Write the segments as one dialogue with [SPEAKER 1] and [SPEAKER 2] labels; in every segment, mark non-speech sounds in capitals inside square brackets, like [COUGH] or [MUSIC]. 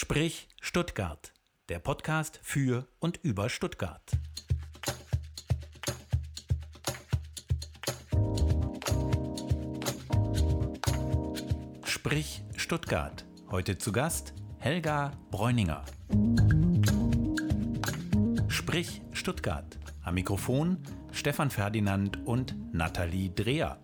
[SPEAKER 1] Sprich Stuttgart, der Podcast für und über Stuttgart. Sprich Stuttgart. Heute zu Gast Helga Bräuninger. Sprich Stuttgart. Am Mikrofon Stefan Ferdinand und Nathalie Dreher.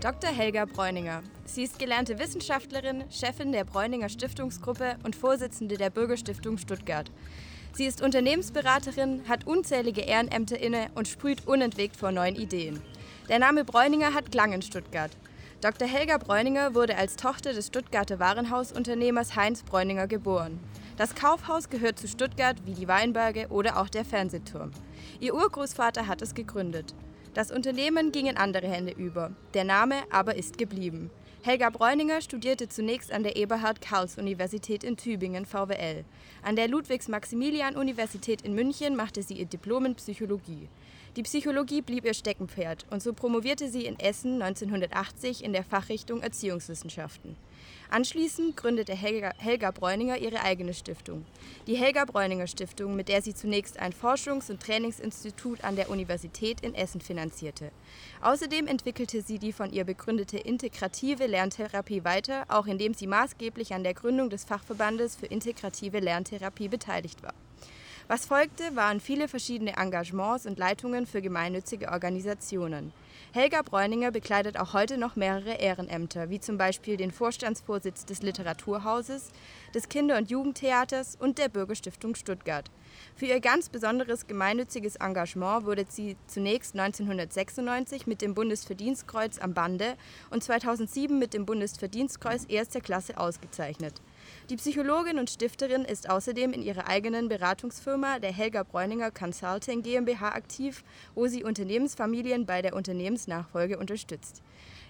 [SPEAKER 2] Dr. Helga Bräuninger. Sie ist gelernte Wissenschaftlerin, Chefin der Bräuninger Stiftungsgruppe und Vorsitzende der Bürgerstiftung Stuttgart. Sie ist Unternehmensberaterin, hat unzählige Ehrenämter inne und sprüht unentwegt vor neuen Ideen. Der Name Bräuninger hat Klang in Stuttgart. Dr. Helga Bräuninger wurde als Tochter des Stuttgarter Warenhausunternehmers Heinz Bräuninger geboren. Das Kaufhaus gehört zu Stuttgart wie die Weinberge oder auch der Fernsehturm. Ihr Urgroßvater hat es gegründet. Das Unternehmen ging in andere Hände über. Der Name aber ist geblieben. Helga Bräuninger studierte zunächst an der Eberhard-Karls-Universität in Tübingen VWL. An der Ludwigs-Maximilian-Universität in München machte sie ihr Diplom in Psychologie. Die Psychologie blieb ihr Steckenpferd und so promovierte sie in Essen 1980 in der Fachrichtung Erziehungswissenschaften. Anschließend gründete Helga, Helga Bräuninger ihre eigene Stiftung, die Helga Bräuninger Stiftung, mit der sie zunächst ein Forschungs- und Trainingsinstitut an der Universität in Essen finanzierte. Außerdem entwickelte sie die von ihr begründete integrative Lerntherapie weiter, auch indem sie maßgeblich an der Gründung des Fachverbandes für integrative Lerntherapie beteiligt war. Was folgte, waren viele verschiedene Engagements und Leitungen für gemeinnützige Organisationen. Helga Bräuninger bekleidet auch heute noch mehrere Ehrenämter, wie zum Beispiel den Vorstandsvorsitz des Literaturhauses, des Kinder- und Jugendtheaters und der Bürgerstiftung Stuttgart. Für ihr ganz besonderes gemeinnütziges Engagement wurde sie zunächst 1996 mit dem Bundesverdienstkreuz am Bande und 2007 mit dem Bundesverdienstkreuz erster Klasse ausgezeichnet. Die Psychologin und Stifterin ist außerdem in ihrer eigenen Beratungsfirma, der Helga Bräuninger Consulting GmbH, aktiv, wo sie Unternehmensfamilien bei der Unternehmensnachfolge unterstützt.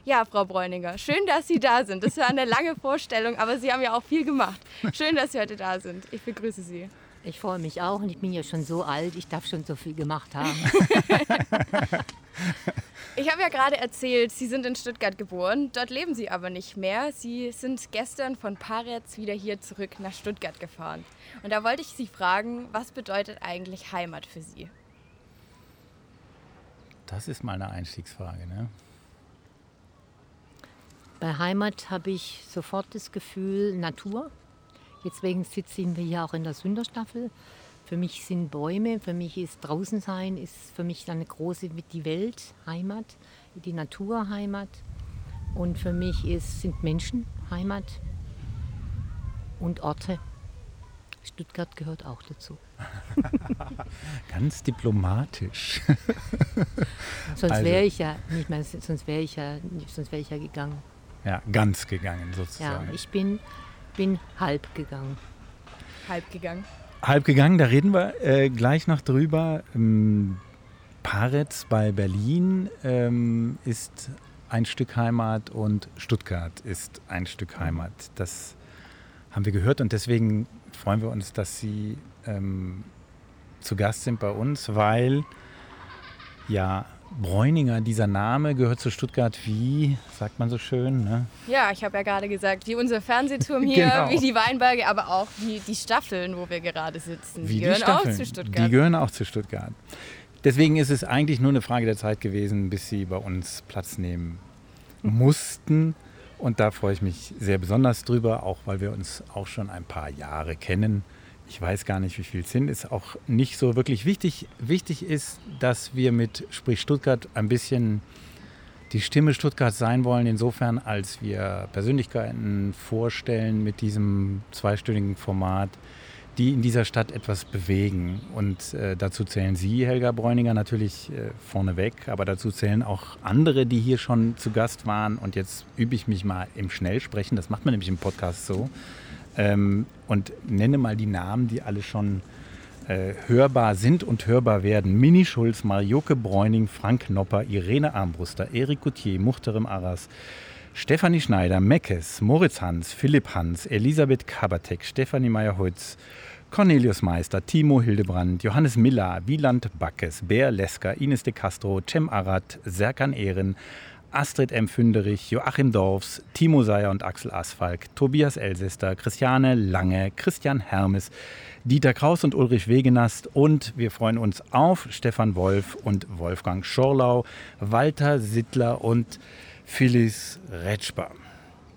[SPEAKER 2] Ja, Frau Bräuninger, schön, dass Sie da sind. Das war eine lange Vorstellung, aber Sie haben ja auch viel gemacht. Schön, dass Sie heute da sind. Ich begrüße Sie.
[SPEAKER 3] Ich freue mich auch und ich bin ja schon so alt, ich darf schon so viel gemacht haben. [LAUGHS]
[SPEAKER 2] Ich habe ja gerade erzählt, Sie sind in Stuttgart geboren, dort leben Sie aber nicht mehr. Sie sind gestern von Paretz wieder hier zurück nach Stuttgart gefahren. Und da wollte ich Sie fragen, was bedeutet eigentlich Heimat für Sie?
[SPEAKER 4] Das ist mal eine Einstiegsfrage. Ne?
[SPEAKER 3] Bei Heimat habe ich sofort das Gefühl Natur. Deswegen sitzen wir hier auch in der Sünderstaffel. Für mich sind Bäume, für mich ist draußen sein, ist für mich eine große die Welt Heimat, die Natur Heimat. Und für mich ist, sind Menschen Heimat und Orte. Stuttgart gehört auch dazu. [LAUGHS]
[SPEAKER 4] Ganz diplomatisch. [LAUGHS]
[SPEAKER 3] sonst also, wäre ich ja nicht mehr, sonst wäre ich ja, sonst wäre ich ja gegangen.
[SPEAKER 4] Ja, ganz gegangen sozusagen.
[SPEAKER 3] Ja, ich bin, bin halb gegangen.
[SPEAKER 2] Halb gegangen
[SPEAKER 4] halb gegangen, da reden wir äh, gleich noch drüber. Ähm, Paretz bei Berlin ähm, ist ein Stück Heimat und Stuttgart ist ein Stück Heimat. Das haben wir gehört und deswegen freuen wir uns, dass Sie ähm, zu Gast sind bei uns, weil ja Bräuninger, dieser Name gehört zu Stuttgart wie, sagt man so schön, ne?
[SPEAKER 2] Ja, ich habe ja gerade gesagt, wie unser Fernsehturm hier, genau. wie die Weinberge, aber auch wie die Staffeln, wo wir gerade sitzen.
[SPEAKER 4] Wie die gehören die auch zu Stuttgart. Die gehören auch zu Stuttgart. Deswegen ist es eigentlich nur eine Frage der Zeit gewesen, bis sie bei uns Platz nehmen mussten. Und da freue ich mich sehr besonders drüber, auch weil wir uns auch schon ein paar Jahre kennen ich weiß gar nicht, wie viel es sind, ist auch nicht so wirklich wichtig. Wichtig ist, dass wir mit Sprich Stuttgart ein bisschen die Stimme Stuttgart sein wollen, insofern, als wir Persönlichkeiten vorstellen mit diesem zweistündigen Format, die in dieser Stadt etwas bewegen. Und äh, dazu zählen Sie, Helga Bräuninger, natürlich äh, vorneweg, aber dazu zählen auch andere, die hier schon zu Gast waren. Und jetzt übe ich mich mal im Schnellsprechen, das macht man nämlich im Podcast so. Ähm, und nenne mal die Namen, die alle schon äh, hörbar sind und hörbar werden. Mini Schulz, Marioke Bräuning, Frank Nopper, Irene Armbruster, Erik Gutier, Muchterem Arras, Stefanie Schneider, Meckes, Moritz Hans, Philipp Hans, Elisabeth Kabatek, Stefanie Meyer-Holz, Cornelius Meister, Timo Hildebrand, Johannes Miller, Wieland Backes, Bär Lesker, Ines de Castro, Cem Arad, Serkan Ehren, Astrid M. Fünderich, Joachim Dorfs, Timo Seyer und Axel Asfalk, Tobias Elsäster, Christiane Lange, Christian Hermes, Dieter Kraus und Ulrich Wegenast und wir freuen uns auf Stefan Wolf und Wolfgang Schorlau, Walter Sittler und Phyllis Retschbar.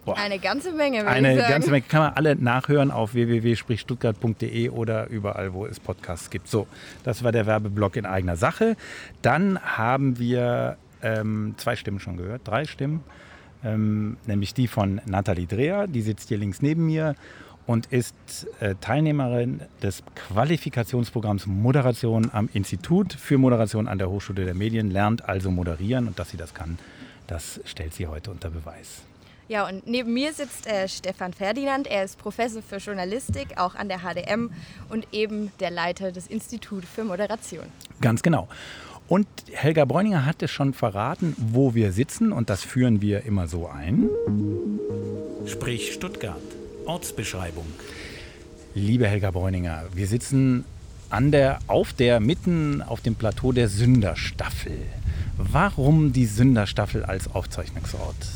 [SPEAKER 2] Boah. Eine ganze Menge,
[SPEAKER 4] Eine ganze Menge. Kann man alle nachhören auf www.stuttgart.de oder überall, wo es Podcasts gibt. So, das war der Werbeblock in eigener Sache. Dann haben wir ähm, zwei Stimmen schon gehört, drei Stimmen. Ähm, nämlich die von Nathalie Dreher, die sitzt hier links neben mir und ist äh, Teilnehmerin des Qualifikationsprogramms Moderation am Institut für Moderation an der Hochschule der Medien, lernt also moderieren und dass sie das kann, das stellt sie heute unter Beweis.
[SPEAKER 2] Ja, und neben mir sitzt äh, Stefan Ferdinand. Er ist Professor für Journalistik, auch an der HDM und eben der Leiter des Instituts für Moderation.
[SPEAKER 4] Ganz genau. Und Helga Bräuninger hat es schon verraten, wo wir sitzen und das führen wir immer so ein.
[SPEAKER 1] Sprich Stuttgart. Ortsbeschreibung.
[SPEAKER 4] Liebe Helga Bräuninger, wir sitzen an der, auf der, mitten auf dem Plateau der Sünderstaffel. Warum die Sünderstaffel als Aufzeichnungsort?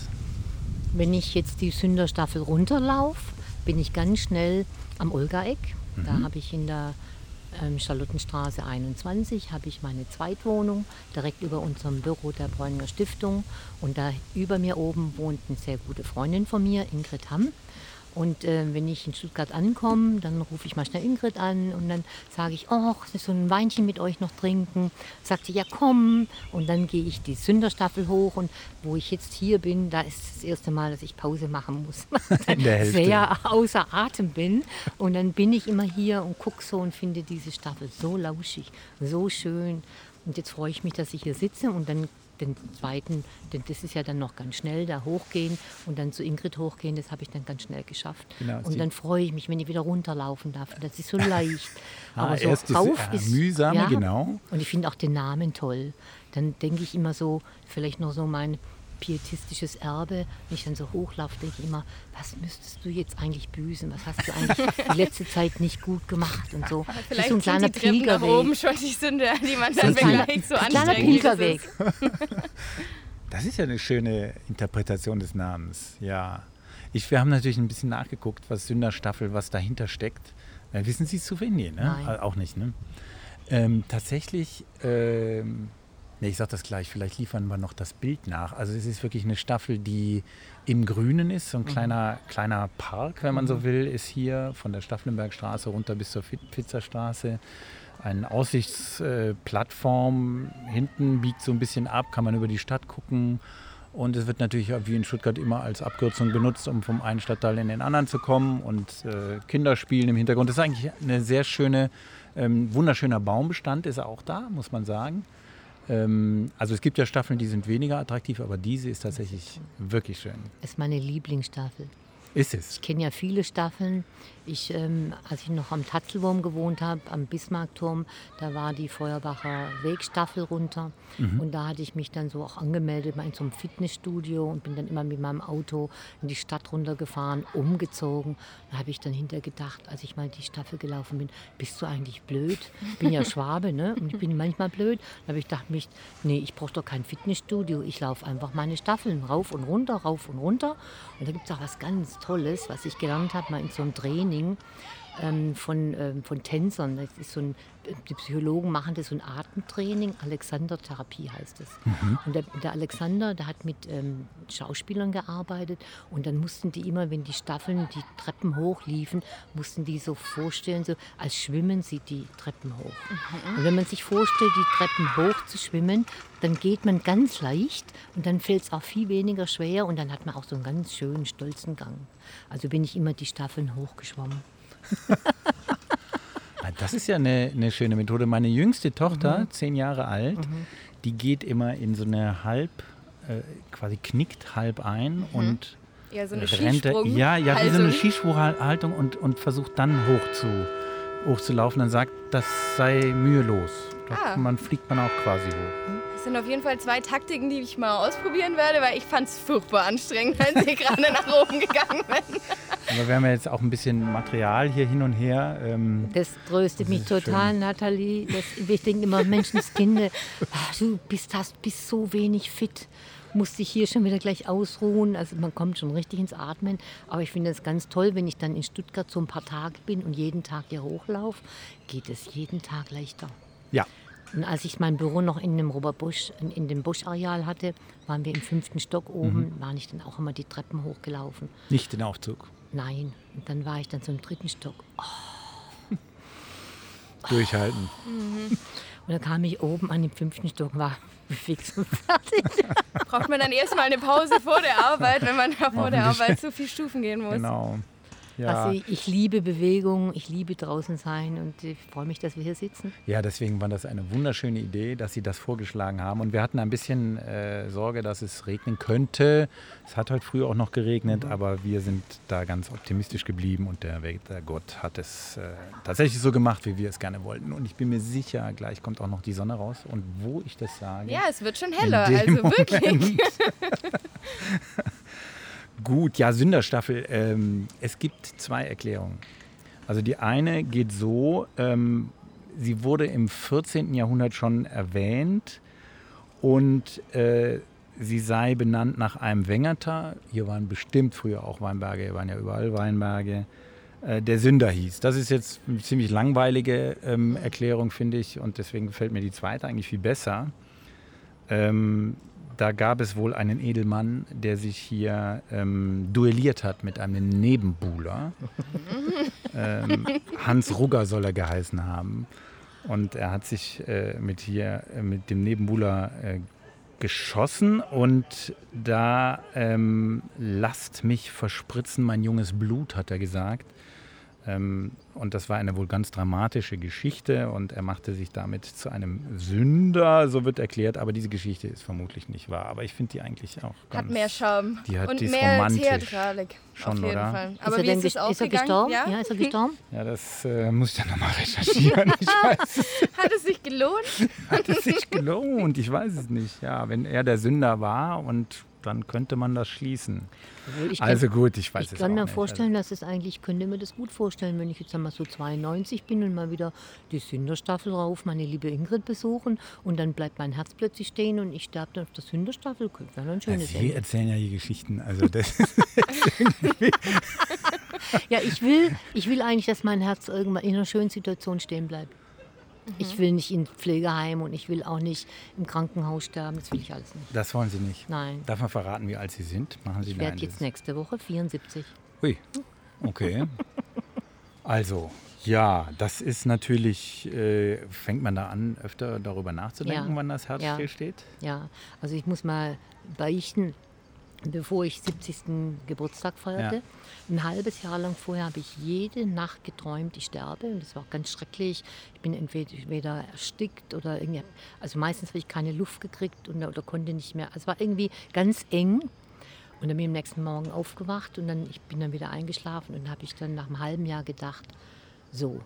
[SPEAKER 3] Wenn ich jetzt die Sünderstaffel runterlaufe, bin ich ganz schnell am Olga-Eck. Mhm. Da habe ich in der ähm, Charlottenstraße 21 habe ich meine Zweitwohnung direkt über unserem Büro der Bräuninger Stiftung. Und da über mir oben wohnt eine sehr gute Freundin von mir, Ingrid Hamm. Und äh, wenn ich in Stuttgart ankomme, dann rufe ich mal schnell Ingrid an und dann sage ich, oh, so ein Weinchen mit euch noch trinken. Sagt sie, ja komm. Und dann gehe ich die Sünderstaffel hoch und wo ich jetzt hier bin, da ist das erste Mal, dass ich Pause machen muss, [LAUGHS] sehr außer Atem bin. Und dann bin ich immer hier und gucke so und finde diese Staffel so lauschig, so schön. Und jetzt freue ich mich, dass ich hier sitze und dann den zweiten, denn das ist ja dann noch ganz schnell, da hochgehen und dann zu Ingrid hochgehen, das habe ich dann ganz schnell geschafft. Genau, und dann freue ich mich, wenn ich wieder runterlaufen darf. Das ist so [LAUGHS] leicht.
[SPEAKER 4] ah, Aber so rauf ist, ist mühsam, ja, genau.
[SPEAKER 3] Und ich finde auch den Namen toll. Dann denke ich immer so, vielleicht noch so mein pietistisches Erbe. Wenn ich dann so hochlaufe, denke ich immer, was müsstest du jetzt eigentlich büßen? Was hast du eigentlich die letzte Zeit nicht gut gemacht und so.
[SPEAKER 2] vielleicht so ein kleiner die Pilgerweg. Nach oben schon die Sünde, die man dann vielleicht so anstrengt. Kleiner
[SPEAKER 3] Pilgerweg.
[SPEAKER 4] Das ist ja eine schöne Interpretation des Namens, ja. Ich, wir haben natürlich ein bisschen nachgeguckt, was Sünderstaffel, was dahinter steckt. Äh, wissen Sie es zu wenig, ne?
[SPEAKER 3] Nein.
[SPEAKER 4] Auch nicht, ne? Ähm, tatsächlich ähm, Nee, ich sage das gleich, vielleicht liefern wir noch das Bild nach. Also es ist wirklich eine Staffel, die im Grünen ist. So ein mhm. kleiner, kleiner Park, wenn man so mhm. will, ist hier von der Staffelnbergstraße runter bis zur Pizzerstraße. Eine Aussichtsplattform. Hinten biegt so ein bisschen ab, kann man über die Stadt gucken. Und es wird natürlich wie in Stuttgart immer als Abkürzung benutzt, um vom einen Stadtteil in den anderen zu kommen. Und äh, Kinder spielen im Hintergrund. Das ist eigentlich eine sehr schöne, ähm, wunderschöner Baumbestand ist auch da, muss man sagen. Ähm, also es gibt ja Staffeln, die sind weniger attraktiv, aber diese ist tatsächlich wirklich schön.
[SPEAKER 3] Ist meine Lieblingsstaffel.
[SPEAKER 4] Ist es?
[SPEAKER 3] Ich kenne ja viele Staffeln. Ich, ähm, als ich noch am Tatzelwurm gewohnt habe, am Bismarckturm, da war die Feuerbacher Wegstaffel runter. Mhm. Und da hatte ich mich dann so auch angemeldet mal in so einem Fitnessstudio und bin dann immer mit meinem Auto in die Stadt runtergefahren, umgezogen. Da habe ich dann hinterher gedacht, als ich mal die Staffel gelaufen bin, bist du eigentlich blöd? Ich bin ja [LAUGHS] Schwabe, ne? Und ich bin manchmal blöd. Da habe ich gedacht, mich, nee, ich brauche doch kein Fitnessstudio. Ich laufe einfach meine Staffeln rauf und runter, rauf und runter. Und da gibt es auch was ganz Tolles, was ich gelernt habe, mal in so einem Training 您。Ähm, von, ähm, von Tänzern. Das ist so ein, die Psychologen machen das so ein Atemtraining, Alexander-Therapie heißt es. Mhm. Und der, der, Alexander, der hat mit ähm, Schauspielern gearbeitet und dann mussten die immer, wenn die Staffeln die Treppen hochliefen, mussten die so vorstellen, so als schwimmen sie die Treppen hoch. Mhm. Und wenn man sich vorstellt, die Treppen hoch zu schwimmen, dann geht man ganz leicht und dann fällt es auch viel weniger schwer und dann hat man auch so einen ganz schönen, stolzen Gang. Also bin ich immer die Staffeln hochgeschwommen.
[SPEAKER 4] Das ist ja eine, eine, schöne Methode. Meine jüngste Tochter, mhm. zehn Jahre alt, mhm. die geht immer in so eine halb, äh, quasi knickt halb ein mhm. und
[SPEAKER 2] ja, so eine
[SPEAKER 4] rennt, ja, ja, wie so eine Skisprunghaltung und, und versucht dann hoch zu, hochzulaufen. Dann sagt, das sei mühelos. Ah. Man fliegt man auch quasi hoch.
[SPEAKER 2] Das sind auf jeden Fall zwei Taktiken, die ich mal ausprobieren werde, weil ich fand es furchtbar anstrengend, wenn sie gerade nach oben gegangen sind.
[SPEAKER 4] Aber wir haben ja jetzt auch ein bisschen Material hier hin und her.
[SPEAKER 3] Ähm, das tröstet das mich total, schön. Nathalie. Das, ich denke immer, Menschenskinder, du bist, hast, bist so wenig fit. musste ich hier schon wieder gleich ausruhen. Also man kommt schon richtig ins Atmen. Aber ich finde es ganz toll, wenn ich dann in Stuttgart so ein paar Tage bin und jeden Tag hier hochlaufe, geht es jeden Tag leichter.
[SPEAKER 4] Ja.
[SPEAKER 3] Und als ich mein Büro noch in dem Robert Busch, in, in dem Busch-Areal hatte, waren wir im fünften Stock oben, mhm. waren ich dann auch immer die Treppen hochgelaufen.
[SPEAKER 4] Nicht den Aufzug?
[SPEAKER 3] Nein. Und dann war ich dann so im dritten Stock. Oh. [LAUGHS]
[SPEAKER 4] Durchhalten.
[SPEAKER 3] Mhm. Und dann kam ich oben an den fünften Stock, war [LAUGHS] fix und fertig.
[SPEAKER 2] Braucht man dann erstmal eine Pause vor der Arbeit, wenn man vor der Arbeit so viele Stufen gehen muss.
[SPEAKER 4] Genau.
[SPEAKER 3] Ja. Also ich liebe Bewegung, ich liebe draußen sein und ich freue mich, dass wir hier sitzen.
[SPEAKER 4] Ja, deswegen war das eine wunderschöne Idee, dass Sie das vorgeschlagen haben. Und wir hatten ein bisschen äh, Sorge, dass es regnen könnte. Es hat heute früh auch noch geregnet, mhm. aber wir sind da ganz optimistisch geblieben und der Gott hat es äh, tatsächlich so gemacht, wie wir es gerne wollten. Und ich bin mir sicher, gleich kommt auch noch die Sonne raus. Und wo ich das sage.
[SPEAKER 2] Ja, es wird schon heller, also wirklich. [LAUGHS]
[SPEAKER 4] Gut, ja, Sünderstaffel. Ähm, es gibt zwei Erklärungen. Also die eine geht so, ähm, sie wurde im 14. Jahrhundert schon erwähnt und äh, sie sei benannt nach einem Wengerter. Hier waren bestimmt früher auch Weinberge, hier waren ja überall Weinberge. Äh, der Sünder hieß. Das ist jetzt eine ziemlich langweilige ähm, Erklärung, finde ich, und deswegen gefällt mir die zweite eigentlich viel besser. Ähm, da gab es wohl einen Edelmann, der sich hier ähm, duelliert hat mit einem Nebenbuhler. [LAUGHS] ähm, Hans Rugger soll er geheißen haben. Und er hat sich äh, mit, hier, äh, mit dem Nebenbuhler äh, geschossen und da ähm, lasst mich verspritzen mein junges Blut, hat er gesagt. Ähm, und das war eine wohl ganz dramatische Geschichte und er machte sich damit zu einem Sünder, so wird erklärt, aber diese Geschichte ist vermutlich nicht wahr. Aber ich finde die eigentlich auch
[SPEAKER 2] ganz, Hat mehr Charme
[SPEAKER 4] die hat,
[SPEAKER 2] und
[SPEAKER 4] die
[SPEAKER 2] mehr
[SPEAKER 4] romantisch.
[SPEAKER 2] Theatralik.
[SPEAKER 4] Schon, auf jeden
[SPEAKER 2] oder?
[SPEAKER 3] Fall. Aber ist wie ist, ist er gestorben? Ja?
[SPEAKER 2] ja?
[SPEAKER 3] ist er gestorben? [LAUGHS]
[SPEAKER 4] Ja, das äh, muss ich dann nochmal recherchieren. [LAUGHS]
[SPEAKER 2] hat es sich gelohnt? [LAUGHS]
[SPEAKER 4] hat es sich gelohnt? Ich weiß es nicht. Ja, wenn er der Sünder war und dann könnte man das schließen. also kann, gut, ich weiß
[SPEAKER 3] ich
[SPEAKER 4] es
[SPEAKER 3] kann mir
[SPEAKER 4] nicht.
[SPEAKER 3] vorstellen, dass es eigentlich, könnte mir das gut vorstellen, wenn ich jetzt einmal so 92 bin und mal wieder die Sünderstaffel rauf, meine liebe Ingrid besuchen und dann bleibt mein Herz plötzlich stehen und ich sterbe dann auf der Sünderstaffel. Könnte ein schönes
[SPEAKER 4] ja, Sie Ende. erzählen ja die Geschichten, also das [LAUGHS] [LAUGHS]
[SPEAKER 3] Ja, ich will, ich will eigentlich, dass mein Herz irgendwann in einer schönen Situation stehen bleibt. Mhm. Ich will nicht in Pflegeheim und ich will auch nicht im Krankenhaus sterben. Das will ich alles nicht.
[SPEAKER 4] Das wollen Sie nicht?
[SPEAKER 3] Nein.
[SPEAKER 4] Darf man verraten, wie alt Sie sind?
[SPEAKER 3] Machen Sie ich werde jetzt nächste Woche 74.
[SPEAKER 4] Ui, okay. also, ja, das ist natürlich, äh, fängt man da an, öfter darüber nachzudenken, ja. wann das Herz
[SPEAKER 3] ja.
[SPEAKER 4] stillsteht?
[SPEAKER 3] Ja, also ich muss mal beichten, bevor ich 70. Geburtstag feierte. Ja. Ein halbes Jahr lang vorher habe ich jede Nacht geträumt, ich sterbe. Und das war ganz schrecklich. Ich bin entweder erstickt oder irgendwie, also meistens habe ich keine Luft gekriegt und, oder konnte nicht mehr. Also es war irgendwie ganz eng. Und dann bin ich am nächsten Morgen aufgewacht und dann ich bin dann wieder eingeschlafen und habe ich dann nach einem halben Jahr gedacht, so,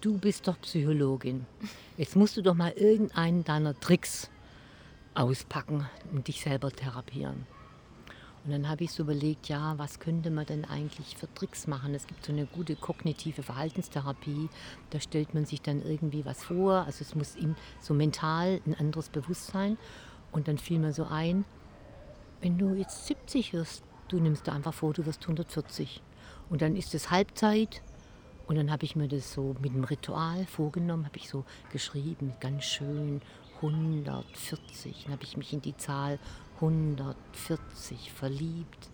[SPEAKER 3] du bist doch Psychologin. Jetzt musst du doch mal irgendeinen deiner Tricks auspacken und dich selber therapieren. Und dann habe ich so überlegt, ja, was könnte man denn eigentlich für Tricks machen? Es gibt so eine gute kognitive Verhaltenstherapie, da stellt man sich dann irgendwie was vor, also es muss ihm so mental ein anderes Bewusstsein. Und dann fiel mir so ein, wenn du jetzt 70 wirst, du nimmst dir einfach vor, du wirst 140. Und dann ist es Halbzeit. Und dann habe ich mir das so mit einem Ritual vorgenommen, habe ich so geschrieben, ganz schön 140. Dann habe ich mich in die Zahl 140 verliebt,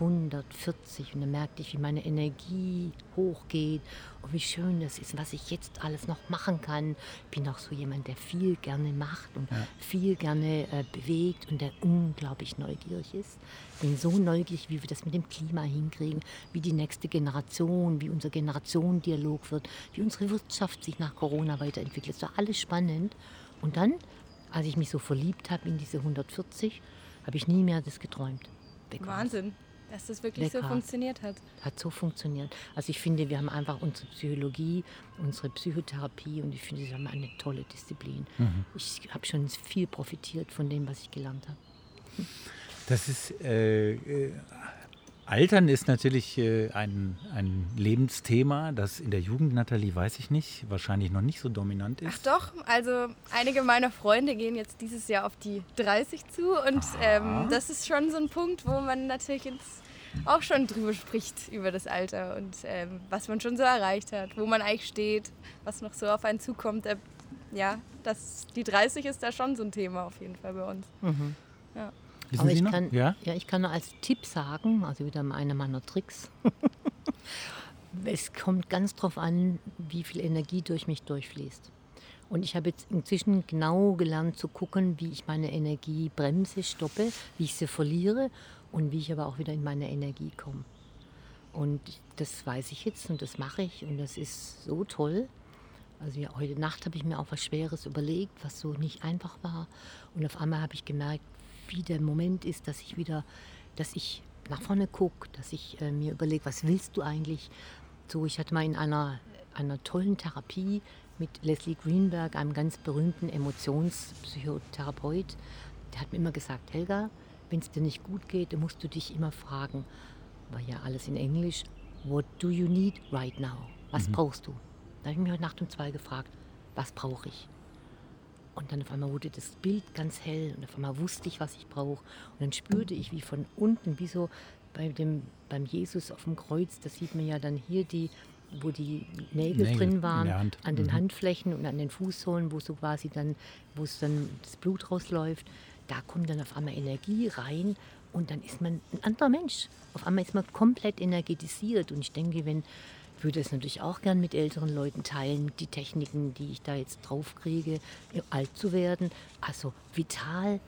[SPEAKER 3] 140 und dann merkte ich, wie meine Energie hochgeht und wie schön das ist, was ich jetzt alles noch machen kann. Ich bin auch so jemand, der viel gerne macht und ja. viel gerne äh, bewegt und der unglaublich neugierig ist. Ich bin so neugierig, wie wir das mit dem Klima hinkriegen, wie die nächste Generation, wie unser Generationendialog wird, wie unsere Wirtschaft sich nach Corona weiterentwickelt. Das war alles spannend. Und dann, als ich mich so verliebt habe in diese 140, habe ich nie mehr das geträumt.
[SPEAKER 2] Weg Wahnsinn, dass das wirklich Weg so funktioniert hat.
[SPEAKER 3] Hat so funktioniert. Also ich finde, wir haben einfach unsere Psychologie, unsere Psychotherapie und ich finde, sie haben eine tolle Disziplin. Mhm. Ich habe schon viel profitiert von dem, was ich gelernt habe.
[SPEAKER 4] Das ist äh, äh Altern ist natürlich äh, ein, ein Lebensthema, das in der Jugend, Nathalie, weiß ich nicht, wahrscheinlich noch nicht so dominant ist.
[SPEAKER 2] Ach doch, also einige meiner Freunde gehen jetzt dieses Jahr auf die 30 zu und ähm, das ist schon so ein Punkt, wo man natürlich jetzt auch schon drüber spricht, über das Alter und ähm, was man schon so erreicht hat, wo man eigentlich steht, was noch so auf einen zukommt. Äh, ja, das, die 30 ist da schon so ein Thema auf jeden Fall bei uns. Mhm.
[SPEAKER 3] Ja. Wissen Aber Sie ich noch? Kann, ja? ja, ich kann nur als Tipp sagen, also wieder einer meiner Tricks. [LAUGHS] es kommt ganz darauf an, wie viel Energie durch mich durchfließt. Und ich habe jetzt inzwischen genau gelernt zu gucken, wie ich meine Energie bremse, stoppe, wie ich sie verliere und wie ich aber auch wieder in meine Energie komme. Und das weiß ich jetzt und das mache ich und das ist so toll. Also ja, heute Nacht habe ich mir auch was Schweres überlegt, was so nicht einfach war. Und auf einmal habe ich gemerkt, wie der Moment ist, dass ich wieder, dass ich nach vorne gucke, dass ich äh, mir überlege, was willst du eigentlich? So, ich hatte mal in einer, einer tollen Therapie mit Leslie Greenberg, einem ganz berühmten Emotionspsychotherapeut, der hat mir immer gesagt, Helga, wenn es dir nicht gut geht, dann musst du dich immer fragen, war ja alles in Englisch, what do you need right now? Was mhm. brauchst du? Da habe ich mich heute Nacht um zwei gefragt, was brauche ich? Und dann auf einmal wurde das Bild ganz hell und auf einmal wusste ich, was ich brauche. Und dann spürte ich, wie von unten, wie so bei dem, beim Jesus auf dem Kreuz, da sieht man ja dann hier die, wo die Nägel, Nägel drin waren, an den mhm. Handflächen und an den Fußsohlen, wo so quasi dann, wo es dann das Blut rausläuft, da kommt dann auf einmal Energie rein und dann ist man ein anderer Mensch. Auf einmal ist man komplett energetisiert und ich denke, wenn würde es natürlich auch gern mit älteren Leuten teilen, die Techniken, die ich da jetzt drauf kriege, alt zu werden. Also vital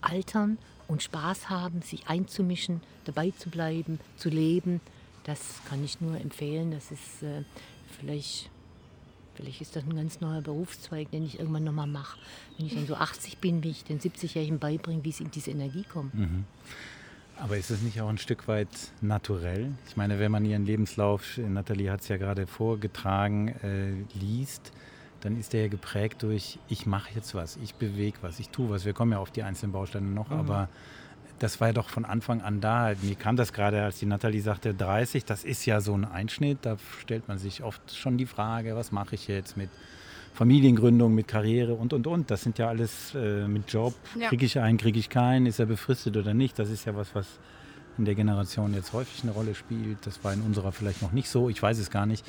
[SPEAKER 3] altern und Spaß haben, sich einzumischen, dabei zu bleiben, zu leben. Das kann ich nur empfehlen. Das ist äh, vielleicht, vielleicht ist das ein ganz neuer Berufszweig, den ich irgendwann nochmal mache. Wenn ich dann so 80 bin, wie ich den 70-Jährigen beibringe, wie sie in diese Energie kommen. Mhm.
[SPEAKER 4] Aber ist es nicht auch ein Stück weit naturell? Ich meine, wenn man ihren Lebenslauf, Nathalie hat es ja gerade vorgetragen, äh, liest, dann ist der ja geprägt durch, ich mache jetzt was, ich bewege was, ich tue was. Wir kommen ja auf die einzelnen Bausteine noch, mhm. aber das war ja doch von Anfang an da. Mir kam das gerade, als die Nathalie sagte, 30, das ist ja so ein Einschnitt. Da stellt man sich oft schon die Frage, was mache ich jetzt mit Familiengründung, mit Karriere und, und, und. Das sind ja alles äh, mit Job. Ja. Kriege ich einen, kriege ich keinen, ist er befristet oder nicht. Das ist ja was, was in der Generation jetzt häufig eine Rolle spielt. Das war in unserer vielleicht noch nicht so, ich weiß es gar nicht.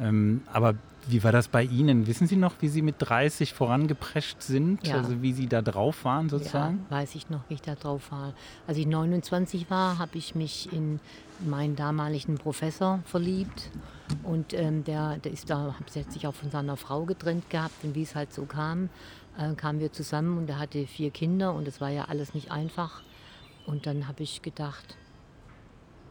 [SPEAKER 4] Ähm, aber wie war das bei Ihnen? Wissen Sie noch, wie Sie mit 30 vorangeprescht sind? Ja. Also wie Sie da drauf waren sozusagen?
[SPEAKER 3] Ja, weiß ich noch, wie ich da drauf war. Als ich 29 war, habe ich mich in meinen damaligen Professor verliebt. Und ähm, der, der ist da, hat sich auch von seiner Frau getrennt gehabt. Und wie es halt so kam, äh, kamen wir zusammen und er hatte vier Kinder und es war ja alles nicht einfach. Und dann habe ich gedacht,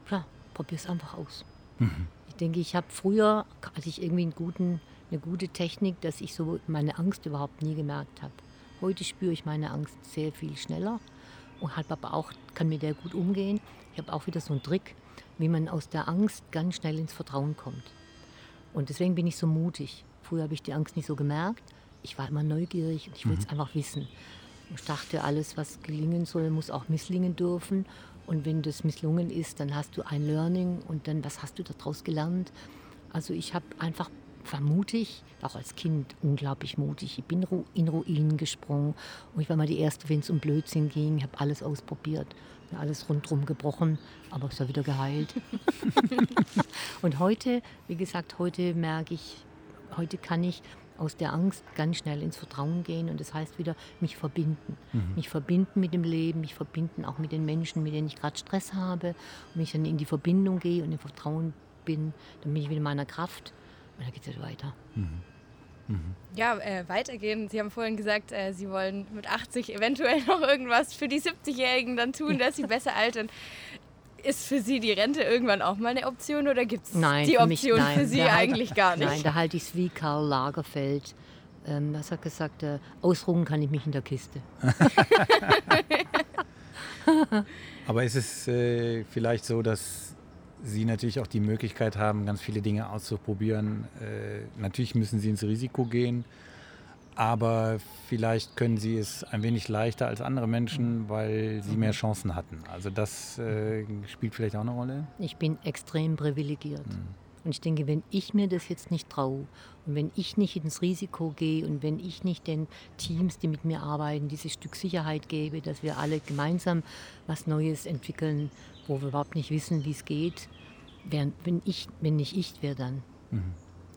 [SPEAKER 3] klar, probier es einfach aus. Mhm denke, ich habe früher, hatte ich irgendwie guten, eine gute Technik, dass ich so meine Angst überhaupt nie gemerkt habe. Heute spüre ich meine Angst sehr viel schneller und habe aber auch, kann mit der gut umgehen. Ich habe auch wieder so einen Trick, wie man aus der Angst ganz schnell ins Vertrauen kommt. Und deswegen bin ich so mutig. Früher habe ich die Angst nicht so gemerkt. Ich war immer neugierig und ich will es mhm. einfach wissen. Ich dachte, alles, was gelingen soll, muss auch misslingen dürfen. Und wenn das misslungen ist, dann hast du ein Learning und dann, was hast du daraus gelernt? Also ich habe einfach war mutig, auch als Kind unglaublich mutig. Ich bin in Ruinen gesprungen und ich war mal die Erste, wenn es um Blödsinn ging. Ich habe alles ausprobiert, alles rundherum gebrochen, aber es war wieder geheilt. [LAUGHS] und heute, wie gesagt, heute merke ich, heute kann ich aus der Angst ganz schnell ins Vertrauen gehen und das heißt wieder mich verbinden. Mhm. Mich verbinden mit dem Leben, mich verbinden auch mit den Menschen, mit denen ich gerade Stress habe und mich dann in die Verbindung gehe und im Vertrauen bin, dann bin ich wieder in meiner Kraft und dann geht es weiter. Mhm.
[SPEAKER 2] Mhm. Ja, äh, weitergehen. Sie haben vorhin gesagt, äh, Sie wollen mit 80 eventuell [LAUGHS] noch irgendwas für die 70-Jährigen dann tun, dass sie besser altern. Ist für Sie die Rente irgendwann auch mal eine Option oder gibt es die Option mich, nein, für Sie eigentlich gar nicht?
[SPEAKER 3] Nein, da halte ich es wie Karl Lagerfeld. Ähm, was hat gesagt? Äh, ausruhen kann ich mich in der Kiste. [LAUGHS]
[SPEAKER 4] Aber ist es äh, vielleicht so, dass Sie natürlich auch die Möglichkeit haben, ganz viele Dinge auszuprobieren? Äh, natürlich müssen Sie ins Risiko gehen. Aber vielleicht können sie es ein wenig leichter als andere Menschen, weil sie mehr Chancen hatten. Also das äh, spielt vielleicht auch eine Rolle.
[SPEAKER 3] Ich bin extrem privilegiert. Mhm. Und ich denke, wenn ich mir das jetzt nicht traue und wenn ich nicht ins Risiko gehe und wenn ich nicht den Teams, die mit mir arbeiten, dieses Stück Sicherheit gebe, dass wir alle gemeinsam was Neues entwickeln, wo wir überhaupt nicht wissen, wie es geht, wenn, ich, wenn nicht ich, wer dann? Mhm.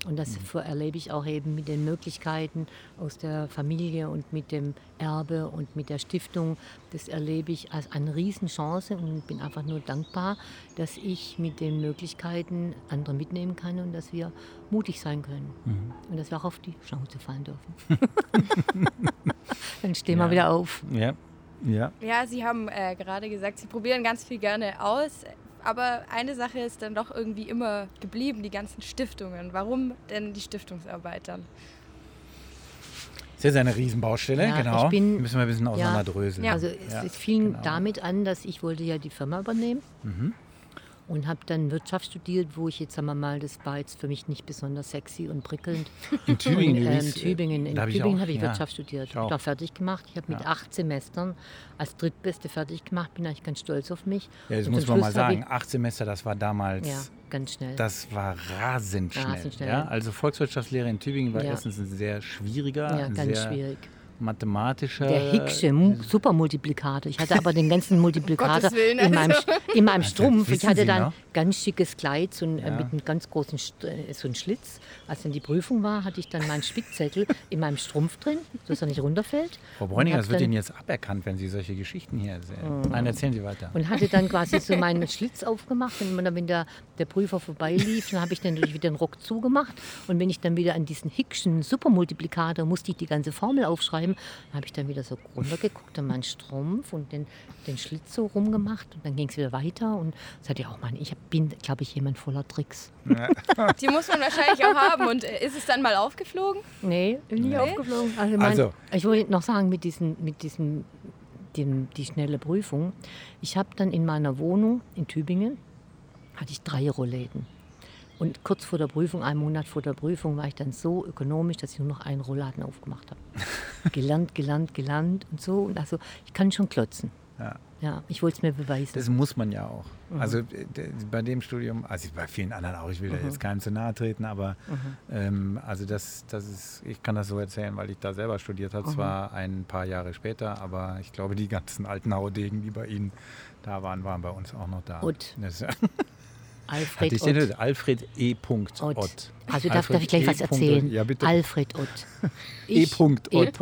[SPEAKER 3] Und das mhm. erlebe ich auch eben mit den Möglichkeiten aus der Familie und mit dem Erbe und mit der Stiftung. Das erlebe ich als eine Riesenchance und bin einfach nur dankbar, dass ich mit den Möglichkeiten andere mitnehmen kann und dass wir mutig sein können. Mhm. Und dass wir auch auf die Chance fallen dürfen. [LAUGHS] Dann stehen ja. wir wieder auf.
[SPEAKER 4] Ja. Ja.
[SPEAKER 2] ja, Sie haben äh, gerade gesagt, Sie probieren ganz viel gerne aus aber eine Sache ist dann doch irgendwie immer geblieben, die ganzen Stiftungen. Warum denn die Stiftungsarbeit dann?
[SPEAKER 4] Das ist jetzt eine Riesenbaustelle, ja, genau. Bin, Müssen wir ein bisschen auseinanderdröseln.
[SPEAKER 3] Ja, also es, ja, es fing genau. damit an, dass ich wollte ja die Firma übernehmen. Mhm und habe dann Wirtschaft studiert, wo ich jetzt, sagen wir mal, das war jetzt für mich nicht besonders sexy und prickelnd. [LAUGHS]
[SPEAKER 4] In Tübingen?
[SPEAKER 3] Und, ähm, Tübingen. In Tübingen habe ich, ja, Wirtschaft studiert. Ich habe fertig gemacht. Ich habe mit ja. acht Semestern als Drittbeste fertig gemacht. Bin eigentlich ganz stolz auf mich.
[SPEAKER 4] Ja, das und muss man mal sagen. Acht Semester, das war damals...
[SPEAKER 3] Ja, ganz schnell.
[SPEAKER 4] Das war rasend schnell. Rasend schnell. Ja? Also Volkswirtschaftslehre in Tübingen war erstens ein sehr schwieriger,
[SPEAKER 3] ja, ganz sehr schwierig
[SPEAKER 4] mathematischer.
[SPEAKER 3] Der Hicksche Supermultiplikator. Ich hatte aber den ganzen [LAUGHS] Multiplikator Willen, in, meinem, also. in meinem Strumpf. Ich hatte dann ganz schickes Kleid so ein, äh, ja. mit einem ganz großen äh, so ein Schlitz. Als dann die Prüfung war, hatte ich dann meinen Spickzettel [LAUGHS] in meinem Strumpf drin, dass er nicht runterfällt.
[SPEAKER 4] Frau Bräuninger, das wird Ihnen jetzt aberkannt, wenn Sie solche Geschichten hier erzählen. Mhm. Nein, erzählen Sie weiter.
[SPEAKER 3] Und hatte dann quasi so [LAUGHS] meinen Schlitz aufgemacht. Und wenn der, der Prüfer vorbeilief, dann habe ich dann natürlich wieder den Rock zugemacht. Und wenn ich dann wieder an diesen Hickschen Supermultiplikator musste ich die ganze Formel aufschreiben, habe ich dann wieder so runtergeguckt an meinen Strumpf und den, den Schlitz so rumgemacht. Und dann ging es wieder weiter. Und das hat ja auch mal, ich bin, glaube ich, jemand voller Tricks.
[SPEAKER 2] Die muss man wahrscheinlich auch haben. Und äh, ist es dann mal aufgeflogen?
[SPEAKER 3] Nee, nie nee. aufgeflogen. Also, mein, also, ich wollte noch sagen, mit diesem, mit diesem die, die schnelle Prüfung. Ich habe dann in meiner Wohnung in Tübingen, hatte ich drei Rollläden. Und kurz vor der Prüfung, einen Monat vor der Prüfung, war ich dann so ökonomisch, dass ich nur noch einen Rollladen aufgemacht habe. [LAUGHS] gelernt, gelernt, gelernt und so. Und also ich kann schon klotzen. Ja. Ja, ich wollte es mir beweisen.
[SPEAKER 4] Das muss man ja auch. Mhm. Also bei dem Studium, also bei vielen anderen auch, ich will mhm. da jetzt keinem zu nahe treten, aber mhm. ähm, also das, das ist, ich kann das so erzählen, weil ich da selber studiert habe, mhm. zwar ein paar Jahre später, aber ich glaube, die ganzen alten Haudegen, die bei Ihnen da waren, waren bei uns auch noch da.
[SPEAKER 3] Und?
[SPEAKER 4] Das, [LAUGHS]
[SPEAKER 3] Alfred
[SPEAKER 4] Ott. Den, Alfred E. Ott.
[SPEAKER 3] Ott. Also darf, darf ich gleich e. was erzählen?
[SPEAKER 4] Ja, bitte.
[SPEAKER 3] Alfred Ott. [LAUGHS]
[SPEAKER 4] E. Ott.
[SPEAKER 2] E. Ott.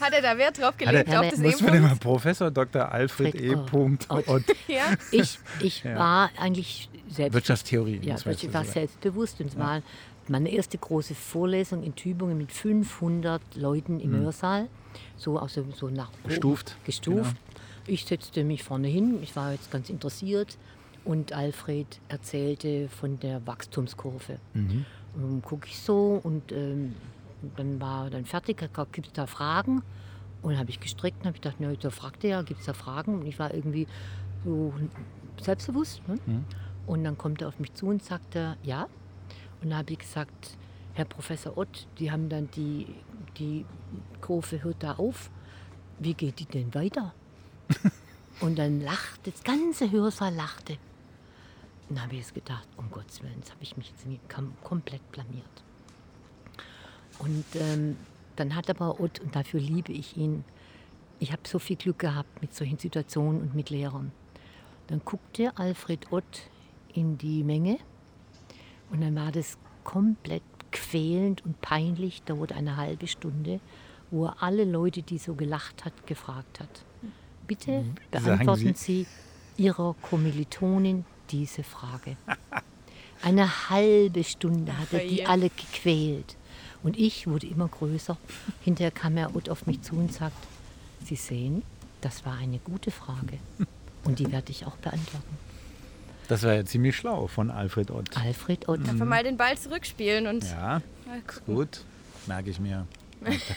[SPEAKER 2] Hat er da Wert drauf gelegt?
[SPEAKER 4] Er, auf das muss man immer Professor Dr. Alfred E. Ott. Ott. [LAUGHS]
[SPEAKER 3] Ja? Ich, ich ja. war eigentlich
[SPEAKER 4] selbst... Wirtschaftstheorie.
[SPEAKER 3] Ja, ich war selbstbewusst und war meine erste große Vorlesung in Tübingen mit 500 Leuten im mhm. Hörsaal. So, also, so nach
[SPEAKER 4] gestuft.
[SPEAKER 3] gestuft. Genau. Ich setzte mich vorne hin, ich war jetzt ganz interessiert und Alfred erzählte von der Wachstumskurve. Mhm. Und gucke ich so und ähm, dann war dann fertig, gibt es da Fragen? Und dann habe ich gestreckt und habe ich gedacht, na, da fragte er, gibt es da Fragen? Und ich war irgendwie so selbstbewusst. Ne? Mhm. Und dann kommt er auf mich zu und sagte, ja. Und dann habe ich gesagt, Herr Professor Ott, die haben dann die, die Kurve hört da auf. Wie geht die denn weiter? [LAUGHS] und dann lachte, das ganze Hörsaal lachte. Dann habe ich es gedacht, um Gottes Willen, jetzt habe ich mich jetzt komplett blamiert. Und ähm, dann hat aber Ott, und dafür liebe ich ihn, ich habe so viel Glück gehabt mit solchen Situationen und mit Lehrern. Dann guckte Alfred Ott in die Menge und dann war das komplett quälend und peinlich, dauert eine halbe Stunde, wo er alle Leute, die so gelacht hat, gefragt hat. Bitte mhm. beantworten Sie? Sie Ihrer Kommilitonin diese Frage. Eine halbe Stunde hat er die alle gequält. Und ich wurde immer größer. Hinterher kam er auf mich zu und sagt, Sie sehen, das war eine gute Frage. Und die werde ich auch beantworten.
[SPEAKER 4] Das war ja ziemlich schlau von Alfred Ott.
[SPEAKER 3] Alfred Ott.
[SPEAKER 2] Einfach mal den Ball zurückspielen und.
[SPEAKER 4] Ja, gut. Merke ich mir.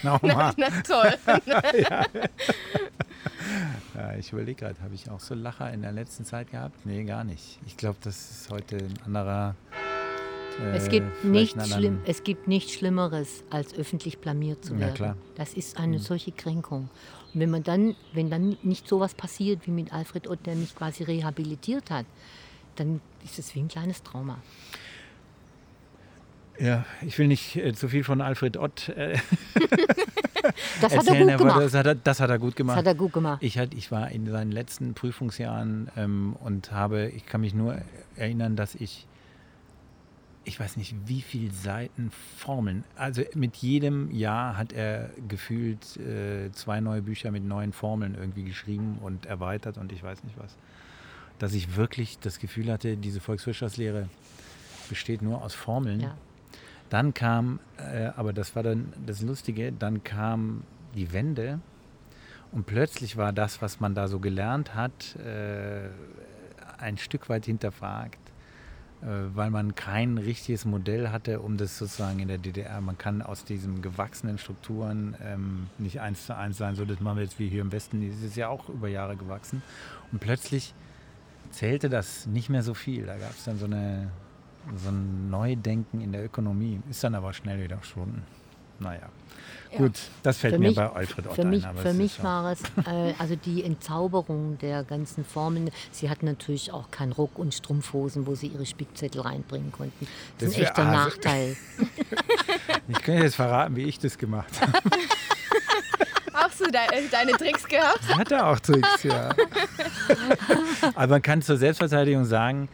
[SPEAKER 2] Na, na, toll. [LAUGHS] ja.
[SPEAKER 4] Ja, ich überlege gerade, habe ich auch so Lacher in der letzten Zeit gehabt? Nee, gar nicht. Ich glaube, das ist heute ein anderer
[SPEAKER 3] Äh, es, gibt nichts schlimm, es gibt nichts Schlimmeres, als öffentlich blamiert zu werden. Ja, das ist eine mhm. solche Kränkung. Und wenn man dann, wenn dann nicht sowas passiert wie mit Alfred Ott, der mich quasi rehabilitiert hat, dann ist es wie ein kleines Trauma.
[SPEAKER 4] Ja, ich will nicht äh, zu viel von Alfred Ott äh, [LAUGHS]
[SPEAKER 3] das erzählen, hat er gemacht.
[SPEAKER 4] Das hat er, das hat er gut gemacht.
[SPEAKER 3] Das hat er gut gemacht.
[SPEAKER 4] Ich, hat, ich war in seinen letzten Prüfungsjahren ähm, und habe, ich kann mich nur erinnern, dass ich, ich weiß nicht, wie viele Seiten Formeln, also mit jedem Jahr hat er gefühlt äh, zwei neue Bücher mit neuen Formeln irgendwie geschrieben und erweitert und ich weiß nicht was. Dass ich wirklich das Gefühl hatte, diese Volkswirtschaftslehre besteht nur aus Formeln. Ja. Dann kam, äh, aber das war dann das Lustige, dann kam die Wende und plötzlich war das, was man da so gelernt hat, äh, ein Stück weit hinterfragt, äh, weil man kein richtiges Modell hatte, um das sozusagen in der DDR, man kann aus diesen gewachsenen Strukturen ähm, nicht eins zu eins sein, so das machen wir jetzt wie hier im Westen, das ist ja auch über Jahre gewachsen. Und plötzlich zählte das nicht mehr so viel. Da gab es dann so eine so ein Neudenken in der Ökonomie. Ist dann aber schnell wieder verschwunden. Naja. Ja. Gut, das fällt für mir mich, bei Alfred Ott
[SPEAKER 3] für
[SPEAKER 4] ein.
[SPEAKER 3] Mich, für mich war es äh, also die Entzauberung der ganzen Formen. Sie hatten natürlich auch keinen Rock und Strumpfhosen, wo sie ihre Spickzettel reinbringen konnten. Das, das ist ein echter also Nachteil. [LAUGHS]
[SPEAKER 4] ich könnte jetzt verraten, wie ich das gemacht habe. [LAUGHS]
[SPEAKER 2] Auch so de deine Tricks gehabt?
[SPEAKER 4] Ich hatte auch Tricks, ja. [LAUGHS] Aber man kann zur Selbstverteidigung sagen,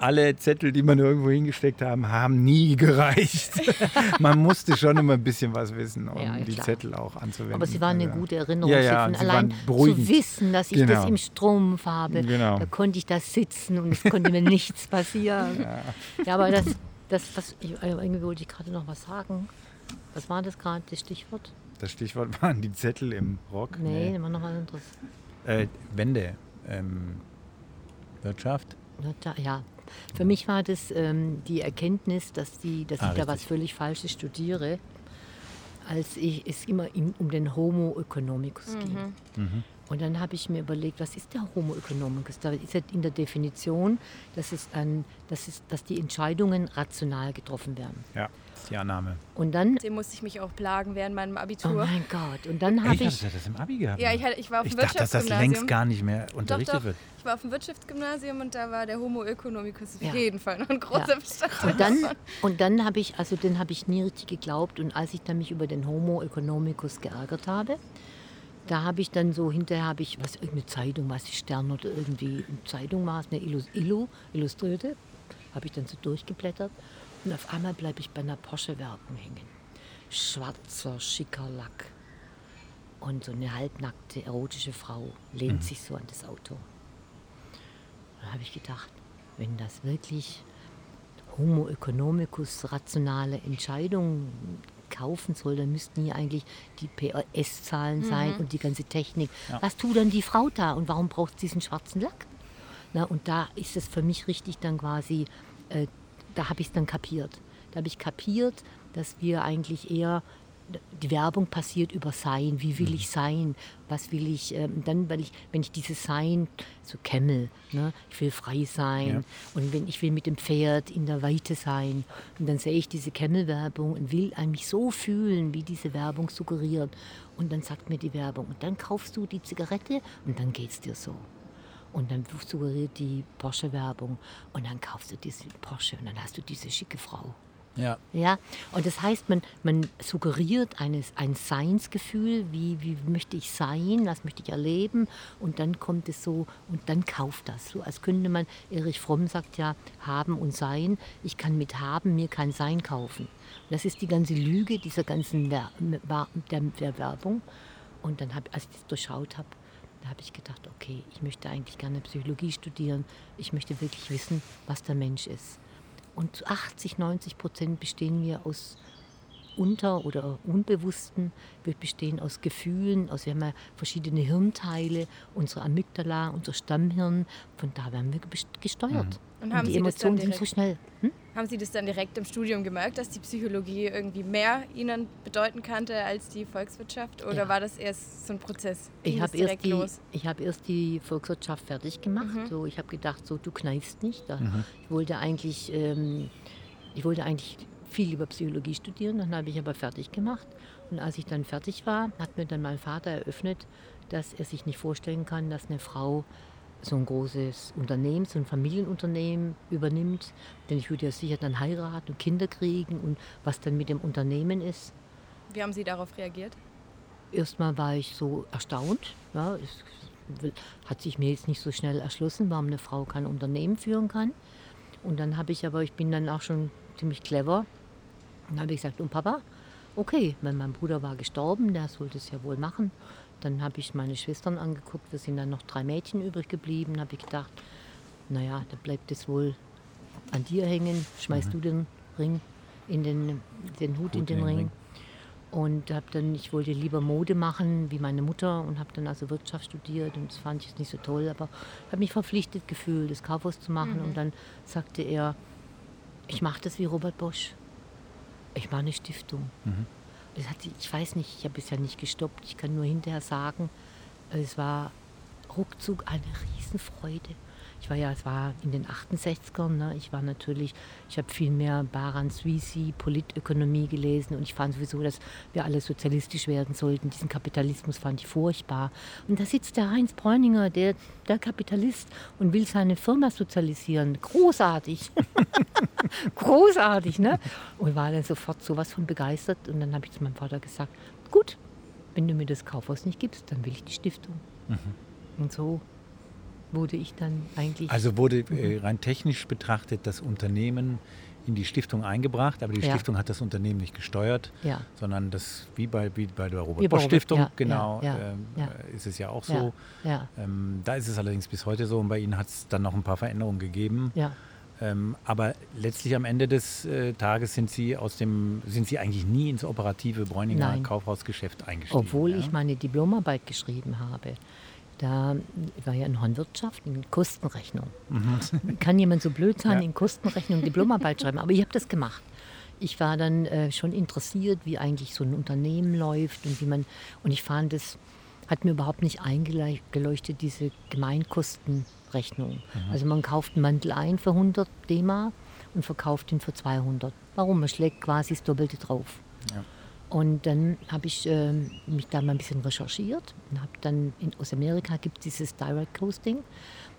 [SPEAKER 4] alle Zettel, die man irgendwo hingesteckt haben, haben nie gereicht. [LAUGHS] man musste schon immer ein bisschen was wissen, um ja, die Zettel auch anzuwenden.
[SPEAKER 3] Aber sie waren eine gute Erinnerung. Ja, ja, allein zu wissen, dass ich genau. das im Strumpf habe, genau. da konnte ich da sitzen und es konnte mir nichts passieren. Ja. aber das, das was, ich, irgendwie wollte ich gerade noch was sagen. Was war das gerade, das Stichwort?
[SPEAKER 4] Das Stichwort waren die Zettel im Rock.
[SPEAKER 3] Nee, nee. noch was anderes.
[SPEAKER 4] Äh, Wende. Ähm, Wirtschaft?
[SPEAKER 3] Ja, für mich war das ähm, die Erkenntnis, dass, die, dass ah, ich da was völlig Falsches studiere, als ich, es immer im, um den Homo economicus mhm. ging. Mhm. Und dann habe ich mir überlegt, was ist der Homo economicus? Da ist in der Definition, dass, es ein, dass, es, dass die Entscheidungen rational getroffen werden.
[SPEAKER 4] Ja die Annahme.
[SPEAKER 3] Und dann.
[SPEAKER 2] Dem musste ich mich auch plagen während meinem Abitur. Oh
[SPEAKER 3] mein Gott. Und dann habe ich.
[SPEAKER 4] Ich hatte das im Abi gehabt.
[SPEAKER 2] Ja, ich, hatte, ich war auf dem
[SPEAKER 4] ich dachte, dass das längst gar nicht mehr unterrichtet
[SPEAKER 2] doch, doch.
[SPEAKER 4] wird.
[SPEAKER 2] Ich war auf dem Wirtschaftsgymnasium und da war der Homo economicus auf ja. jeden Fall noch ein großer ja. Bestandteil.
[SPEAKER 3] Und dann, und dann habe ich, also den habe ich nie richtig geglaubt. Und als ich dann mich über den Homo economicus geärgert habe, da habe ich dann so, hinterher habe ich, was, irgendeine Zeitung, was, die Stern oder irgendwie eine Zeitung war es, eine Illu, Illustrierte, habe ich dann so durchgeblättert. Und auf einmal bleibe ich bei einer Porsche-Werbung hängen. Schwarzer, schicker Lack. Und so eine halbnackte, erotische Frau lehnt mhm. sich so an das Auto. Da habe ich gedacht, wenn das wirklich Homo economicus rationale Entscheidungen kaufen soll, dann müssten hier eigentlich die PRS-Zahlen mhm. sein und die ganze Technik. Ja. Was tut dann die Frau da und warum braucht sie diesen schwarzen Lack? Na, und da ist es für mich richtig dann quasi äh, da habe ich es dann kapiert. Da habe ich kapiert, dass wir eigentlich eher die Werbung passiert über Sein. Wie will ich sein? Was will ich? Ähm, dann, weil ich, wenn ich dieses Sein, so Camel, ne, ich will frei sein. Ja. Und wenn ich will mit dem Pferd in der Weite sein. Und dann sehe ich diese Camel-Werbung und will mich so fühlen, wie diese Werbung suggeriert. Und dann sagt mir die Werbung, und dann kaufst du die Zigarette und dann geht es dir so. Und dann suggeriert die Porsche-Werbung und dann kaufst du diesen Porsche und dann hast du diese schicke Frau.
[SPEAKER 4] Ja.
[SPEAKER 3] ja. Und das heißt, man, man suggeriert eines, ein Seinsgefühl, wie, wie möchte ich sein, was möchte ich erleben. Und dann kommt es so und dann kauft das. So als könnte man, Erich Fromm sagt ja, haben und sein. Ich kann mit haben mir kein Sein kaufen. Und das ist die ganze Lüge dieser ganzen Wer der, der Werbung. Und dann, hab, als ich das durchschaut habe, da habe ich gedacht, okay, ich möchte eigentlich gerne Psychologie studieren. Ich möchte wirklich wissen, was der Mensch ist. Und zu 80, 90 Prozent bestehen wir aus unter- oder unbewussten. Wir bestehen aus Gefühlen, aus wir haben ja verschiedene Hirnteile, unsere Amygdala, unser Stammhirn. Von da werden wir gesteuert. Mhm.
[SPEAKER 2] Und, haben und die Emotionen sind so schnell. Hm? Haben Sie das dann direkt im Studium gemerkt, dass die Psychologie irgendwie mehr Ihnen bedeuten kannte als die Volkswirtschaft? Oder ja. war das erst so ein Prozess?
[SPEAKER 3] ich habe erst, die, hab erst die Volkswirtschaft fertig gemacht. Mhm. So, ich habe gedacht, so du kneifst nicht. Mhm. Ich wollte eigentlich ähm, ich wollte eigentlich viel über Psychologie studieren, dann habe ich aber fertig gemacht. Und als ich dann fertig war, hat mir dann mein Vater eröffnet, dass er sich nicht vorstellen kann, dass eine Frau so ein großes Unternehmen, so ein Familienunternehmen übernimmt. Denn ich würde ja sicher dann heiraten und Kinder kriegen und was dann mit dem Unternehmen ist.
[SPEAKER 2] Wie haben Sie darauf reagiert?
[SPEAKER 3] Erstmal war ich so erstaunt. Ja, es hat sich mir jetzt nicht so schnell erschlossen, warum eine Frau kein Unternehmen führen kann. Und dann habe ich aber, ich bin dann auch schon ziemlich clever, dann habe ich gesagt, und Papa, okay, weil mein Bruder war gestorben, der sollte es ja wohl machen. Dann habe ich meine Schwestern angeguckt, wir sind dann noch drei Mädchen übrig geblieben. habe ich gedacht, naja, da bleibt es wohl an dir hängen. Schmeißt mhm. du den Ring in den, den Hut, Hut in den, in den Ring. Ring. Und habe dann, ich wollte lieber Mode machen wie meine Mutter und habe dann also Wirtschaft studiert und das fand ich jetzt nicht so toll, aber habe mich verpflichtet gefühlt, das Kaufhaus zu machen. Mhm. Und dann sagte er, ich mache das wie Robert Bosch. Ich mache eine Stiftung. Mhm. Ich weiß nicht, ich habe es ja nicht gestoppt. Ich kann nur hinterher sagen, es war ruckzuck eine Riesenfreude. Ich war ja, es war in den 68ern, ne? ich war natürlich, ich habe viel mehr Baran Suisi, Politökonomie gelesen und ich fand sowieso, dass wir alle sozialistisch werden sollten. Diesen Kapitalismus fand ich furchtbar. Und da sitzt der Heinz Bräuninger, der, der Kapitalist, und will seine Firma sozialisieren. Großartig. [LAUGHS] Großartig, ne? Und war dann sofort sowas von begeistert. Und dann habe ich zu meinem Vater gesagt, gut, wenn du mir das Kaufhaus nicht gibst, dann will ich die Stiftung. Mhm. Und so wurde ich dann eigentlich.
[SPEAKER 4] Also wurde äh, rein technisch betrachtet das Unternehmen in die Stiftung eingebracht, aber die ja. Stiftung hat das Unternehmen nicht gesteuert, ja. sondern das wie bei, wie bei der Robert Bosch Stiftung, ja, genau, äh, ist es ja auch so. Ähm, da ist es allerdings bis heute so und bei Ihnen hat es dann noch ein paar Veränderungen gegeben. Ähm, aber letztlich am Ende des äh, Tages sind Sie aus dem, sind Sie eigentlich nie ins operative Bräuninger. Kaufhausgeschäft eingestiegen.
[SPEAKER 3] Obwohl ich meine Diplomarbeit geschrieben habe. Da war ja in Hornwirtschaft in Kostenrechnung. Mhm. Kann jemand so blöd sein, ja. in Kostenrechnung Diplomarbeit schreiben? Aber ich habe das gemacht. Ich war dann äh, schon interessiert, wie eigentlich so ein Unternehmen läuft und wie man. Und ich fand es, hat mir überhaupt nicht eingeleuchtet, diese Gemeinkostenrechnung. Mhm. Also man kauft einen Mantel ein für 100 DM und verkauft ihn für 200. Warum? Man schlägt quasi das Doppelte drauf. Ja. Und dann habe ich äh, mich da mal ein bisschen recherchiert und habe dann in, aus Amerika gibt es dieses Direct Coasting.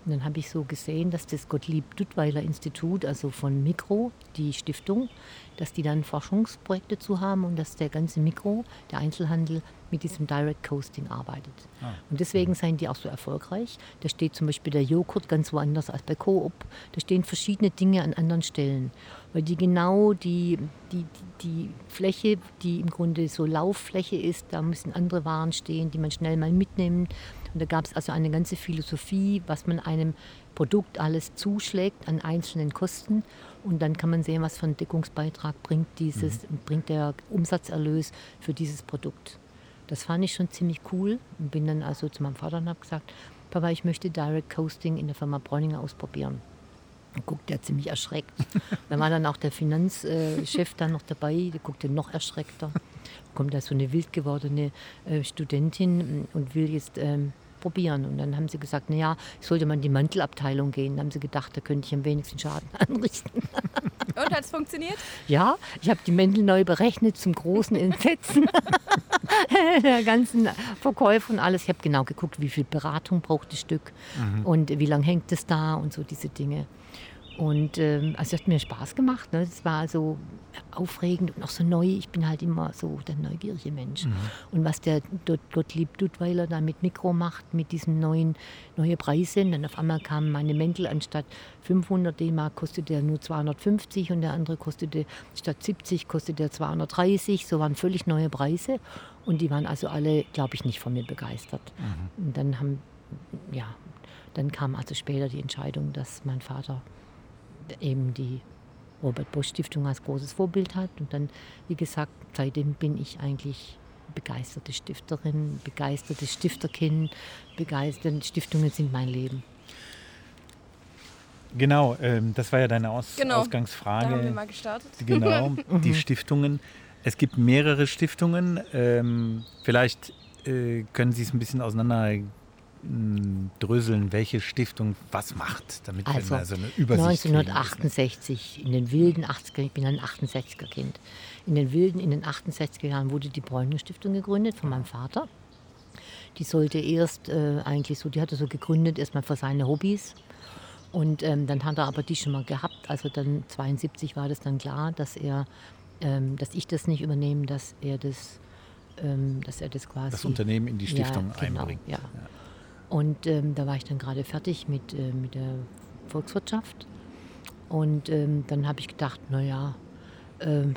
[SPEAKER 3] Und dann habe ich so gesehen, dass das Gottlieb Duttweiler Institut, also von Mikro, die Stiftung, dass die dann Forschungsprojekte zu haben und dass der ganze Mikro, der Einzelhandel, mit diesem Direct Coasting arbeitet. Ah. Und deswegen seien die auch so erfolgreich. Da steht zum Beispiel der Joghurt ganz woanders als bei Coop. Da stehen verschiedene Dinge an anderen Stellen, weil die genau die, die, die, die Fläche, die im Grunde so Lauffläche ist, da müssen andere Waren stehen, die man schnell mal mitnimmt. Und da gab es also eine ganze Philosophie, was man einem Produkt alles zuschlägt an einzelnen Kosten. Und dann kann man sehen, was für einen Deckungsbeitrag bringt, dieses, mhm. bringt der Umsatzerlös für dieses Produkt. Das fand ich schon ziemlich cool und bin dann also zu meinem Vater und habe gesagt, Papa, ich möchte Direct Coasting in der Firma Bräuninger ausprobieren. Und guckt er ziemlich erschreckt. [LAUGHS] dann war dann auch der Finanzchef dann noch dabei, der guckte noch erschreckter. Kommt da so eine wild gewordene äh, Studentin und will jetzt ähm, probieren. Und dann haben sie gesagt, naja, ich sollte mal in die Mantelabteilung gehen. Dann haben sie gedacht, da könnte ich am wenigsten Schaden [LAUGHS] anrichten.
[SPEAKER 2] Und hat es funktioniert?
[SPEAKER 3] Ja, ich habe die Mäntel neu berechnet zum großen Entsetzen [LAUGHS] der ganzen Verkäufe und alles. Ich habe genau geguckt, wie viel Beratung braucht das Stück mhm. und wie lange hängt es da und so diese Dinge. Und ähm, also es hat mir Spaß gemacht. Ne? Es war so aufregend und auch so neu. Ich bin halt immer so der neugierige Mensch. Mhm. Und was der Gottlieb Duttweiler da mit Mikro macht, mit diesen neuen neue Preise, dann auf einmal kamen meine Mäntel anstatt 500 D-Mark kostete der nur 250 und der andere kostete statt 70 kostete der 230. So waren völlig neue Preise und die waren also alle, glaube ich, nicht von mir begeistert. Mhm. Und dann haben ja, dann kam also später die Entscheidung, dass mein Vater eben die Robert Bosch Stiftung als großes Vorbild hat. Und dann, wie gesagt, seitdem bin ich eigentlich begeisterte Stifterin, begeistertes Stifterkind. Begeisterte Stiftungen sind mein Leben.
[SPEAKER 4] Genau, ähm, das war ja deine Aus genau, Ausgangsfrage. Da
[SPEAKER 2] haben wir mal gestartet.
[SPEAKER 4] Genau, [LAUGHS] die Stiftungen. Es gibt mehrere Stiftungen. Ähm, vielleicht äh, können Sie es ein bisschen auseinander dröseln, welche Stiftung was macht, damit
[SPEAKER 3] also,
[SPEAKER 4] wir so eine Übersicht
[SPEAKER 3] 1968, kriegen, in den wilden 80er, ich bin ein 68er Kind, in den wilden, in den 68er Jahren wurde die Bräuninger Stiftung gegründet von meinem Vater. Die sollte erst äh, eigentlich so, die hatte so gegründet, erstmal für seine Hobbys. Und ähm, dann hat er aber die schon mal gehabt. Also dann 72 war das dann klar, dass er, ähm, dass ich das nicht übernehme, dass er das, ähm, dass er das quasi
[SPEAKER 4] das Unternehmen in die Stiftung
[SPEAKER 3] ja, genau,
[SPEAKER 4] einbringt.
[SPEAKER 3] Ja. ja. Und ähm, da war ich dann gerade fertig mit, äh, mit der Volkswirtschaft. Und ähm, dann habe ich gedacht, naja, ähm,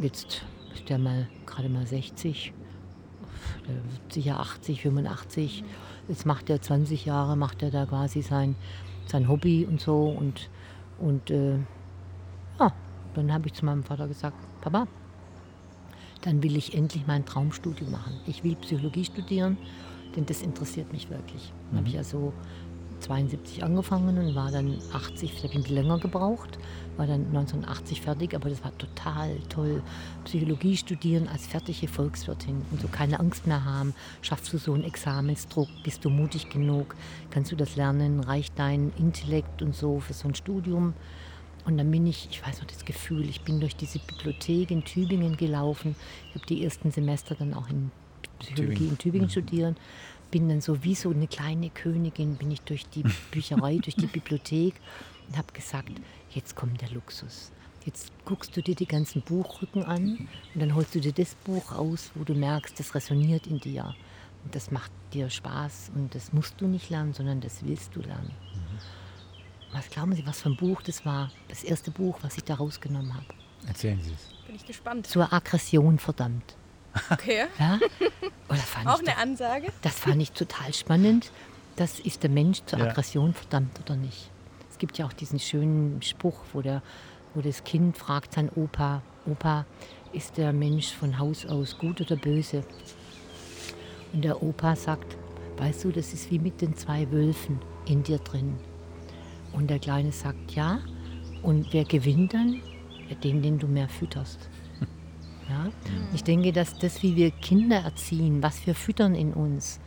[SPEAKER 3] jetzt ist der mal gerade mal 60, der wird sicher 80, 85. Jetzt macht er 20 Jahre, macht er da quasi sein, sein Hobby und so. Und, und äh, ja, dann habe ich zu meinem Vater gesagt, Papa, dann will ich endlich mein Traumstudium machen. Ich will Psychologie studieren denn das interessiert mich wirklich. Dann habe ich also 72 angefangen und war dann 80, da habe ich länger gebraucht, war dann 1980 fertig, aber das war total toll. Psychologie studieren als fertige Volkswirtin und so keine Angst mehr haben. Schaffst du so einen Examensdruck, bist du mutig genug, kannst du das lernen, reicht dein Intellekt und so für so ein Studium. Und dann bin ich, ich weiß noch das Gefühl, ich bin durch diese Bibliothek in Tübingen gelaufen. Ich habe die ersten Semester dann auch in Psychologie Tübingen. in Tübingen mhm. studieren. Bin dann so wie so eine kleine Königin, bin ich durch die [LAUGHS] Bücherei, durch die Bibliothek und habe gesagt, jetzt kommt der Luxus. Jetzt guckst du dir die ganzen Buchrücken an und dann holst du dir das Buch aus, wo du merkst, das resoniert in dir. Und das macht dir Spaß und das musst du nicht lernen, sondern das willst du lernen. Mhm. Was glauben Sie, was für ein Buch das war? Das erste Buch, was ich da rausgenommen habe.
[SPEAKER 4] Erzählen Sie es.
[SPEAKER 2] Bin ich gespannt.
[SPEAKER 3] Zur Aggression verdammt.
[SPEAKER 2] Okay. [LAUGHS]
[SPEAKER 3] Ja?
[SPEAKER 2] Auch eine Ansage?
[SPEAKER 3] Das fand ich total spannend. Das ist der Mensch zur ja. Aggression verdammt oder nicht. Es gibt ja auch diesen schönen Spruch, wo, der, wo das Kind fragt sein Opa, Opa, ist der Mensch von Haus aus gut oder böse? Und der Opa sagt, weißt du, das ist wie mit den zwei Wölfen in dir drin. Und der Kleine sagt, ja. Und wer gewinnt dann? Den, den du mehr fütterst. Ja? Ich denke, dass das, wie wir Kinder erziehen, was wir füttern in uns,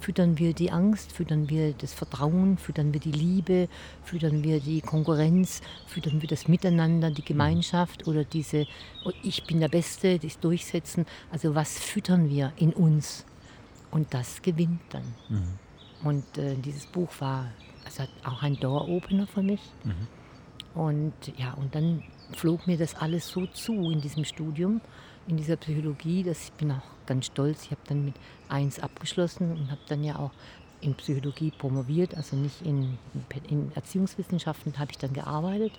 [SPEAKER 3] füttern wir die Angst, füttern wir das Vertrauen, füttern wir die Liebe, füttern wir die Konkurrenz, füttern wir das Miteinander, die Gemeinschaft oder diese oh, Ich bin der Beste, das Durchsetzen. Also was füttern wir in uns? Und das gewinnt dann. Mhm. Und äh, dieses Buch war also auch ein Door-Opener für mich. Mhm. Und ja, und dann flog mir das alles so zu in diesem Studium, in dieser Psychologie, dass ich bin auch ganz stolz. Ich habe dann mit eins abgeschlossen und habe dann ja auch in Psychologie promoviert, also nicht in, in Erziehungswissenschaften habe ich dann gearbeitet.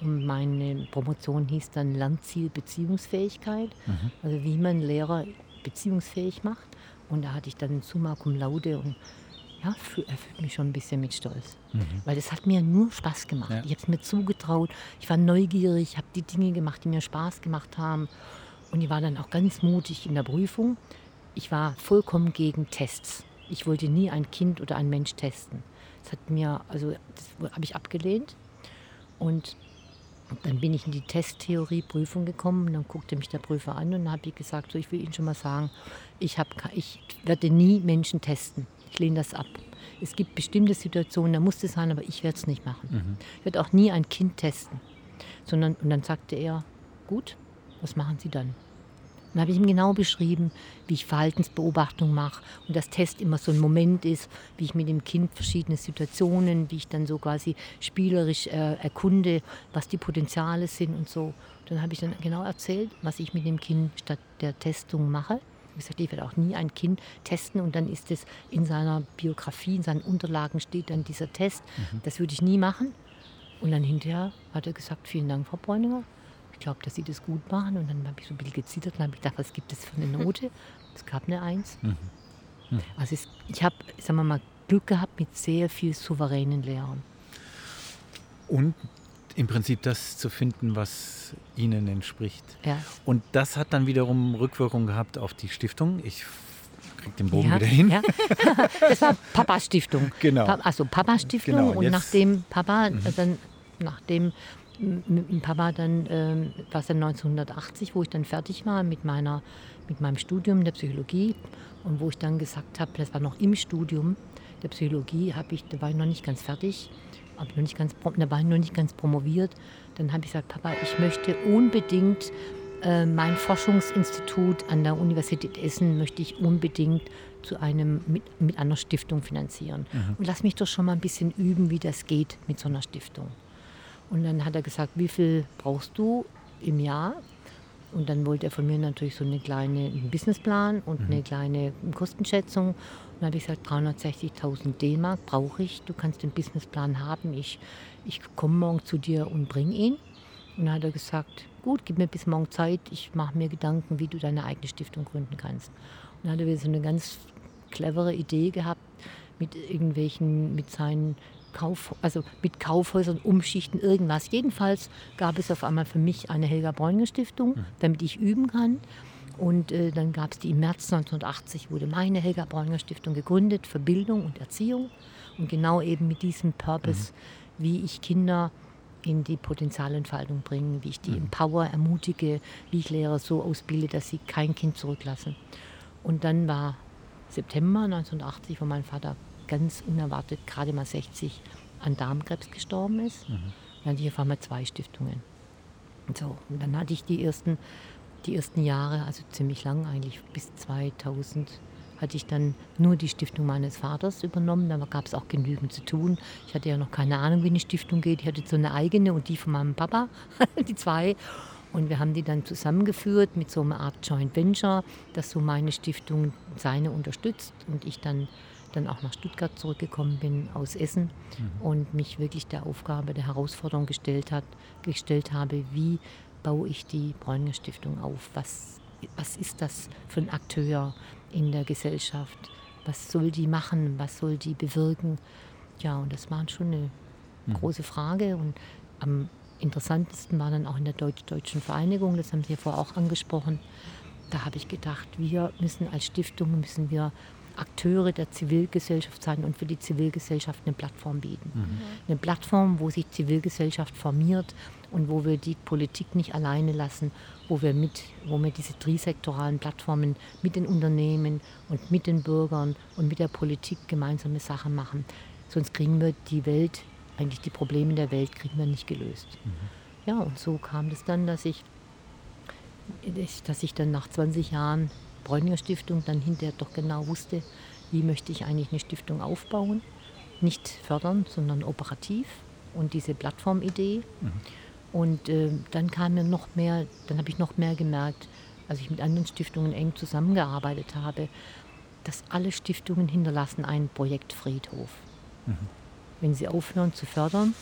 [SPEAKER 3] Und meine Promotion hieß dann Lernziel Beziehungsfähigkeit, mhm. also wie man Lehrer beziehungsfähig macht. Und da hatte ich dann Summa Cum Laude und ja, erfüllt mich schon ein bisschen mit Stolz. Mhm. Weil es hat mir nur Spaß gemacht. Ja. Ich habe es mir zugetraut. Ich war neugierig, habe die Dinge gemacht, die mir Spaß gemacht haben. Und ich war dann auch ganz mutig in der Prüfung. Ich war vollkommen gegen Tests. Ich wollte nie ein Kind oder ein Mensch testen. Das hat mir, also das habe ich abgelehnt. Und dann bin ich in die Testtheorie-Prüfung gekommen dann guckte mich der Prüfer an und dann habe ich gesagt, so, ich will Ihnen schon mal sagen, ich, hab, ich werde nie Menschen testen. Ich lehne das ab. Es gibt bestimmte Situationen, da muss es sein, aber ich werde es nicht machen. Mhm. Ich werde auch nie ein Kind testen. Sondern, und dann sagte er, gut, was machen Sie dann? Dann habe ich ihm genau beschrieben, wie ich Verhaltensbeobachtung mache und dass Test immer so ein Moment ist, wie ich mit dem Kind verschiedene Situationen, wie ich dann so quasi spielerisch äh, erkunde, was die Potenziale sind und so. Dann habe ich dann genau erzählt, was ich mit dem Kind statt der Testung mache. Ich gesagt, ich werde auch nie ein Kind testen und dann ist es in seiner Biografie, in seinen Unterlagen steht dann dieser Test. Mhm. Das würde ich nie machen. Und dann hinterher hat er gesagt, vielen Dank, Frau Bräuninger. Ich glaube, dass Sie das gut machen. Und dann habe ich so ein bisschen gezittert und habe gedacht, was gibt es für eine Note? Es gab eine Eins. Mhm. Mhm. Also es, ich habe, sagen wir mal, Glück gehabt mit sehr viel souveränen Lehrern.
[SPEAKER 4] Und im Prinzip das zu finden, was ihnen entspricht.
[SPEAKER 3] Ja.
[SPEAKER 4] Und das hat dann wiederum Rückwirkung gehabt auf die Stiftung. Ich kriege den Bogen ja, wieder hin. Ja. [LAUGHS]
[SPEAKER 3] Das war Papa Stiftung.
[SPEAKER 4] Genau.
[SPEAKER 3] Also Papa Stiftung genau, und nachdem Papa mhm. dann nachdem mit dem Papa dann, äh, war es dann 1980, wo ich dann fertig war mit, meiner, mit meinem Studium der Psychologie und wo ich dann gesagt habe, das war noch im Studium der Psychologie, ich, da war ich noch nicht ganz fertig, noch nicht ganz, da war ich noch nicht ganz promoviert. Dann habe ich gesagt, Papa, ich möchte unbedingt äh, mein Forschungsinstitut an der Universität Essen möchte ich unbedingt zu einem mit, mit einer Stiftung finanzieren. Mhm. Und lass mich doch schon mal ein bisschen üben, wie das geht mit so einer Stiftung. Und dann hat er gesagt, wie viel brauchst du im Jahr? Und dann wollte er von mir natürlich so eine kleine einen Businessplan und mhm. eine kleine Kostenschätzung. Und dann habe ich gesagt, 360.000 D-Mark brauche ich. Du kannst den Businessplan haben. Ich, ich komme morgen zu dir und bringe ihn. Und dann hat er gesagt, gut, gib mir bis morgen Zeit. Ich mache mir Gedanken, wie du deine eigene Stiftung gründen kannst. Und dann hat er wieder so eine ganz clevere Idee gehabt mit irgendwelchen, mit seinen Kauf, also mit Kaufhäusern, Umschichten, irgendwas. Jedenfalls gab es auf einmal für mich eine Helga Bräuninger Stiftung, hm. damit ich üben kann. Und äh, dann gab es die im März 1980, wurde meine Helga Bräuninger Stiftung gegründet für Bildung und Erziehung. Und genau eben mit diesem Purpose, mhm. wie ich Kinder in die Potenzialentfaltung bringe, wie ich die mhm. empower, ermutige, wie ich Lehrer so ausbilde, dass sie kein Kind zurücklassen. Und dann war September 1980, wo mein Vater ganz unerwartet gerade mal 60 an Darmkrebs gestorben ist. Mhm. Dann hatte ich auf einmal zwei Stiftungen. Und so, und dann hatte ich die ersten, die ersten Jahre, also ziemlich lang eigentlich, bis 2000, hatte ich dann nur die Stiftung meines Vaters übernommen. Da gab es auch genügend zu tun. Ich hatte ja noch keine Ahnung, wie eine Stiftung geht. Ich hatte so eine eigene und die von meinem Papa, [LAUGHS] die zwei. Und wir haben die dann zusammengeführt mit so einer Art Joint Venture, dass so meine Stiftung seine unterstützt und ich dann dann auch nach Stuttgart zurückgekommen bin aus Essen mhm. und mich wirklich der Aufgabe, der Herausforderung gestellt, hat, gestellt habe, wie baue ich die Bräuninger Stiftung auf? Was, was ist das für ein Akteur in der Gesellschaft? Was soll die machen? Was soll die bewirken? Ja, und das war schon eine mhm. große Frage. Und am interessantesten war dann auch in der Deutsch-Deutschen Vereinigung, das haben Sie ja vorher auch angesprochen. Da habe ich gedacht, wir müssen als Stiftung, müssen wir Akteure der Zivilgesellschaft sein und für die Zivilgesellschaft eine Plattform bieten. Mhm. Eine Plattform, wo sich Zivilgesellschaft formiert und wo wir die Politik nicht alleine lassen, wo wir, mit, wo wir diese trisektoralen Plattformen mit den Unternehmen und mit den Bürgern und mit der Politik gemeinsame Sachen machen. Sonst kriegen wir die Welt, eigentlich die Probleme der Welt, kriegen wir nicht gelöst. Mhm. Ja, und so kam es dann, dass ich, dass ich dann nach 20 Jahren Bräuninger Stiftung dann hinterher doch genau wusste, wie möchte ich eigentlich eine Stiftung aufbauen. Nicht fördern, sondern operativ und diese Plattformidee. Mhm. Und äh, dann kam mir noch mehr, dann habe ich noch mehr gemerkt, als ich mit anderen Stiftungen eng zusammengearbeitet habe, dass alle Stiftungen hinterlassen einen Projektfriedhof. Mhm. Wenn sie aufhören zu fördern,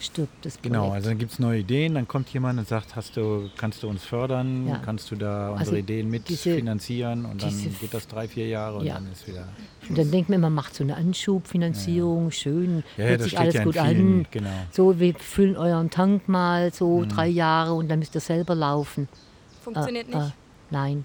[SPEAKER 3] stirbt das
[SPEAKER 4] genau, Projekt. Genau, also dann gibt es neue Ideen, dann kommt jemand und sagt, hast du, kannst du uns fördern, ja. kannst du da unsere also Ideen mitfinanzieren und dann geht das drei, vier Jahre und ja. dann ist wieder.
[SPEAKER 3] Und dann denkt man, man macht so eine Anschubfinanzierung, ja. schön, hört sich alles gut vielen, an. Genau. So, wir füllen euren Tank mal so mhm. drei Jahre und dann müsst ihr selber laufen.
[SPEAKER 2] Funktioniert äh, nicht? Äh,
[SPEAKER 3] nein,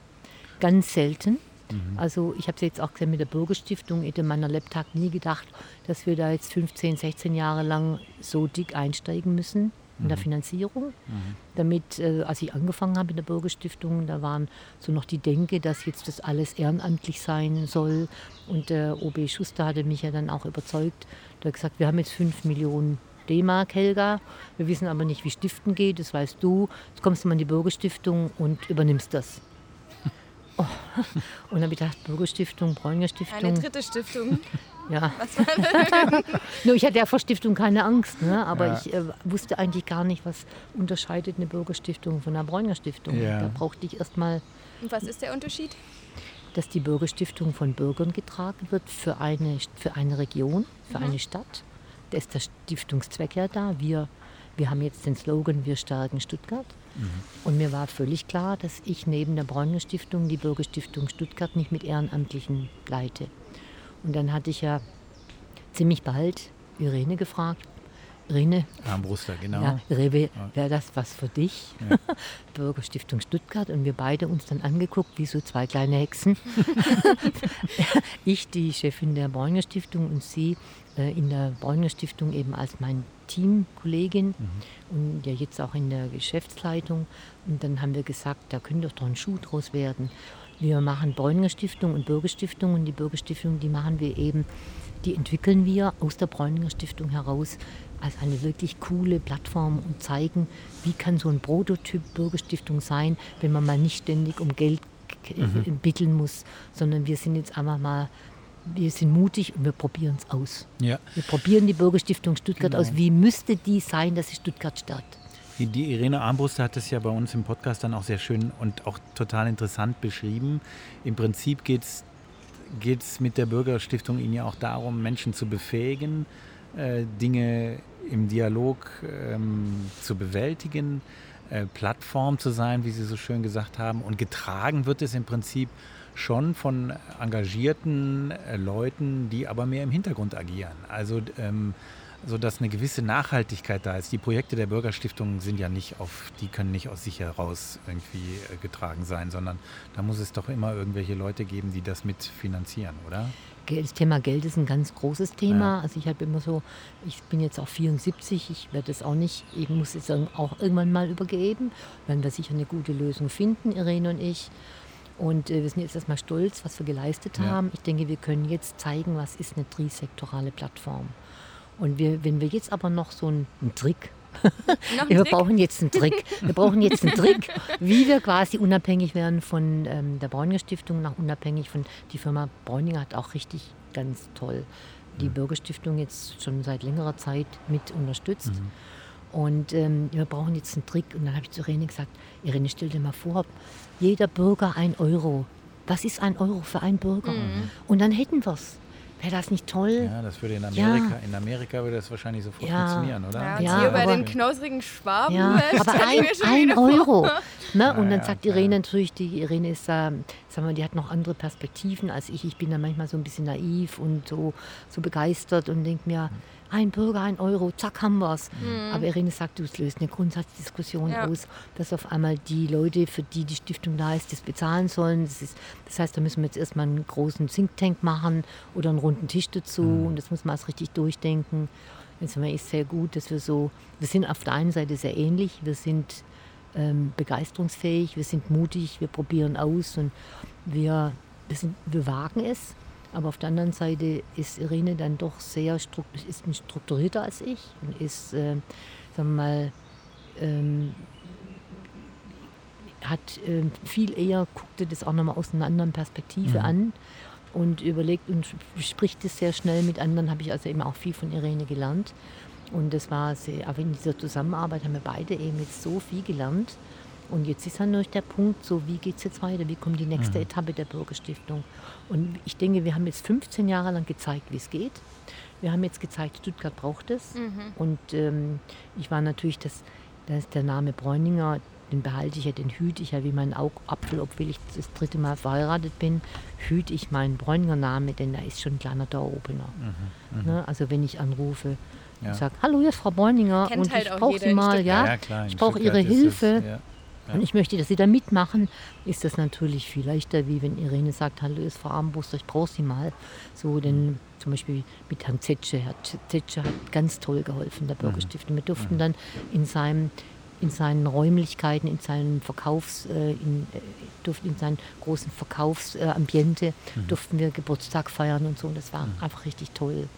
[SPEAKER 3] ganz selten. Mhm. Also ich habe es jetzt auch gesehen mit der Bürgerstiftung, hätte meiner Lebtag nie gedacht, dass wir da jetzt 15, 16 Jahre lang so dick einsteigen müssen in der mhm. Finanzierung. Mhm. Damit, äh, als ich angefangen habe in der Bürgerstiftung, da waren so noch die Denke, dass jetzt das alles ehrenamtlich sein soll. Und der OB Schuster hatte mich ja dann auch überzeugt. Der hat gesagt, wir haben jetzt 5 Millionen D-Mark, Helga. Wir wissen aber nicht, wie Stiften geht, das weißt du. Jetzt kommst du mal in die Bürgerstiftung und übernimmst das. Oh. Und dann habe ich gedacht, Bürgerstiftung, Bräuninger Stiftung.
[SPEAKER 2] Eine dritte Stiftung. [LAUGHS]
[SPEAKER 3] ja. [LAUGHS] Nur ich hatte ja vor Stiftung keine Angst, ne? aber ja. ich äh, wusste eigentlich gar nicht, was unterscheidet eine Bürgerstiftung von einer Bräuninger Stiftung. Ja. Da brauchte ich erstmal.
[SPEAKER 2] Und was ist der Unterschied?
[SPEAKER 3] Dass die Bürgerstiftung von Bürgern getragen wird für eine, für eine Region, für mhm. eine Stadt. Da ist der Stiftungszweck ja da. Wir, wir haben jetzt den Slogan, wir stärken Stuttgart. Mhm. Und mir war völlig klar, dass ich neben der Bräuninger Stiftung die Bürgerstiftung Stuttgart nicht mit Ehrenamtlichen leite. Und dann hatte ich ja ziemlich bald Irene gefragt, Rene.
[SPEAKER 4] Armbruster, genau.
[SPEAKER 3] Ja, Rewe, wäre das was für dich? Ja. [LAUGHS] Bürgerstiftung Stuttgart und wir beide uns dann angeguckt, wie so zwei kleine Hexen. [LAUGHS] [LAUGHS] ich, die Chefin der Bräuninger Stiftung und sie in der Bräuninger Stiftung eben als mein Teamkollegin mhm. und ja jetzt auch in der Geschäftsleitung. Und dann haben wir gesagt, da könnte doch ein Schuh draus werden. Wir machen Bräuninger Stiftung und Bürgerstiftung und die Bürgerstiftung, die machen wir eben, die entwickeln wir aus der Bräuninger Stiftung heraus als eine wirklich coole Plattform und zeigen, wie kann so ein Prototyp Bürgerstiftung sein, wenn man mal nicht ständig um Geld mhm. bitteln muss, sondern wir sind jetzt einfach mal wir sind mutig und wir probieren es aus. Ja. Wir probieren die Bürgerstiftung Stuttgart genau. aus. Wie müsste die sein, dass sie Stuttgart stärkt?
[SPEAKER 4] Die Irene Armbruster hat es ja bei uns im Podcast dann auch sehr schön und auch total interessant beschrieben. Im Prinzip geht es mit der Bürgerstiftung Ihnen ja auch darum, Menschen zu befähigen, äh, Dinge im Dialog ähm, zu bewältigen, äh, Plattform zu sein, wie Sie so schön gesagt haben. Und getragen wird es im Prinzip schon von engagierten äh, Leuten, die aber mehr im Hintergrund agieren. Also ähm, so dass eine gewisse Nachhaltigkeit da ist. Die Projekte der Bürgerstiftung sind ja nicht auf, die können nicht aus sich heraus irgendwie äh, getragen sein, sondern da muss es doch immer irgendwelche Leute geben, die das mitfinanzieren, oder?
[SPEAKER 3] das Thema Geld ist ein ganz großes Thema. Ja. Also ich habe immer so, ich bin jetzt auch 74, ich werde es auch nicht, ich muss es auch irgendwann mal übergeben. Werden wir sicher eine gute Lösung finden, Irene und ich. Und äh, wir sind jetzt erstmal stolz, was wir geleistet ja. haben. Ich denke, wir können jetzt zeigen, was ist eine trisektorale Plattform. Und wir, wenn wir jetzt aber noch so einen, einen Trick [LAUGHS] wir Trick? brauchen jetzt einen Trick. Wir brauchen jetzt einen Trick, wie wir quasi unabhängig werden von ähm, der Bräuninger Stiftung, nach unabhängig von die Firma Bräuninger hat auch richtig ganz toll die mhm. Bürgerstiftung jetzt schon seit längerer Zeit mit unterstützt. Mhm. Und ähm, wir brauchen jetzt einen Trick. Und dann habe ich zu Irene gesagt, Irene, stell dir mal vor, jeder Bürger ein Euro. Was ist ein Euro für einen Bürger? Mhm. Und dann hätten wir es. Wäre das nicht toll?
[SPEAKER 4] Ja, das würde in Amerika, ja. in Amerika würde das wahrscheinlich sofort ja. funktionieren, oder?
[SPEAKER 2] Ja, ja hier bei den knausrigen Schwaben.
[SPEAKER 3] Ja, [LAUGHS] aber ein, ein Euro. Ne? Und dann sagt Irene natürlich, die Irene ist, äh, sagen wir, die hat noch andere Perspektiven als ich. Ich bin da manchmal so ein bisschen naiv und so, so begeistert und denke mir, ein Bürger, ein Euro, zack, haben wir es. Mhm. Aber Irene sagt, du löst eine Grundsatzdiskussion ja. aus, dass auf einmal die Leute, für die die Stiftung da ist, das bezahlen sollen. Das, ist, das heißt, da müssen wir jetzt erstmal einen großen Think Tank machen oder einen runden Tisch dazu mhm. und das muss man erst richtig durchdenken. Jetzt ist sehr gut, dass wir so, wir sind auf der einen Seite sehr ähnlich, wir sind ähm, begeisterungsfähig, wir sind mutig, wir probieren aus und wir, wir, sind, wir wagen es. Aber auf der anderen Seite ist Irene dann doch sehr ist strukturierter als ich und ist, äh, sagen wir mal, ähm, hat äh, viel eher, guckte das auch nochmal aus einer anderen Perspektive mhm. an und überlegt und spricht es sehr schnell mit anderen, habe ich also eben auch viel von Irene gelernt. Und das war sehr, aber in dieser Zusammenarbeit haben wir beide eben jetzt so viel gelernt. Und jetzt ist dann nur der Punkt, so wie geht es jetzt weiter, wie kommt die nächste mhm. Etappe der Bürgerstiftung. Und ich denke, wir haben jetzt 15 Jahre lang gezeigt, wie es geht. Wir haben jetzt gezeigt, Stuttgart braucht es. Mhm. Und ähm, ich war natürlich, das, das der Name Bräuninger, den behalte ich ja, den hüte ich ja wie meinen Augapfel, obwohl ich das dritte Mal verheiratet bin, hüte ich meinen Bräuninger Name, denn da ist schon ein kleiner Door-Opener. Mhm. Mhm. Ne? Also wenn ich anrufe ja. und sage, hallo, hier ist Frau Bräuninger
[SPEAKER 2] Kennt
[SPEAKER 3] und
[SPEAKER 2] halt
[SPEAKER 3] ich brauche Sie mal, ja, ja klar, ich brauche Ihre Hilfe. Es, ja. Und ich möchte, dass Sie da mitmachen, ist das natürlich viel leichter, wie wenn Irene sagt, hallo, ist Frau Armbruster, ich brauche Sie mal. So, denn zum Beispiel mit Herrn Zetsche. Herr Zetsche hat ganz toll geholfen, der mhm. Bürgerstiftung. Wir durften mhm. dann in seinem in seinen Räumlichkeiten, in seinem Verkaufs, äh, in, äh, durften in seinem großen Verkaufsambiente äh, mhm. durften wir Geburtstag feiern und so. Und das war mhm. einfach richtig toll.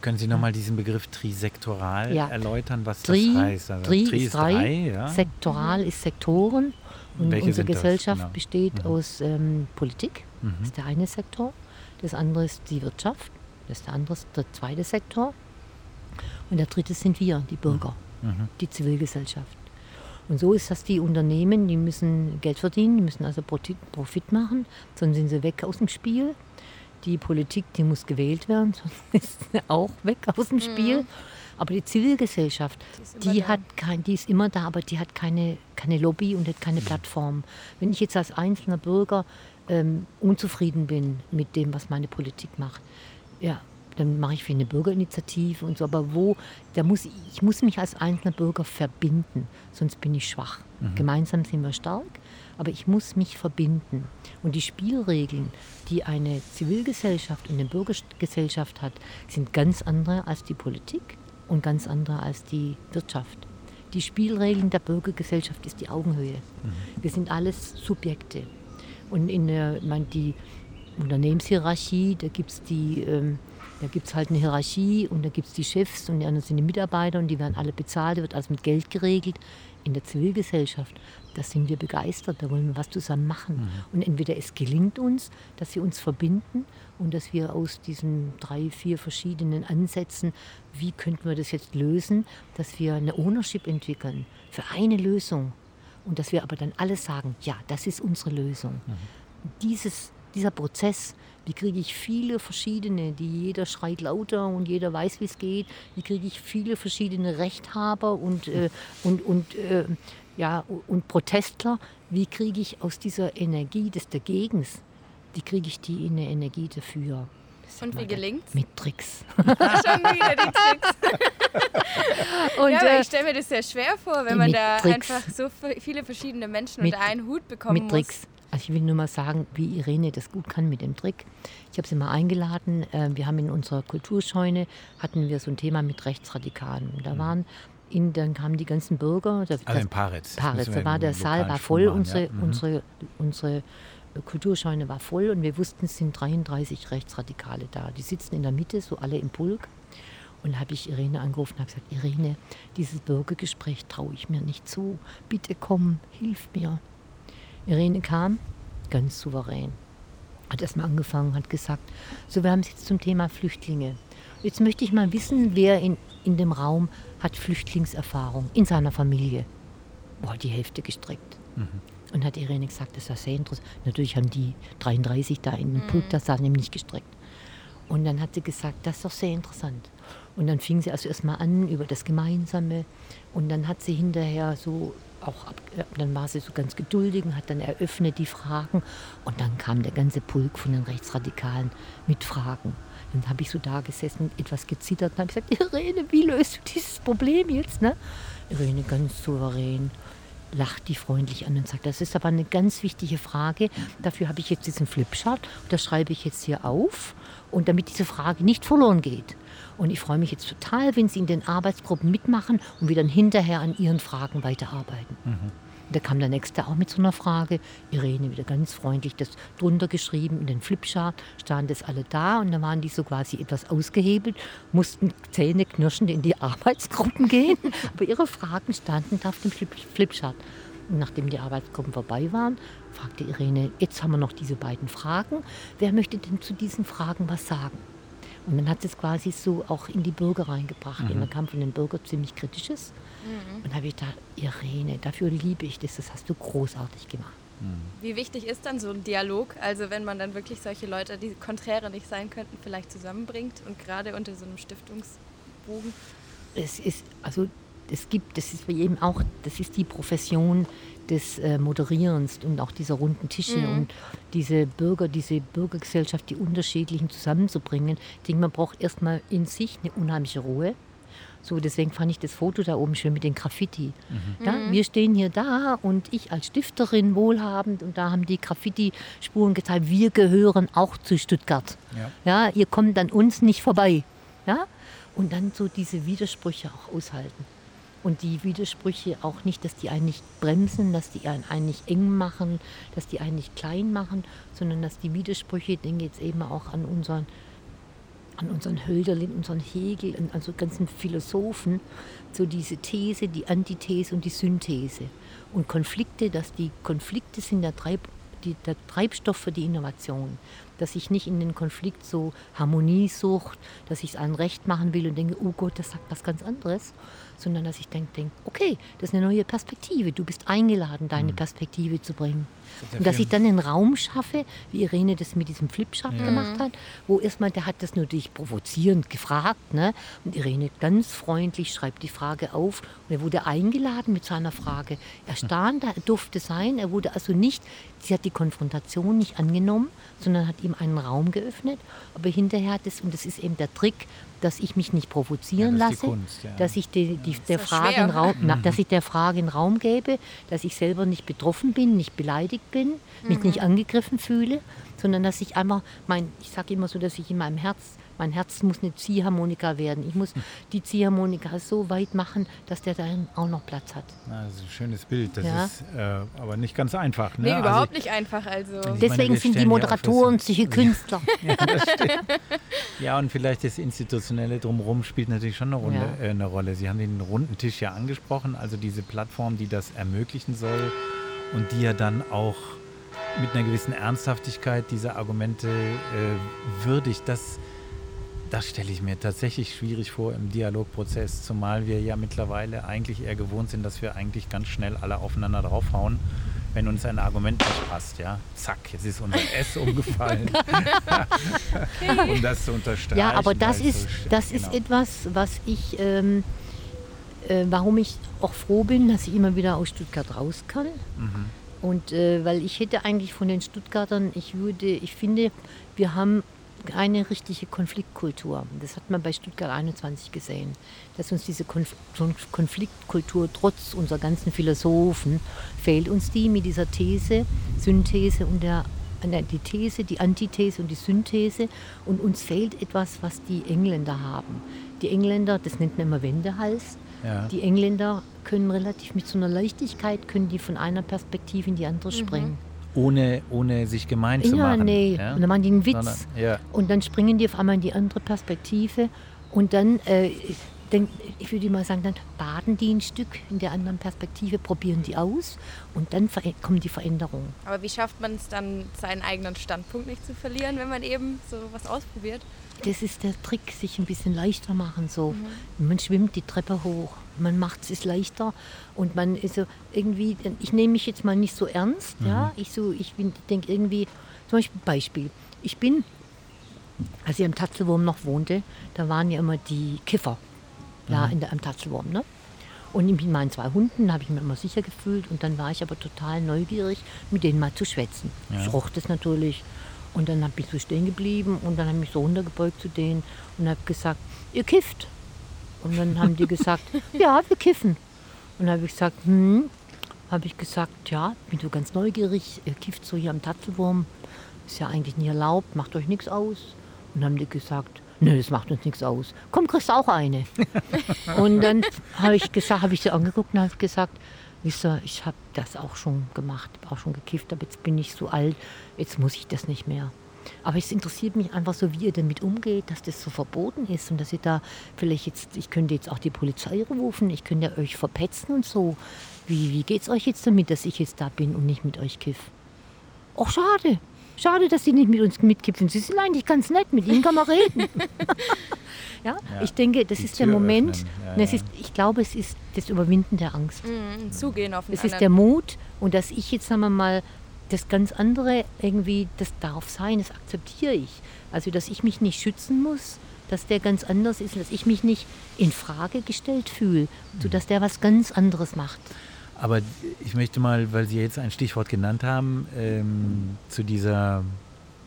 [SPEAKER 4] Können Sie nochmal diesen Begriff trisektoral ja. erläutern, was Tri, das heißt?
[SPEAKER 3] Also, Tri, Tri ist drei, drei ja? sektoral ist Sektoren. Und Welche unsere Gesellschaft genau. besteht mhm. aus ähm, Politik, mhm. das ist der eine Sektor. Das andere ist die Wirtschaft, das ist der, andere, der zweite Sektor. Und der dritte sind wir, die Bürger, mhm. mhm. die Zivilgesellschaft. Und so ist das die Unternehmen, die müssen Geld verdienen, die müssen also Profit machen, sonst sind sie weg aus dem Spiel die Politik, die muss gewählt werden, [LAUGHS] sonst ist sie auch weg aus dem Spiel. Mhm. Aber die Zivilgesellschaft, die, die hat kein, die ist immer da, aber die hat keine, keine Lobby und hat keine mhm. Plattform. Wenn ich jetzt als einzelner Bürger ähm, unzufrieden bin mit dem, was meine Politik macht, ja, dann mache ich für eine Bürgerinitiative und so. Aber wo, da muss ich, ich muss mich als einzelner Bürger verbinden, sonst bin ich schwach. Mhm. Gemeinsam sind wir stark, aber ich muss mich verbinden. Und die Spielregeln, die eine Zivilgesellschaft und eine Bürgergesellschaft hat, sind ganz andere als die Politik und ganz andere als die Wirtschaft. Die Spielregeln der Bürgergesellschaft ist die Augenhöhe. Mhm. Wir sind alles Subjekte. Und in der, man, die Unternehmenshierarchie, da gibt es die, ähm, da gibt es halt eine Hierarchie und da gibt es die Chefs und die anderen sind die Mitarbeiter und die werden alle bezahlt, da wird alles mit Geld geregelt. In der Zivilgesellschaft, da sind wir begeistert, da wollen wir was zusammen machen. Mhm. Und entweder es gelingt uns, dass wir uns verbinden und dass wir aus diesen drei, vier verschiedenen Ansätzen, wie könnten wir das jetzt lösen, dass wir eine Ownership entwickeln für eine Lösung. Und dass wir aber dann alle sagen, ja, das ist unsere Lösung. Mhm. Dieses dieser Prozess, wie kriege ich viele verschiedene, die jeder schreit lauter und jeder weiß, wie es geht, wie kriege ich viele verschiedene Rechthaber und, äh, und, und, äh, ja, und Protestler, wie kriege ich aus dieser Energie des Dagegens, wie kriege ich die in eine Energie dafür?
[SPEAKER 2] Und wie gelingt
[SPEAKER 3] Mit Tricks.
[SPEAKER 2] Schon wieder die Tricks. [LAUGHS] und, ja, aber äh, ich stelle mir das sehr schwer vor, wenn man da Tricks. einfach so viele verschiedene Menschen mit, unter einen Hut bekommen
[SPEAKER 3] mit muss. Tricks. Also ich will nur mal sagen, wie Irene das gut kann mit dem Trick. Ich habe sie mal eingeladen. Ähm, wir haben in unserer Kulturscheune hatten wir so ein Thema mit Rechtsradikalen. Da mhm. waren in, dann kamen die ganzen Bürger.
[SPEAKER 4] Da, also in Paritz.
[SPEAKER 3] Paritz, da war der Saal war voll, machen, unsere, ja. mhm. unsere, unsere Kulturscheune war voll und wir wussten, es sind 33 Rechtsradikale da. Die sitzen in der Mitte, so alle im Pulk. Und habe ich Irene angerufen und habe gesagt, Irene, dieses Bürgergespräch traue ich mir nicht zu. Bitte komm, hilf mir. Irene kam, ganz souverän, hat erstmal angefangen, hat gesagt, so wir haben es jetzt zum Thema Flüchtlinge. Jetzt möchte ich mal wissen, wer in, in dem Raum hat Flüchtlingserfahrung in seiner Familie. Boah, die Hälfte gestreckt. Mhm. Und hat Irene gesagt, das war sehr interessant. Natürlich haben die 33 da in dem mhm. Pult, das saßen nämlich nicht gestreckt. Und dann hat sie gesagt, das ist doch sehr interessant. Und dann fing sie also erstmal an über das Gemeinsame. Und dann hat sie hinterher so auch ab, dann war sie so ganz geduldig und hat dann eröffnet die Fragen. Und dann kam der ganze Pulk von den Rechtsradikalen mit Fragen. Dann habe ich so da gesessen, etwas gezittert und habe gesagt, [LAUGHS] Irene, wie löst du dieses Problem jetzt? Ne? Irene ganz souverän lacht die freundlich an und sagt, das ist aber eine ganz wichtige Frage. Dafür habe ich jetzt diesen Flipchart und das schreibe ich jetzt hier auf. Und damit diese Frage nicht verloren geht. Und ich freue mich jetzt total, wenn Sie in den Arbeitsgruppen mitmachen und wir dann hinterher an Ihren Fragen weiterarbeiten. Mhm. Da kam der Nächste auch mit so einer Frage. Irene wieder ganz freundlich das drunter geschrieben in den Flipchart, standen das alle da und dann waren die so quasi etwas ausgehebelt, mussten Zähne knirschend in die [LAUGHS] Arbeitsgruppen gehen, aber ihre Fragen standen da auf dem Flipchart. Und nachdem die Arbeitsgruppen vorbei waren, fragte Irene, jetzt haben wir noch diese beiden Fragen. Wer möchte denn zu diesen Fragen was sagen? Und dann hat es quasi so auch in die Bürger reingebracht. Mhm. Und kam von den Bürgern ziemlich Kritisches. Mhm. Und da habe ich gedacht, Irene, dafür liebe ich das, das hast du großartig gemacht.
[SPEAKER 2] Mhm. Wie wichtig ist dann so ein Dialog? Also wenn man dann wirklich solche Leute, die konträre nicht sein könnten, vielleicht zusammenbringt und gerade unter so einem Stiftungsbogen?
[SPEAKER 3] Es ist, also es gibt, das ist jedem auch, das ist die Profession des äh, Moderierens und auch dieser runden Tische mhm. und diese Bürger, diese Bürgergesellschaft, die unterschiedlichen zusammenzubringen. Ich denke, man braucht erstmal in sich eine unheimliche Ruhe. So, deswegen fand ich das Foto da oben schön mit den Graffiti. Mhm. Ja, wir stehen hier da und ich als Stifterin wohlhabend und da haben die Graffiti-Spuren gezeigt, wir gehören auch zu Stuttgart. Ja. ja, ihr kommt an uns nicht vorbei. Ja? Und dann so diese Widersprüche auch aushalten und die Widersprüche auch nicht, dass die einen nicht bremsen, dass die einen nicht eng machen, dass die einen nicht klein machen, sondern dass die Widersprüche, ich denke jetzt eben auch an unseren, an unseren Hölderlin, unseren Hegel, an so ganzen Philosophen, so diese These, die Antithese und die Synthese. Und Konflikte, dass die Konflikte sind der, Treib, die, der Treibstoff für die Innovation dass ich nicht in den Konflikt so Harmonie sucht, dass ich es allen recht machen will und denke, oh Gott, das sagt was ganz anderes, sondern dass ich denke, denk, okay, das ist eine neue Perspektive. Du bist eingeladen, deine mhm. Perspektive zu bringen. Und dass ich dann einen Raum schaffe, wie Irene das mit diesem Flipchart ja. gemacht hat, wo erstmal, der hat das natürlich provozierend gefragt. Ne? Und Irene ganz freundlich schreibt die Frage auf. Und er wurde eingeladen mit seiner Frage. Er stand da, er durfte sein. Er wurde also nicht, sie hat die Konfrontation nicht angenommen, sondern hat ihm einen Raum geöffnet, aber hinterher hat es, und das ist eben der Trick, dass ich mich nicht provozieren
[SPEAKER 4] Ja, das
[SPEAKER 3] lasse,
[SPEAKER 4] Kunst, ja.
[SPEAKER 3] dass ich die, die, der Frage Raum, na, dass ich der Frage einen Raum gebe, dass ich selber nicht betroffen bin, nicht beleidigt bin, mich nicht angegriffen fühle, sondern dass ich einfach, mein, ich sage immer so, dass ich in meinem Herz, mein Herz muss eine Ziehharmonika werden. Ich muss die Ziehharmonika so weit machen, dass der dann auch noch Platz hat.
[SPEAKER 4] Na, das ist ein schönes Bild. Das
[SPEAKER 3] Ja.
[SPEAKER 4] ist äh, aber nicht ganz einfach. Ne?
[SPEAKER 2] Nee,
[SPEAKER 4] Also,
[SPEAKER 2] überhaupt nicht einfach. Also.
[SPEAKER 4] Meine,
[SPEAKER 3] Deswegen
[SPEAKER 4] wir
[SPEAKER 3] sind die
[SPEAKER 4] ja
[SPEAKER 3] Moderatoren solche Künstler. [LAUGHS] [LAUGHS]
[SPEAKER 4] Ja, und vielleicht das Institutionelle drumherum spielt natürlich schon eine, Runde,
[SPEAKER 3] Ja.
[SPEAKER 4] äh, eine Rolle. Sie haben den runden Tisch ja angesprochen, also diese Plattform, die das ermöglichen soll und die ja dann auch mit einer gewissen Ernsthaftigkeit diese Argumente äh, würdigt. Das, das stelle ich mir tatsächlich schwierig vor im Dialogprozess, zumal wir ja mittlerweile eigentlich eher gewohnt sind, dass wir eigentlich ganz schnell alle aufeinander draufhauen. Wenn uns ein Argument nicht passt, ja, zack, jetzt ist unser [LAUGHS] S umgefallen. [LAUGHS] um das zu unterstreichen.
[SPEAKER 3] Ja, aber das ist,
[SPEAKER 4] so
[SPEAKER 3] das
[SPEAKER 4] genau.
[SPEAKER 3] ist etwas, was ich, ähm, äh, warum ich auch froh bin, dass ich immer wieder aus Stuttgart raus kann.
[SPEAKER 4] Mhm.
[SPEAKER 3] Und äh, weil ich hätte eigentlich von den Stuttgartern, ich würde, ich finde, wir haben eine richtige Konfliktkultur. Das hat man bei Stuttgart 21 gesehen, dass uns diese Konf Konf- Konfliktkultur trotz unserer ganzen Philosophen fehlt uns die mit dieser These, Synthese und der die These, die Antithese und die Synthese und uns fehlt etwas, was die Engländer haben. Die Engländer, das nennt man immer Wendehals,
[SPEAKER 4] Ja.
[SPEAKER 3] die Engländer können relativ mit so einer Leichtigkeit, können die von einer Perspektive in die andere springen.
[SPEAKER 4] Ohne, ohne sich gemein zu
[SPEAKER 3] Ja,
[SPEAKER 4] machen.
[SPEAKER 3] nee.
[SPEAKER 4] Ja?
[SPEAKER 3] Und dann machen die einen Witz.
[SPEAKER 4] Sondern- ja.
[SPEAKER 3] Und dann springen die auf einmal in die andere Perspektive. Und dann, äh, denk, ich würde mal sagen, dann baden die ein Stück in der anderen Perspektive, probieren die aus und dann ver- kommen die Veränderungen.
[SPEAKER 2] Aber wie schafft man es dann, seinen eigenen Standpunkt nicht zu verlieren, wenn man eben so was ausprobiert?
[SPEAKER 3] Das ist der Trick, sich ein bisschen leichter machen. So. Man schwimmt die Treppe hoch, man macht es leichter und man ist so irgendwie, ich nehme mich jetzt mal nicht so ernst. Ja? Ich, so, ich denke irgendwie, zum Beispiel Beispiel, ich bin, als ich am Tatzelwurm noch wohnte, da waren ja immer die Kiffer da in der, am Tatzelwurm. Ne? Und mit meinen zwei Hunden habe ich mich immer sicher gefühlt und dann war ich aber total neugierig, mit denen mal zu schwätzen.
[SPEAKER 4] Ja.
[SPEAKER 3] Ich roch das natürlich. Und dann habe ich so stehen geblieben und dann habe ich mich so runtergebeugt zu denen und habe gesagt, ihr kifft. Und dann haben die gesagt, [LAUGHS] ja, wir kiffen. Und dann habe ich gesagt, hm, habe ich gesagt, ja, bin so ganz neugierig, ihr kifft so hier am Tatzelwurm, ist ja eigentlich nicht erlaubt, macht euch nichts aus. Und dann haben die gesagt, nö, das macht uns nichts aus. Komm, kriegst auch eine. [LAUGHS] und dann habe ich gesagt, habe ich sie angeguckt und habe gesagt, wisst ihr, ich habe das auch schon gemacht, auch schon gekifft, aber jetzt bin ich so alt, jetzt muss ich das nicht mehr. Aber es interessiert mich einfach so, wie ihr damit umgeht, dass das so verboten ist und dass ihr da vielleicht jetzt, ich könnte jetzt auch die Polizei rufen, ich könnte euch verpetzen und so. Wie, wie es euch jetzt damit, dass ich jetzt da bin und nicht mit euch kiff? Och, schade. Schade, dass Sie nicht mit uns mitkipfen. Sie sind eigentlich ganz nett, mit Ihnen kann man reden. [LAUGHS] ja?
[SPEAKER 4] Ja,
[SPEAKER 3] ich denke, das ist der
[SPEAKER 4] Tür
[SPEAKER 3] Moment.
[SPEAKER 4] öffnen. Ja,
[SPEAKER 3] und es
[SPEAKER 4] ja.
[SPEAKER 3] ist, ich glaube, es ist das Überwinden der Angst.
[SPEAKER 2] Mhm, zugehen auf den
[SPEAKER 3] Es ist der Mut und dass ich jetzt, sagen wir mal, das ganz andere irgendwie, das darf sein, das akzeptiere ich. Also, dass ich mich nicht schützen muss, dass der ganz anders ist, dass ich mich nicht in Frage gestellt fühle, sodass der was ganz anderes macht.
[SPEAKER 4] Aber ich möchte mal, weil Sie jetzt ein Stichwort genannt haben, ähm, zu dieser,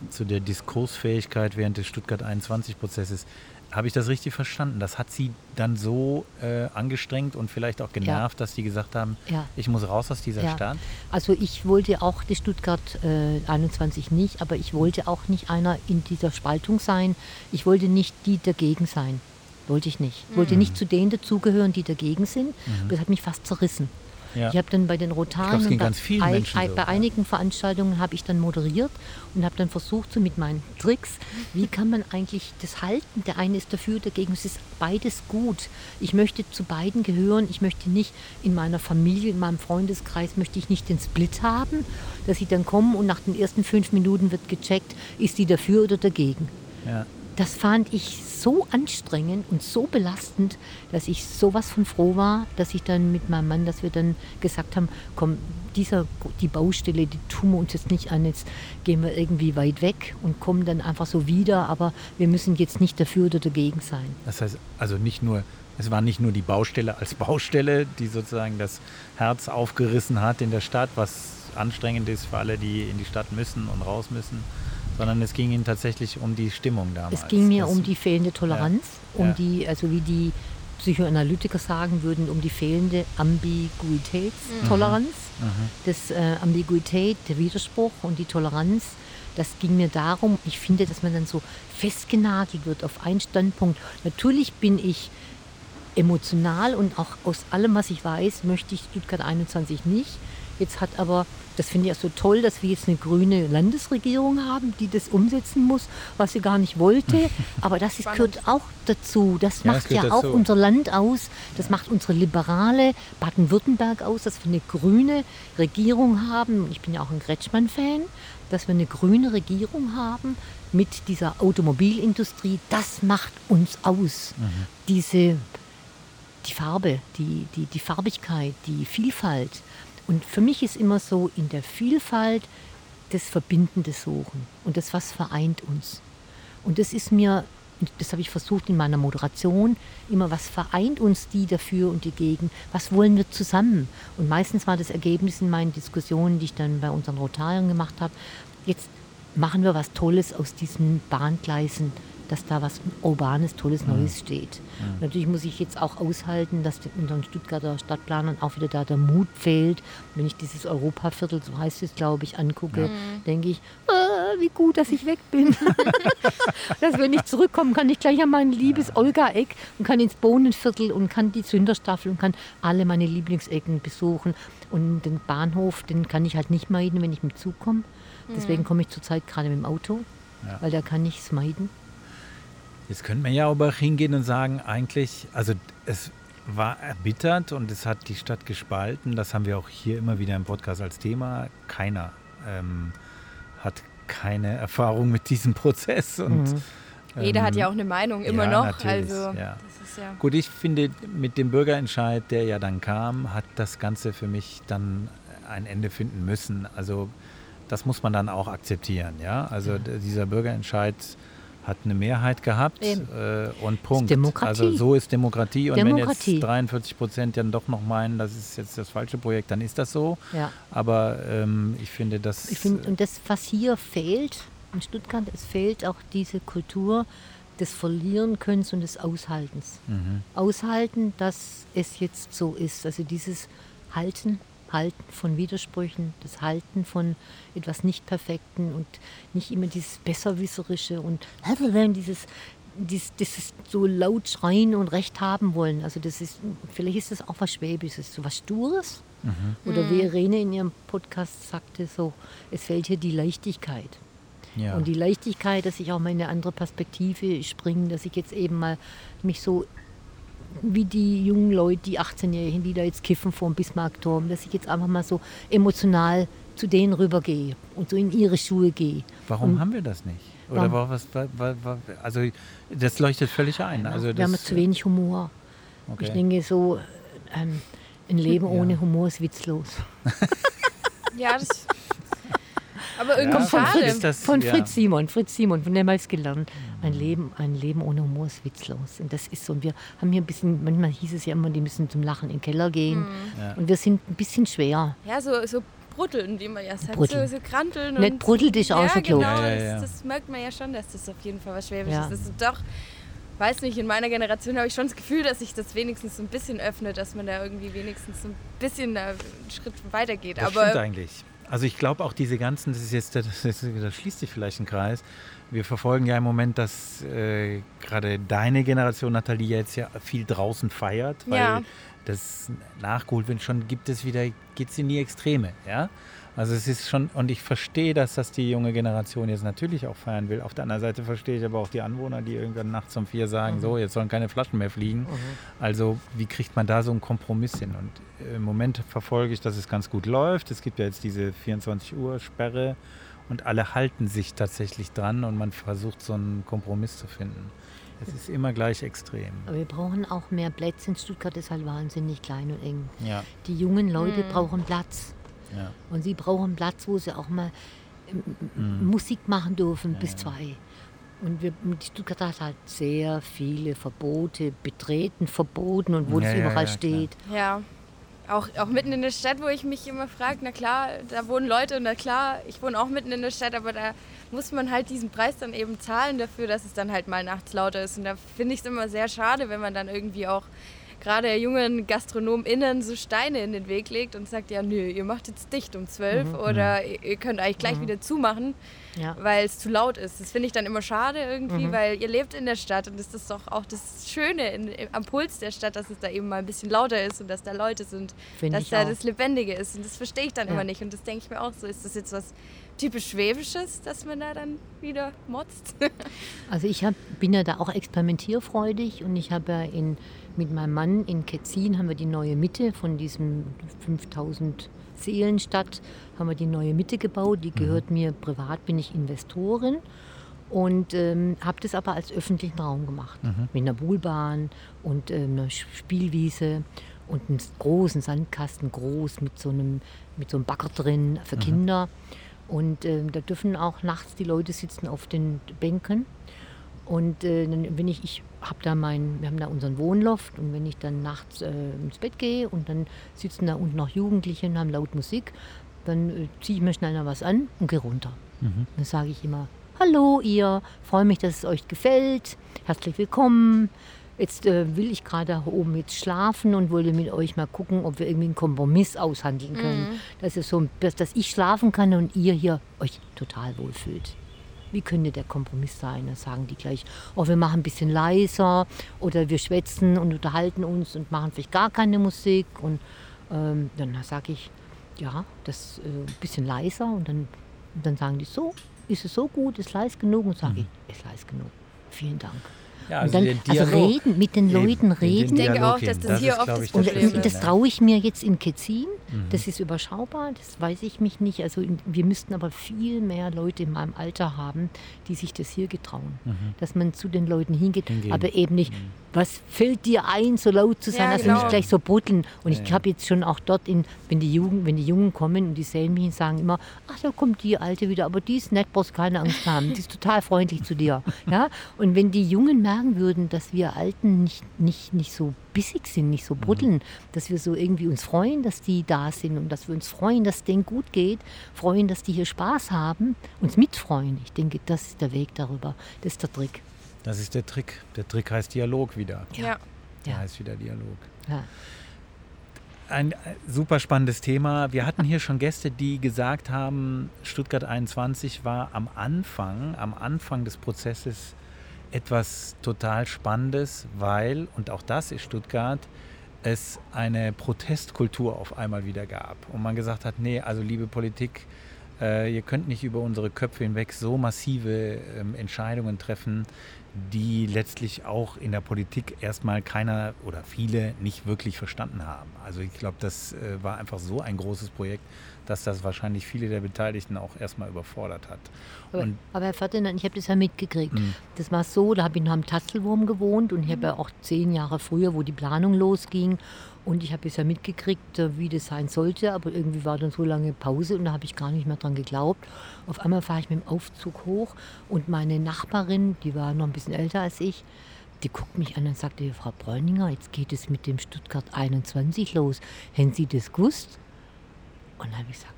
[SPEAKER 4] zu der Diskursfähigkeit während des Stuttgart 21-Prozesses. Habe ich das richtig verstanden? Das hat Sie dann so äh, angestrengt und vielleicht auch genervt, dass Sie gesagt haben,
[SPEAKER 3] Ja.
[SPEAKER 4] ich muss raus aus dieser
[SPEAKER 3] Ja.
[SPEAKER 4] Stadt?
[SPEAKER 3] Also ich wollte auch die Stuttgart äh, 21 nicht, aber ich wollte auch nicht einer in dieser Spaltung sein. Ich wollte nicht die dagegen sein. Wollte ich nicht. Ich wollte nicht zu denen dazugehören, die dagegen sind. Das hat mich fast zerrissen.
[SPEAKER 4] Ja.
[SPEAKER 3] Ich habe dann bei den
[SPEAKER 4] Ich glaub,
[SPEAKER 3] bei,
[SPEAKER 4] ganz vielen
[SPEAKER 3] ei-
[SPEAKER 4] Menschen
[SPEAKER 3] ei-
[SPEAKER 4] so,
[SPEAKER 3] bei
[SPEAKER 4] ja.
[SPEAKER 3] einigen Veranstaltungen habe ich dann moderiert und habe dann versucht, so mit meinen Tricks, wie kann man eigentlich das halten? Der eine ist dafür, dagegen. Es ist beides gut. Ich möchte zu beiden gehören. Ich möchte nicht in meiner Familie, in meinem Freundeskreis, möchte ich nicht den Split haben, dass sie dann kommen und nach den ersten fünf Minuten wird gecheckt, ist die dafür oder dagegen.
[SPEAKER 4] Ja.
[SPEAKER 3] Das fand ich so anstrengend und so belastend, dass ich sowas von froh war, dass ich dann mit meinem Mann, dass wir dann gesagt haben, komm, dieser, die Baustelle, die tun wir uns jetzt nicht an, jetzt gehen wir irgendwie weit weg und kommen dann einfach so wieder, aber wir müssen jetzt nicht dafür oder dagegen sein.
[SPEAKER 4] Das heißt, also nicht nur, es war nicht nur die Baustelle als Baustelle, die sozusagen das Herz aufgerissen hat in der Stadt, was anstrengend ist für alle, die in die Stadt müssen und raus müssen, sondern es ging Ihnen tatsächlich um die Stimmung damals.
[SPEAKER 3] Es ging mir
[SPEAKER 4] das,
[SPEAKER 3] um die fehlende Toleranz,
[SPEAKER 4] ja.
[SPEAKER 3] um
[SPEAKER 4] Ja.
[SPEAKER 3] die, also wie die Psychoanalytiker sagen würden, um die fehlende Ambiguitätstoleranz.
[SPEAKER 4] Mhm.
[SPEAKER 3] Das äh, Ambiguität, der Widerspruch und die Toleranz, das ging mir darum, ich finde, dass man dann so festgenagelt wird auf einen Standpunkt. Natürlich bin ich emotional und auch aus allem, was ich weiß, möchte ich Stuttgart 21 nicht. Jetzt hat aber, das finde ich auch so toll, dass wir jetzt eine grüne Landesregierung haben, die das umsetzen muss, was sie gar nicht wollte. [LAUGHS] Aber das ist, gehört auch dazu. Das
[SPEAKER 4] Ja,
[SPEAKER 3] macht
[SPEAKER 4] das
[SPEAKER 3] ja auch
[SPEAKER 4] dazu.
[SPEAKER 3] unser Land aus. Das macht unsere liberale Baden-Württemberg aus, dass wir eine grüne Regierung haben. Ich bin ja auch ein Kretschmann-Fan, dass wir eine grüne Regierung haben mit dieser Automobilindustrie. Das macht uns aus. Diese die Farbe, die, die, die Farbigkeit, die Vielfalt. Und für mich ist immer so in der Vielfalt das Verbindende suchen und das, was vereint uns. Und das ist mir, das habe ich versucht in meiner Moderation, immer, was vereint uns die dafür und die gegen, was wollen wir zusammen. Und meistens war das Ergebnis in meinen Diskussionen, die ich dann bei unseren Rotariern gemacht habe, jetzt machen wir was Tolles aus diesen Bahngleisen, dass da was Urbanes, Tolles, Neues steht. Und natürlich muss ich jetzt auch aushalten, dass den- unseren Stuttgarter Stadtplanern auch wieder da der Mut fehlt. Wenn ich dieses Europaviertel, so heißt es, glaube ich, angucke, denke ich, ah, wie gut, dass ich weg bin. [LAUGHS] dass wenn ich zurückkomme, kann ich gleich an mein liebes Olga-Eck und kann ins Bohnenviertel und kann die Zünderstaffel und kann alle meine Lieblingsecken besuchen. Und den Bahnhof, den kann ich halt nicht meiden, wenn ich mit Zug komme. Deswegen komme ich zurzeit gerade mit dem Auto,
[SPEAKER 4] Ja.
[SPEAKER 3] weil da kann ich es meiden.
[SPEAKER 4] Jetzt könnte man ja aber auch hingehen und sagen, eigentlich, also es war erbittert und es hat die Stadt gespalten. Das haben wir auch hier immer wieder im Podcast als Thema. Keiner ähm, hat keine [LAUGHS] Erfahrung mit diesem Prozess. Und,
[SPEAKER 2] Jeder hat
[SPEAKER 4] ähm,
[SPEAKER 2] ja auch eine Meinung, immer
[SPEAKER 4] ja,
[SPEAKER 2] noch. Also,
[SPEAKER 4] ja.
[SPEAKER 2] ja.
[SPEAKER 4] Gut, ich finde, mit dem Bürgerentscheid, der ja dann kam, hat das Ganze für mich dann ein Ende finden müssen. Also das muss man dann auch akzeptieren. Ja? Also dieser Bürgerentscheid hat eine Mehrheit gehabt äh, und Punkt.
[SPEAKER 3] Demokratie.
[SPEAKER 4] Also so ist Demokratie. Und
[SPEAKER 3] Demokratie.
[SPEAKER 4] wenn jetzt 43 Prozent dann doch noch meinen, das ist jetzt das falsche Projekt, dann ist das so.
[SPEAKER 3] Ja.
[SPEAKER 4] Aber ähm, ich finde, dass
[SPEAKER 3] Ich finde, und das, was hier fehlt in Stuttgart, es fehlt auch diese Kultur des Verlierenkönnens und des Aushaltens.
[SPEAKER 4] Mhm.
[SPEAKER 3] Aushalten, dass es jetzt so ist. Also dieses Halten, Halten von Widersprüchen, das Halten von etwas Nicht-Perfekten und nicht immer dieses Besserwisserische und dieses, dieses, dieses so laut schreien und Recht haben wollen. Also das ist, vielleicht ist das auch was Schwäbisches, so was Stures. Oder wie Irene in ihrem Podcast sagte, so, es fehlt hier die Leichtigkeit.
[SPEAKER 4] ja.
[SPEAKER 3] Und die Leichtigkeit, dass ich auch mal in eine andere Perspektive springe, dass ich jetzt eben mal mich so wie die jungen Leute, die 18-Jährigen, die da jetzt kiffen vor dem Bismarckturm, dass ich jetzt einfach mal so emotional zu denen rübergehe und so in ihre Schuhe gehe.
[SPEAKER 4] Warum
[SPEAKER 3] und
[SPEAKER 4] haben wir das nicht? Oder
[SPEAKER 3] Warum?
[SPEAKER 4] war was, war, war, war, also das leuchtet völlig ein. Also
[SPEAKER 3] wir haben
[SPEAKER 4] das,
[SPEAKER 3] zu wenig Humor.
[SPEAKER 4] okay.
[SPEAKER 3] Ich denke so, ähm, ein Leben
[SPEAKER 4] Ja.
[SPEAKER 3] ohne Humor ist witzlos. [LAUGHS]
[SPEAKER 2] Ja, das. Aber irgendwie
[SPEAKER 4] Ja, von. Fritz ist das-
[SPEAKER 3] Von
[SPEAKER 4] ja.
[SPEAKER 3] Fritz Simon, Fritz Simon, von dem habe ich es gelernt. Ein Leben, ein Leben ohne Humor ist witzlos. Und das ist so. Und wir haben hier ein bisschen, manchmal hieß es ja immer, die müssen zum Lachen in den Keller gehen.
[SPEAKER 4] Ja.
[SPEAKER 3] Und wir sind ein bisschen schwer.
[SPEAKER 2] Ja, so, so brutteln, wie man ja sagt. So, so kranteln.
[SPEAKER 3] Nicht
[SPEAKER 2] und,
[SPEAKER 3] bruddel dich
[SPEAKER 2] ja,
[SPEAKER 3] außer Klo.
[SPEAKER 2] Genau,
[SPEAKER 4] Ja, ja, ja.
[SPEAKER 2] Das, das merkt man ja schon, dass das auf jeden Fall was Schwäbisches
[SPEAKER 3] Ja.
[SPEAKER 2] ist. Und doch, weiß nicht, in meiner Generation habe ich schon das Gefühl, dass sich das wenigstens so ein bisschen öffnet, dass man da irgendwie wenigstens so ein bisschen einen Schritt weitergeht.
[SPEAKER 4] Das
[SPEAKER 2] Aber
[SPEAKER 4] stimmt eigentlich. Also ich glaube auch diese ganzen, das ist jetzt, das, ist, da schließt sich vielleicht ein Kreis. Wir verfolgen ja im Moment, dass äh, gerade deine Generation, Nathalie, jetzt ja viel draußen feiert, weil
[SPEAKER 2] Ja.
[SPEAKER 4] das nachgeholt wird. Schon gibt es wieder, geht es in die Extreme, ja. Also es ist schon, und ich verstehe, dass das die junge Generation jetzt natürlich auch feiern will. Auf der anderen Seite verstehe ich aber auch die Anwohner, die irgendwann nachts um vier sagen, so, jetzt sollen keine Flaschen mehr fliegen. Also wie kriegt man da so einen Kompromiss hin? Und im Moment verfolge ich, dass es ganz gut läuft. Es gibt ja jetzt diese 24 Uhr Sperre und alle halten sich tatsächlich dran und man versucht so einen Kompromiss zu finden. Es ist immer gleich extrem.
[SPEAKER 3] Aber wir brauchen auch mehr Plätze in Stuttgart, ist halt wahnsinnig klein und eng.
[SPEAKER 4] Ja,
[SPEAKER 3] Die jungen
[SPEAKER 2] Hm.
[SPEAKER 3] Leute brauchen Platz.
[SPEAKER 4] Ja.
[SPEAKER 3] Und sie brauchen Platz, wo sie auch mal ähm,
[SPEAKER 4] Mhm.
[SPEAKER 3] Musik machen dürfen bis zwei. Und wir, die Stuttgart hat halt sehr viele Verbote, betreten, verboten und wo
[SPEAKER 4] Ja,
[SPEAKER 3] das
[SPEAKER 4] ja,
[SPEAKER 3] überall
[SPEAKER 4] ja, klar.
[SPEAKER 3] steht.
[SPEAKER 2] ja. auch, auch mitten in der Stadt, wo ich mich immer frage, na klar, da wohnen Leute und na klar, ich wohne auch mitten in der Stadt, aber da muss man halt diesen Preis dann eben zahlen dafür, dass es dann halt mal nachts lauter ist. Und da finde ich es immer sehr schade, wenn man dann irgendwie auch gerade jungen GastronomInnen so Steine in den Weg legt und sagt, ja, nö, ihr macht jetzt dicht um zwölf mhm. oder mhm. ihr könnt eigentlich gleich mhm. wieder zumachen, ja. weil es zu laut ist. Das finde ich dann immer schade irgendwie, mhm. weil ihr lebt in der Stadt und das ist doch auch das Schöne in, am Puls der Stadt, dass es da eben mal ein bisschen lauter ist und dass da Leute sind, Find dass da auch. das Lebendige ist. Und das verstehe ich dann ja. immer nicht. Und das denke ich mir auch so. Ist das jetzt was typisch Schwäbisches, dass man da dann wieder motzt? [LAUGHS]
[SPEAKER 3] also ich hab, bin ja da auch experimentierfreudig und ich habe ja in mit meinem Mann in Ketzin haben wir die neue Mitte von diesem 5000 Seelenstadt, haben wir die neue Mitte gebaut. Die gehört mhm. mir privat, bin ich Investorin und ähm, habe das aber als öffentlichen Raum gemacht. Mhm. Mit einer Buhlbahn und äh, einer Spielwiese und einem großen Sandkasten, groß mit so einem, mit so einem Bagger drin für mhm. Kinder. Und äh, da dürfen auch nachts die Leute sitzen auf den Bänken. Und äh, dann, wenn ich, ich habe da mein, wir haben da unseren Wohnloft und wenn ich dann nachts äh, ins Bett gehe und dann sitzen da unten noch Jugendliche und haben laut Musik, dann äh, ziehe ich mir schnell noch was an und gehe runter. Mhm. Dann sage ich immer, hallo ihr, freue mich, dass es euch gefällt, herzlich willkommen. Jetzt äh, will ich gerade oben jetzt schlafen und wollte mit euch mal gucken, ob wir irgendwie einen Kompromiss aushandeln können. Mhm. Dass, es so, dass ich schlafen kann und ihr hier euch total wohlfühlt wie könnte der Kompromiss sein? Da sagen die gleich, oh, wir machen ein bisschen leiser oder wir schwätzen und unterhalten uns und machen vielleicht gar keine Musik. Und ähm, dann sage ich, ja, das äh, ein bisschen leiser und dann, und dann sagen die so, ist es so gut, ist leise genug? Und sage mhm. ich, ist leise genug. Vielen Dank. Ja, also, dann, also, reden, mit den Leuten reden.
[SPEAKER 2] Ich denke auch, dass das, das hier oft das
[SPEAKER 3] Problem ist. Das traue ich mir jetzt in Ketzin. Mhm. Das ist überschaubar, das weiß ich mich nicht. Also wir müssten aber viel mehr Leute in meinem Alter haben, die sich das hier getrauen. Mhm. Dass man zu den Leuten hingeht, Hingehen. aber eben nicht, mhm. Was fällt dir ein, so laut zu sein, ja, also genau. nicht gleich so brutteln. Und ja, ich habe jetzt schon auch dort, in, wenn, die Jugend, wenn die Jungen kommen und die sehen mich und sagen immer, ach, da kommt die Alte wieder, aber die ist nett, brauchst keine Angst haben, die ist total freundlich zu dir. Ja? Und wenn die Jungen merken, würden, dass wir Alten nicht, nicht, nicht so bissig sind, nicht so bruddeln, mhm. dass wir so irgendwie uns freuen, dass die da sind und dass wir uns freuen, dass es denen gut geht, freuen, dass die hier Spaß haben, uns mitfreuen. Ich denke, das ist der Weg darüber. Das ist der Trick.
[SPEAKER 4] Das ist der Trick. Der Trick heißt Dialog wieder.
[SPEAKER 2] Ja.
[SPEAKER 4] Der ja. heißt wieder Dialog. Ja. Ein super spannendes Thema. Wir hatten hier schon Gäste, die gesagt haben, Stuttgart 21 war am Anfang, am Anfang des Prozesses etwas total Spannendes, weil, und auch das ist Stuttgart, es eine Protestkultur auf einmal wieder gab. Und man gesagt hat, nee, also liebe Politik, äh, ihr könnt nicht über unsere Köpfe hinweg so massive ähm, Entscheidungen treffen, die letztlich auch in der Politik erstmal keiner oder viele nicht wirklich verstanden haben. Also ich glaube, das äh, war einfach so ein großes Projekt, dass das wahrscheinlich viele der Beteiligten auch erstmal überfordert hat.
[SPEAKER 3] Aber, aber Herr Ferdinand, ich habe das ja mitgekriegt. Mhm. Das war so, da habe ich noch am Tatzelwurm gewohnt und ich habe ja auch zehn Jahre früher, wo die Planung losging. Und ich habe es ja mitgekriegt, äh, wie das sein sollte, aber irgendwie war dann so lange Pause und da habe ich gar nicht mehr dran geglaubt. Auf einmal fahre ich mit dem Aufzug hoch und meine Nachbarin, die war noch ein bisschen älter als ich, die guckt mich an und sagte, Frau Bräuninger, jetzt geht es mit dem Stuttgart 21 los. Hätten Sie das gewusst? Und dann habe ich gesagt,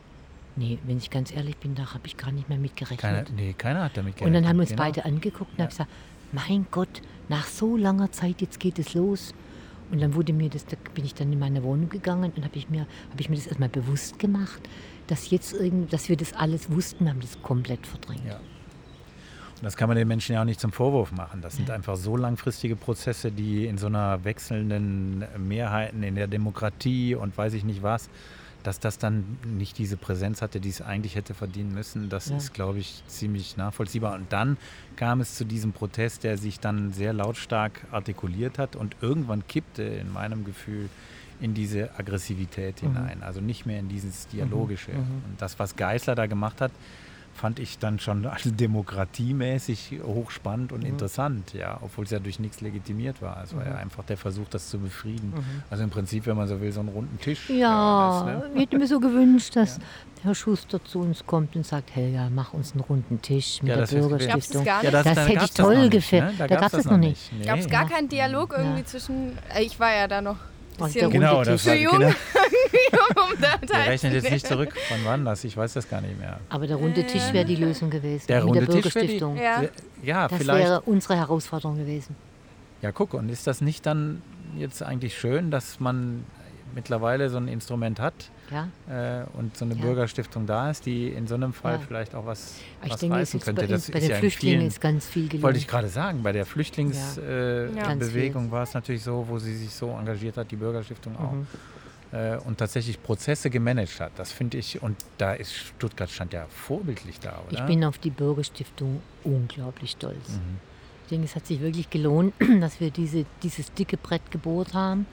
[SPEAKER 3] nee, wenn ich ganz ehrlich bin, da habe ich gar nicht mehr mitgerechnet.
[SPEAKER 4] Keiner, nee, keiner hat damit gerechnet.
[SPEAKER 3] Und dann haben wir uns genau. beide angeguckt und ja. habe gesagt, mein Gott, nach so langer Zeit, jetzt geht es los. Und dann wurde mir das, da bin ich dann in meine Wohnung gegangen und habe ich mir, habe ich mir das erstmal bewusst gemacht, dass jetzt irgend, dass wir das alles wussten, haben das komplett verdrängt.
[SPEAKER 4] Ja. Und das kann man den Menschen ja auch nicht zum Vorwurf machen. Das sind einfach so langfristige Prozesse, die in so einer wechselnden Mehrheiten in der Demokratie und weiß ich nicht was, dass das dann nicht diese Präsenz hatte, die es eigentlich hätte verdienen müssen, das ja. ist, glaube ich, ziemlich nachvollziehbar. Und dann kam es zu diesem Protest, der sich dann sehr lautstark artikuliert hat und irgendwann kippte in meinem Gefühl in diese Aggressivität mhm. hinein, also nicht mehr in dieses Dialogische. Mhm. mhm. Und das, was Geißler da gemacht hat, fand ich dann schon [LAUGHS] demokratiemäßig hochspannend und mhm. interessant, ja, obwohl es ja durch nichts legitimiert war. Es war ja mhm. einfach der Versuch, das zu befrieden. Mhm. Also im Prinzip, wenn man so will, so einen runden Tisch.
[SPEAKER 3] Ja, ja ich hätte mir so gewünscht, dass [LAUGHS] ja. Herr Schuster zu uns kommt und sagt, Helga, mach uns einen runden Tisch mit ja, der Bürgerstiftung.
[SPEAKER 2] Das,
[SPEAKER 3] ja, das, das hätte ich toll gefällt. Ne?
[SPEAKER 4] Da,
[SPEAKER 3] da gab es noch nicht.
[SPEAKER 2] Nee. Gab es gar keinen Dialog irgendwie zwischen, äh, ich war ja da noch Also der
[SPEAKER 4] genau, das war,
[SPEAKER 2] zu jung,
[SPEAKER 4] genau. [LAUGHS]
[SPEAKER 2] um da
[SPEAKER 4] Der rechnet jetzt nicht zurück, von wann das, ich weiß das gar nicht mehr.
[SPEAKER 3] Aber der runde Tisch wäre die Lösung gewesen.
[SPEAKER 4] Der
[SPEAKER 3] mit
[SPEAKER 4] runde
[SPEAKER 3] der
[SPEAKER 4] Tisch die-.
[SPEAKER 2] Ja.
[SPEAKER 4] Ja,
[SPEAKER 3] Das
[SPEAKER 4] vielleicht.
[SPEAKER 3] wäre unsere Herausforderung gewesen.
[SPEAKER 4] Ja, guck, und ist das nicht dann jetzt eigentlich schön, dass man mittlerweile so ein Instrument hat
[SPEAKER 3] Ja?
[SPEAKER 4] äh, und so eine
[SPEAKER 3] Ja.
[SPEAKER 4] Bürgerstiftung da ist, die in so einem Fall
[SPEAKER 3] Ja.
[SPEAKER 4] vielleicht auch was,
[SPEAKER 3] Ich
[SPEAKER 4] was
[SPEAKER 3] denke, es
[SPEAKER 4] reißen könnte.
[SPEAKER 3] bei,
[SPEAKER 4] Das
[SPEAKER 3] bei
[SPEAKER 4] ist
[SPEAKER 3] den Flüchtlingen
[SPEAKER 4] vielen,
[SPEAKER 3] ist ganz viel gelungen.
[SPEAKER 4] wollte ich gerade sagen, bei der Flüchtlingsbewegung äh, war es natürlich so, wo sie sich so engagiert hat, die Bürgerstiftung auch.
[SPEAKER 3] Mhm.
[SPEAKER 4] Äh, und tatsächlich Prozesse gemanagt hat. Das finde ich, und da ist Stuttgart stand ja vorbildlich da, oder?
[SPEAKER 3] Ich bin auf die Bürgerstiftung unglaublich stolz.
[SPEAKER 4] Mhm.
[SPEAKER 3] Ich denke, es hat sich wirklich gelohnt, [CLEARS THROAT] dass wir diese, dieses dicke Brett gebohrt haben.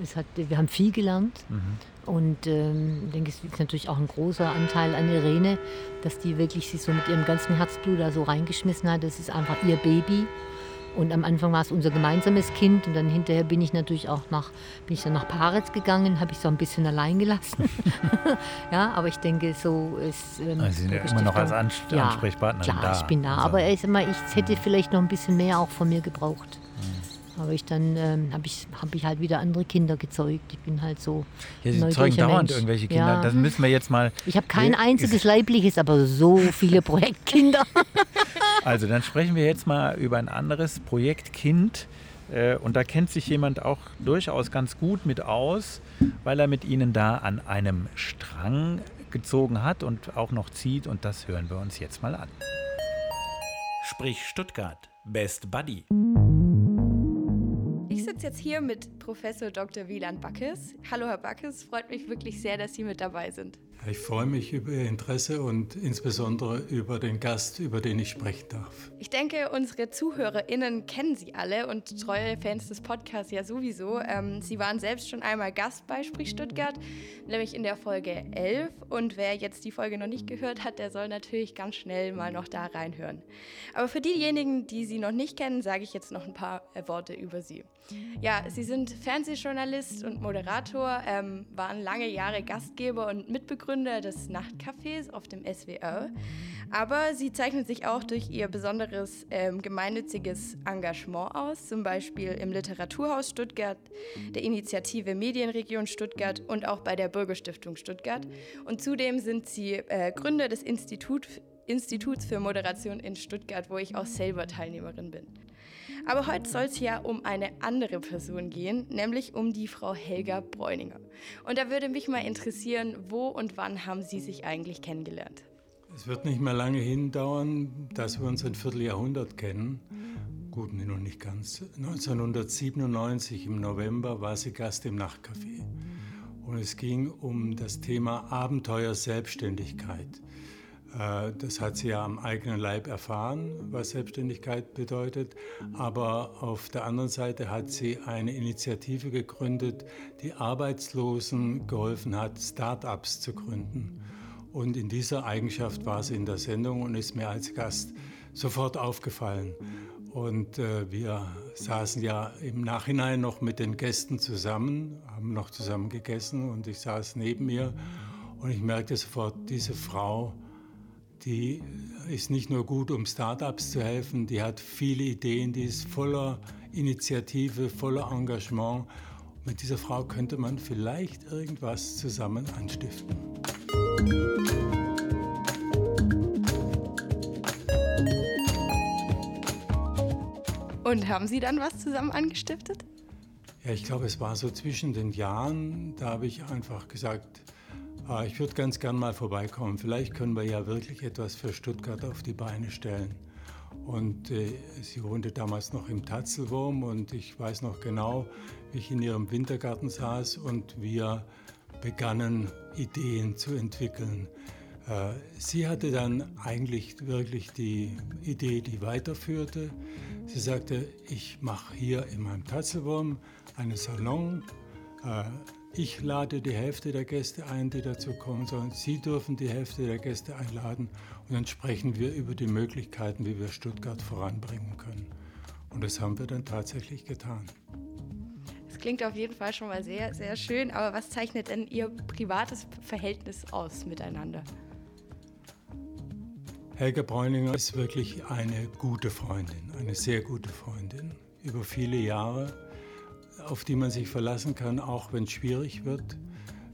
[SPEAKER 3] Es hat, wir haben viel gelernt.
[SPEAKER 4] Mhm.
[SPEAKER 3] Und ähm, ich denke, es ist natürlich auch ein großer Anteil an Irene, dass die wirklich sich so mit ihrem ganzen Herzblut da so reingeschmissen hat. Das ist einfach ihr Baby. Und am Anfang war es unser gemeinsames Kind und dann hinterher bin ich natürlich auch nach, bin ich dann nach Paritz gegangen, habe ich so ein bisschen allein gelassen. [LAUGHS] ja, aber ich denke, so ist. Ähm,
[SPEAKER 4] Also Sie sind ja immer
[SPEAKER 3] Bürgerstiftung-
[SPEAKER 4] noch als Ans
[SPEAKER 3] ja,
[SPEAKER 4] Ansprechpartnerin
[SPEAKER 3] klar,
[SPEAKER 4] da.
[SPEAKER 3] ich bin da.
[SPEAKER 4] Also,
[SPEAKER 3] Aber ich, sag mal, ich hätte vielleicht noch ein bisschen mehr auch von mir gebraucht. Aber ich dann ähm, habe ich, hab ich halt wieder andere Kinder gezeugt. Ich bin halt so.
[SPEAKER 4] ja, Sie
[SPEAKER 3] neugieriger
[SPEAKER 4] zeugen dauernd
[SPEAKER 3] Mensch.
[SPEAKER 4] irgendwelche Kinder.
[SPEAKER 3] Ja.
[SPEAKER 4] Das müssen wir jetzt mal.
[SPEAKER 3] Ich habe kein einziges [LAUGHS] leibliches, aber so viele Projektkinder. [LAUGHS]
[SPEAKER 4] Also dann sprechen wir jetzt mal über ein anderes Projekt Kind. Äh, Und da kennt sich jemand auch durchaus ganz gut mit aus, weil er mit Ihnen da an einem Strang gezogen hat und auch noch zieht. Und das hören wir uns jetzt mal an.
[SPEAKER 1] Sprich Stuttgart. Best Buddy.
[SPEAKER 2] Ich sitze jetzt hier mit Professor Dr. Wieland Backes. Hallo, Herr Backes. Freut mich wirklich sehr, dass Sie mit dabei sind.
[SPEAKER 5] Ich freue mich über Ihr Interesse und insbesondere über den Gast, über den ich sprechen darf.
[SPEAKER 2] Ich denke, unsere ZuhörerInnen kennen Sie alle und treue Fans des Podcasts ja sowieso. Ähm, Sie waren selbst schon einmal Gast bei Sprich Stuttgart, nämlich in der Folge 11. Und wer jetzt die Folge noch nicht gehört hat, der soll natürlich ganz schnell mal noch da reinhören. Aber für diejenigen, die Sie noch nicht kennen, sage ich jetzt noch ein paar äh, Worte über Sie. Ja, Sie sind Fernsehjournalist und Moderator, ähm, waren lange Jahre Gastgeber und Mitbegründer des Nachtcafés auf dem SWR. Aber Sie zeichnen sich auch durch Ihr besonderes ähm, gemeinnütziges Engagement aus, zum Beispiel im Literaturhaus Stuttgart, der Initiative Medienregion Stuttgart und auch bei der Bürgerstiftung Stuttgart. Und zudem sind Sie äh, Gründer des Institut, Instituts für Moderation in Stuttgart, wo ich auch selber Teilnehmerin bin. Aber heute soll es ja um eine andere Person gehen, nämlich um die Frau Helga Bräuninger. Und da würde mich mal interessieren, wo und wann haben Sie sich eigentlich kennengelernt?
[SPEAKER 5] Es wird nicht mehr lange hindauern, dass wir uns ein Vierteljahrhundert kennen. Gut, nee, noch nicht ganz. 1997 im November war sie Gast im Nachtcafé. Und es ging um das Thema Abenteuer Selbstständigkeit. Äh, Das hat sie ja am eigenen Leib erfahren, was Selbstständigkeit bedeutet. Aber auf der anderen Seite hat sie eine Initiative gegründet, die Arbeitslosen geholfen hat, Start-ups zu gründen. Und in dieser Eigenschaft war sie in der Sendung und ist mir als Gast sofort aufgefallen. Und äh, wir saßen ja im Nachhinein noch mit den Gästen zusammen, haben noch zusammen gegessen und ich saß neben ihr und ich merkte sofort, diese Frau, die ist nicht nur gut, um Startups zu helfen, die hat viele Ideen, die ist voller Initiative, voller Engagement. Mit dieser Frau könnte man vielleicht irgendwas zusammen anstiften.
[SPEAKER 2] Und haben Sie dann was zusammen angestiftet?
[SPEAKER 5] Ja, ich glaube, es war so zwischen den Jahren, da habe ich einfach gesagt, ah, ich würde ganz gern mal vorbeikommen. Vielleicht können wir ja wirklich etwas für Stuttgart auf die Beine stellen. Und äh, sie wohnte damals noch im Tatzelwurm und ich weiß noch genau, wie ich in ihrem Wintergarten saß und wir begannen, Ideen zu entwickeln. Äh, sie hatte dann eigentlich wirklich die Idee, die weiterführte. Sie sagte, ich mache hier in meinem Tatzelwurm einen Salon. Äh, ich lade die Hälfte der Gäste ein, die dazu kommen sollen. Sie dürfen die Hälfte der Gäste einladen. Und dann sprechen wir über die Möglichkeiten, wie wir Stuttgart voranbringen können. Und das haben wir dann tatsächlich getan.
[SPEAKER 2] Das klingt auf jeden Fall schon mal sehr, sehr schön. Aber was zeichnet denn Ihr privates Verhältnis aus miteinander?
[SPEAKER 5] Helga Bräuninger ist wirklich eine gute Freundin, eine sehr gute Freundin. Über viele Jahre auf die man sich verlassen kann, auch wenn es schwierig wird,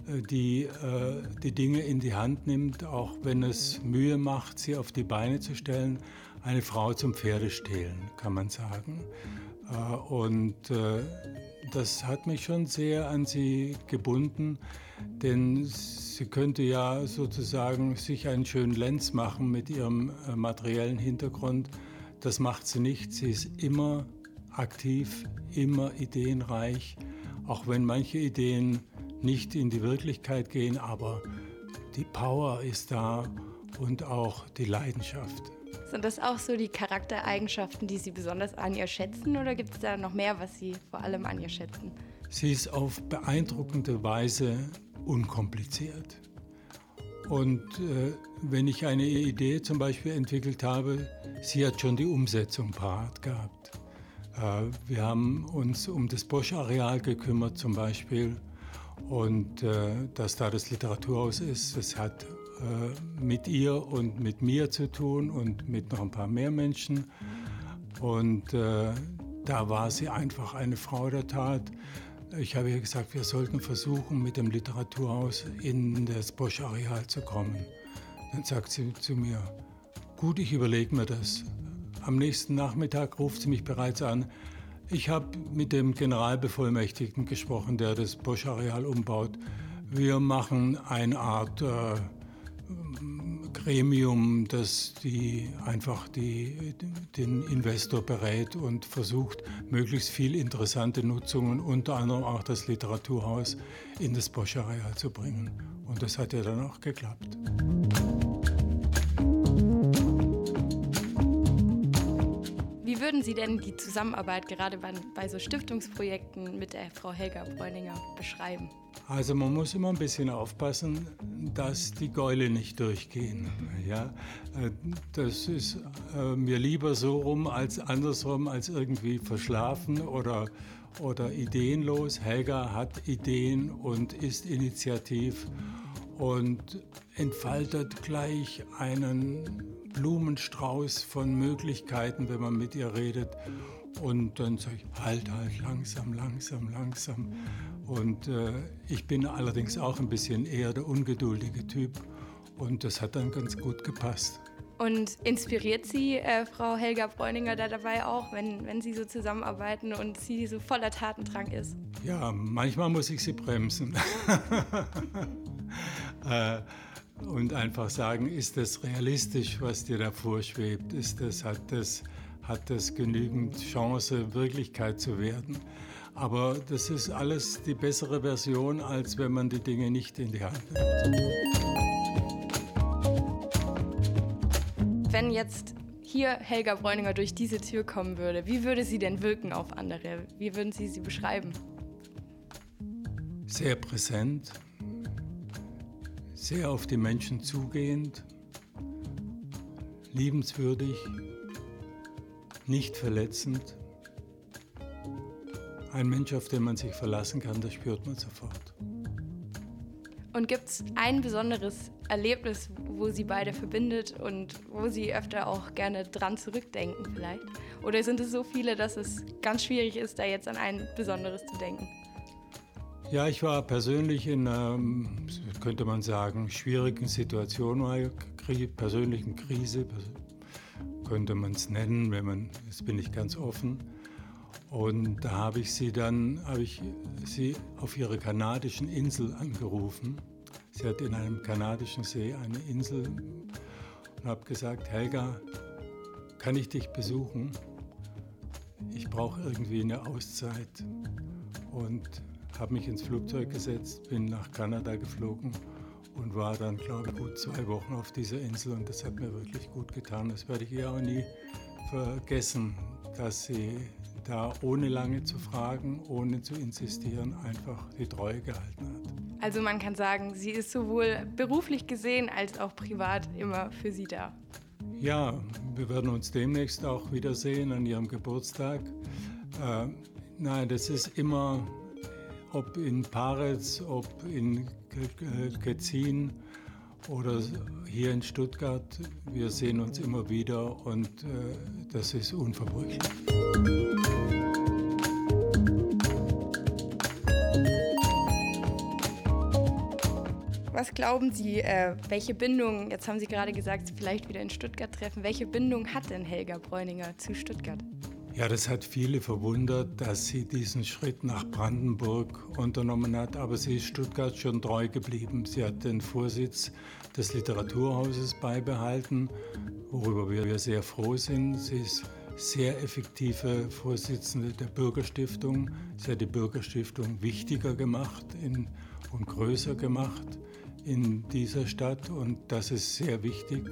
[SPEAKER 5] äh, die äh, die Dinge in die Hand nimmt, auch wenn es Mühe macht, sie auf die Beine zu stellen. Eine Frau zum Pferdestehlen, kann man sagen. Äh, und das hat mich schon sehr an sie gebunden, denn sie könnte ja sozusagen sich einen schönen Lenz machen mit ihrem materiellen Hintergrund. Das macht sie nicht. Sie ist immer aktiv, immer ideenreich, auch wenn manche Ideen nicht in die Wirklichkeit gehen, aber die Power ist da und auch die Leidenschaft.
[SPEAKER 2] Sind das auch so die Charaktereigenschaften, die Sie besonders an ihr schätzen oder gibt es da noch mehr, was Sie vor allem an ihr schätzen?
[SPEAKER 5] Sie ist auf beeindruckende Weise unkompliziert. Und äh, wenn ich eine Idee zum Beispiel entwickelt habe, sie hat schon die Umsetzung parat gehabt. Äh, wir haben uns um das Bosch-Areal gekümmert zum Beispiel. Und äh, dass da das Literaturhaus ist, das hat äh, mit ihr und mit mir zu tun und mit noch ein paar mehr Menschen. Und da war sie einfach eine Frau der Tat. Ich habe ihr gesagt, wir sollten versuchen, mit dem Literaturhaus in das Bosch-Areal zu kommen. Dann sagt sie zu mir, gut, ich überlege mir das. Am nächsten Nachmittag ruft sie mich bereits an. Ich habe mit dem Generalbevollmächtigten gesprochen, der das Bosch-Areal umbaut. Wir machen eine Art äh, Gremium, das die, einfach die, den Investor berät und versucht, möglichst viel interessante Nutzungen, unter anderem auch das Literaturhaus, in das Bosch-Areal zu bringen. Und das hat ja dann auch geklappt.
[SPEAKER 2] Wie würden Sie denn die Zusammenarbeit gerade bei, bei so Stiftungsprojekten mit der Frau Helga Bräuninger beschreiben?
[SPEAKER 5] Also man muss immer ein bisschen aufpassen, dass die Gäule nicht durchgehen. Ja, äh, das ist äh, mir lieber so rum als andersrum, als irgendwie verschlafen oder, oder ideenlos. Helga hat Ideen und ist initiativ und entfaltet gleich einen Blumenstrauß von Möglichkeiten, wenn man mit ihr redet. Und dann sage ich, halt, halt, langsam, langsam, langsam. Und äh, ich bin allerdings auch ein bisschen eher der ungeduldige Typ. Und das hat dann ganz gut gepasst.
[SPEAKER 2] Und inspiriert Sie äh, Frau Helga Bräuninger da dabei auch, wenn, wenn Sie so zusammenarbeiten und sie so voller Tatendrang ist?
[SPEAKER 5] Ja, manchmal muss ich sie bremsen. [LAUGHS] äh, und einfach sagen, ist das realistisch, was dir da vorschwebt? Ist das, hat, das, hat das genügend Chance, Wirklichkeit zu werden? Aber das ist alles die bessere Version, als wenn man die Dinge nicht in die Hand nimmt.
[SPEAKER 2] Wenn jetzt hier Helga Bräuninger durch diese Tür kommen würde, wie würde sie denn wirken auf andere? Wie würden Sie sie beschreiben?
[SPEAKER 5] Sehr präsent, sehr auf die Menschen zugehend, liebenswürdig, nicht verletzend. Ein Mensch, auf den man sich verlassen kann, das spürt man sofort.
[SPEAKER 2] Und gibt es ein besonderes Erlebnis, wo Sie beide verbindet und wo Sie öfter auch gerne dran zurückdenken vielleicht? Oder sind es so viele, dass es ganz schwierig ist, da jetzt an ein besonderes zu denken?
[SPEAKER 5] Ja, ich war persönlich in einer, könnte man sagen, schwierigen Situation, einer persönlichen Krise, könnte man es nennen, wenn man, jetzt bin ich ganz offen. Und da habe ich sie dann, habe ich sie auf ihrer kanadischen Insel angerufen. Sie hat in einem kanadischen See eine Insel und habe gesagt, Helga, kann ich dich besuchen? Ich brauche irgendwie eine Auszeit. Und habe mich ins Flugzeug gesetzt, bin nach Kanada geflogen und war dann, glaube ich, gut zwei Wochen auf dieser Insel und das hat mir wirklich gut getan. Das werde ich ihr auch nie vergessen, dass sie da ohne lange zu fragen, ohne zu insistieren, einfach die Treue gehalten hat.
[SPEAKER 2] Also man kann sagen, sie ist sowohl beruflich gesehen als auch privat immer für Sie da.
[SPEAKER 5] Ja, wir werden uns demnächst auch wiedersehen an Ihrem Geburtstag. Äh, nein, das ist immer ob in Paritz, ob in äh, Ketzin oder hier in Stuttgart. Wir sehen uns immer wieder und äh, das ist unverbrüchlich.
[SPEAKER 2] Was glauben Sie, äh, welche Bindung, jetzt haben Sie gerade gesagt, vielleicht wieder in Stuttgart treffen, welche Bindung hat denn Helga Bräuninger zu Stuttgart?
[SPEAKER 5] Ja, das hat viele verwundert, dass sie diesen Schritt nach Brandenburg unternommen hat. Aber sie ist Stuttgart schon treu geblieben. Sie hat den Vorsitz des Literaturhauses beibehalten, worüber wir sehr froh sind. Sie ist sehr effektive Vorsitzende der Bürgerstiftung. Sie hat die Bürgerstiftung wichtiger gemacht in, und größer gemacht in dieser Stadt und das ist sehr wichtig.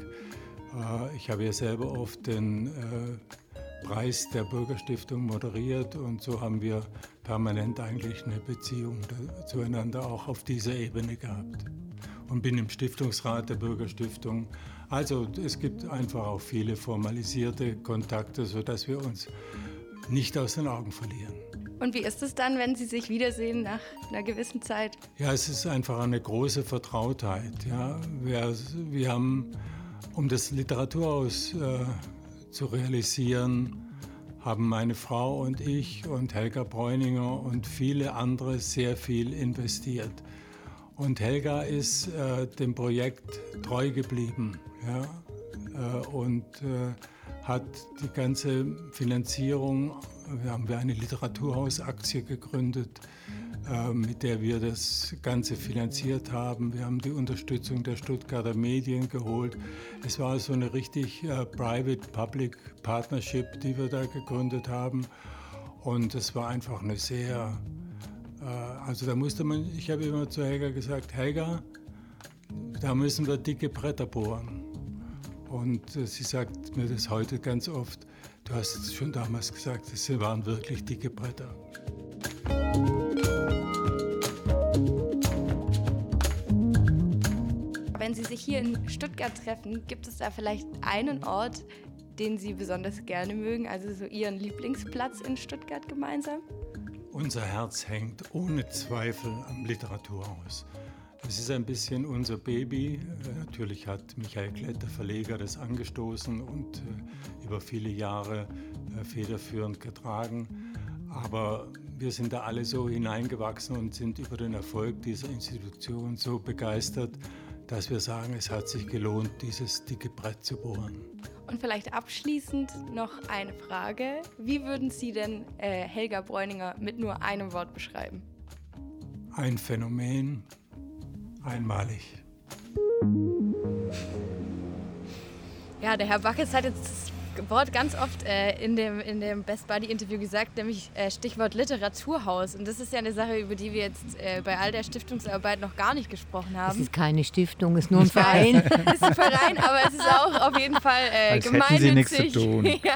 [SPEAKER 5] Äh, ich habe ja selber oft den äh, Preis der Bürgerstiftung moderiert und so haben wir permanent eigentlich eine Beziehung zueinander auch auf dieser Ebene gehabt. Und bin im Stiftungsrat der Bürgerstiftung. Also es gibt einfach auch viele formalisierte Kontakte, sodass wir uns nicht aus den Augen verlieren.
[SPEAKER 2] Und wie ist es dann, wenn Sie sich wiedersehen nach einer gewissen Zeit?
[SPEAKER 5] Ja, es ist einfach eine große Vertrautheit. Ja. Wir, wir haben um das Literaturhaus äh, zu realisieren, haben meine Frau und ich und Helga Bräuninger und viele andere sehr viel investiert. Und Helga ist äh, dem Projekt treu geblieben ja, äh, und äh, hat die ganze Finanzierung, wir haben eine Literaturhausaktie gegründet, äh, mit der wir das Ganze finanziert haben. Wir haben die Unterstützung der Stuttgarter Medien geholt. Es war so eine richtig äh, Private-Public Partnership, die wir da gegründet haben. Und es war einfach eine sehr, äh, also da musste man, ich habe immer zu Helga gesagt, Helga, da müssen wir dicke Bretter bohren. Und sie sagt mir das heute ganz oft, du hast es schon damals gesagt, es waren wirklich dicke Bretter.
[SPEAKER 2] Wenn Sie sich hier in Stuttgart treffen, gibt es da vielleicht einen Ort, den Sie besonders gerne mögen, also so Ihren Lieblingsplatz in Stuttgart gemeinsam?
[SPEAKER 5] Unser Herz hängt ohne Zweifel am Literaturhaus. Es ist ein bisschen unser Baby. Natürlich hat Michael Klett, der Verleger, das angestoßen und äh, über viele Jahre äh, federführend getragen. Aber wir sind da alle so hineingewachsen und sind über den Erfolg dieser Institution so begeistert, dass wir sagen, es hat sich gelohnt, dieses dicke Brett zu bohren.
[SPEAKER 2] Und vielleicht abschließend noch eine Frage. Wie würden Sie denn äh, Helga Bräuninger mit nur einem Wort beschreiben?
[SPEAKER 5] Ein Phänomen, einmalig.
[SPEAKER 2] Ja, der Herr Backes hat jetzt Wort ganz oft äh, in, dem, in dem Best Buddy Interview gesagt, nämlich äh, Stichwort Literaturhaus. Und das ist ja eine Sache, über die wir jetzt äh, bei all der Stiftungsarbeit noch gar nicht gesprochen haben.
[SPEAKER 3] Es ist keine Stiftung, es ist nur ein Verein. [LAUGHS]
[SPEAKER 2] es ist ein Verein, aber es ist auch auf jeden Fall äh, Als gemeinnützig. Sie nichts zu tun. [LAUGHS] ja.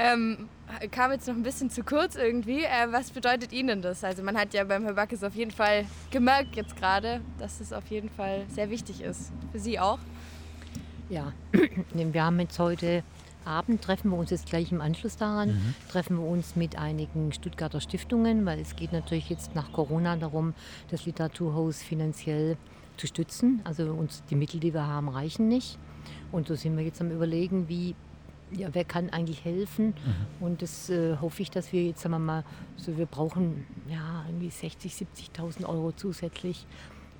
[SPEAKER 2] ähm, kam jetzt noch ein bisschen zu kurz irgendwie. Äh, was bedeutet Ihnen das? Also man hat ja beim Herr Backes auf jeden Fall gemerkt jetzt gerade, dass es auf jeden Fall sehr wichtig ist. Für Sie auch?
[SPEAKER 3] Ja, wir haben jetzt heute Abend treffen wir uns jetzt gleich im Anschluss daran, mhm. treffen wir uns mit einigen Stuttgarter Stiftungen, weil es geht natürlich jetzt nach Corona darum, das Literaturhaus finanziell zu stützen. Also uns die Mittel, die wir haben, reichen nicht. Und so sind wir jetzt am überlegen, wie ja, wer kann eigentlich helfen? Mhm. Und das äh, hoffe ich, dass wir jetzt, sagen wir mal, so wir brauchen ja irgendwie 60.000, 70.000 Euro zusätzlich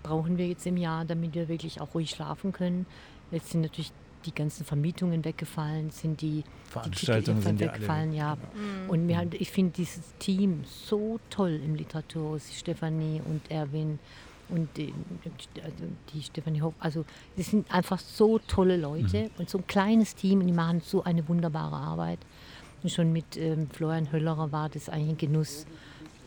[SPEAKER 3] brauchen wir jetzt im Jahr, damit wir wirklich auch ruhig schlafen können. Jetzt sind natürlich die ganzen Vermietungen weggefallen, sind die
[SPEAKER 4] Veranstaltungen die sind weggefallen,
[SPEAKER 3] ja. Mhm. Und mir ich finde dieses Team so toll im Literaturhaus, Stefanie und Erwin und die, also die Stefanie Hoff. Also das sind einfach so tolle Leute mhm. und so ein kleines Team und die machen so eine wunderbare Arbeit. Und schon mit ähm, Florian Höllerer war das eigentlich ein Genuss.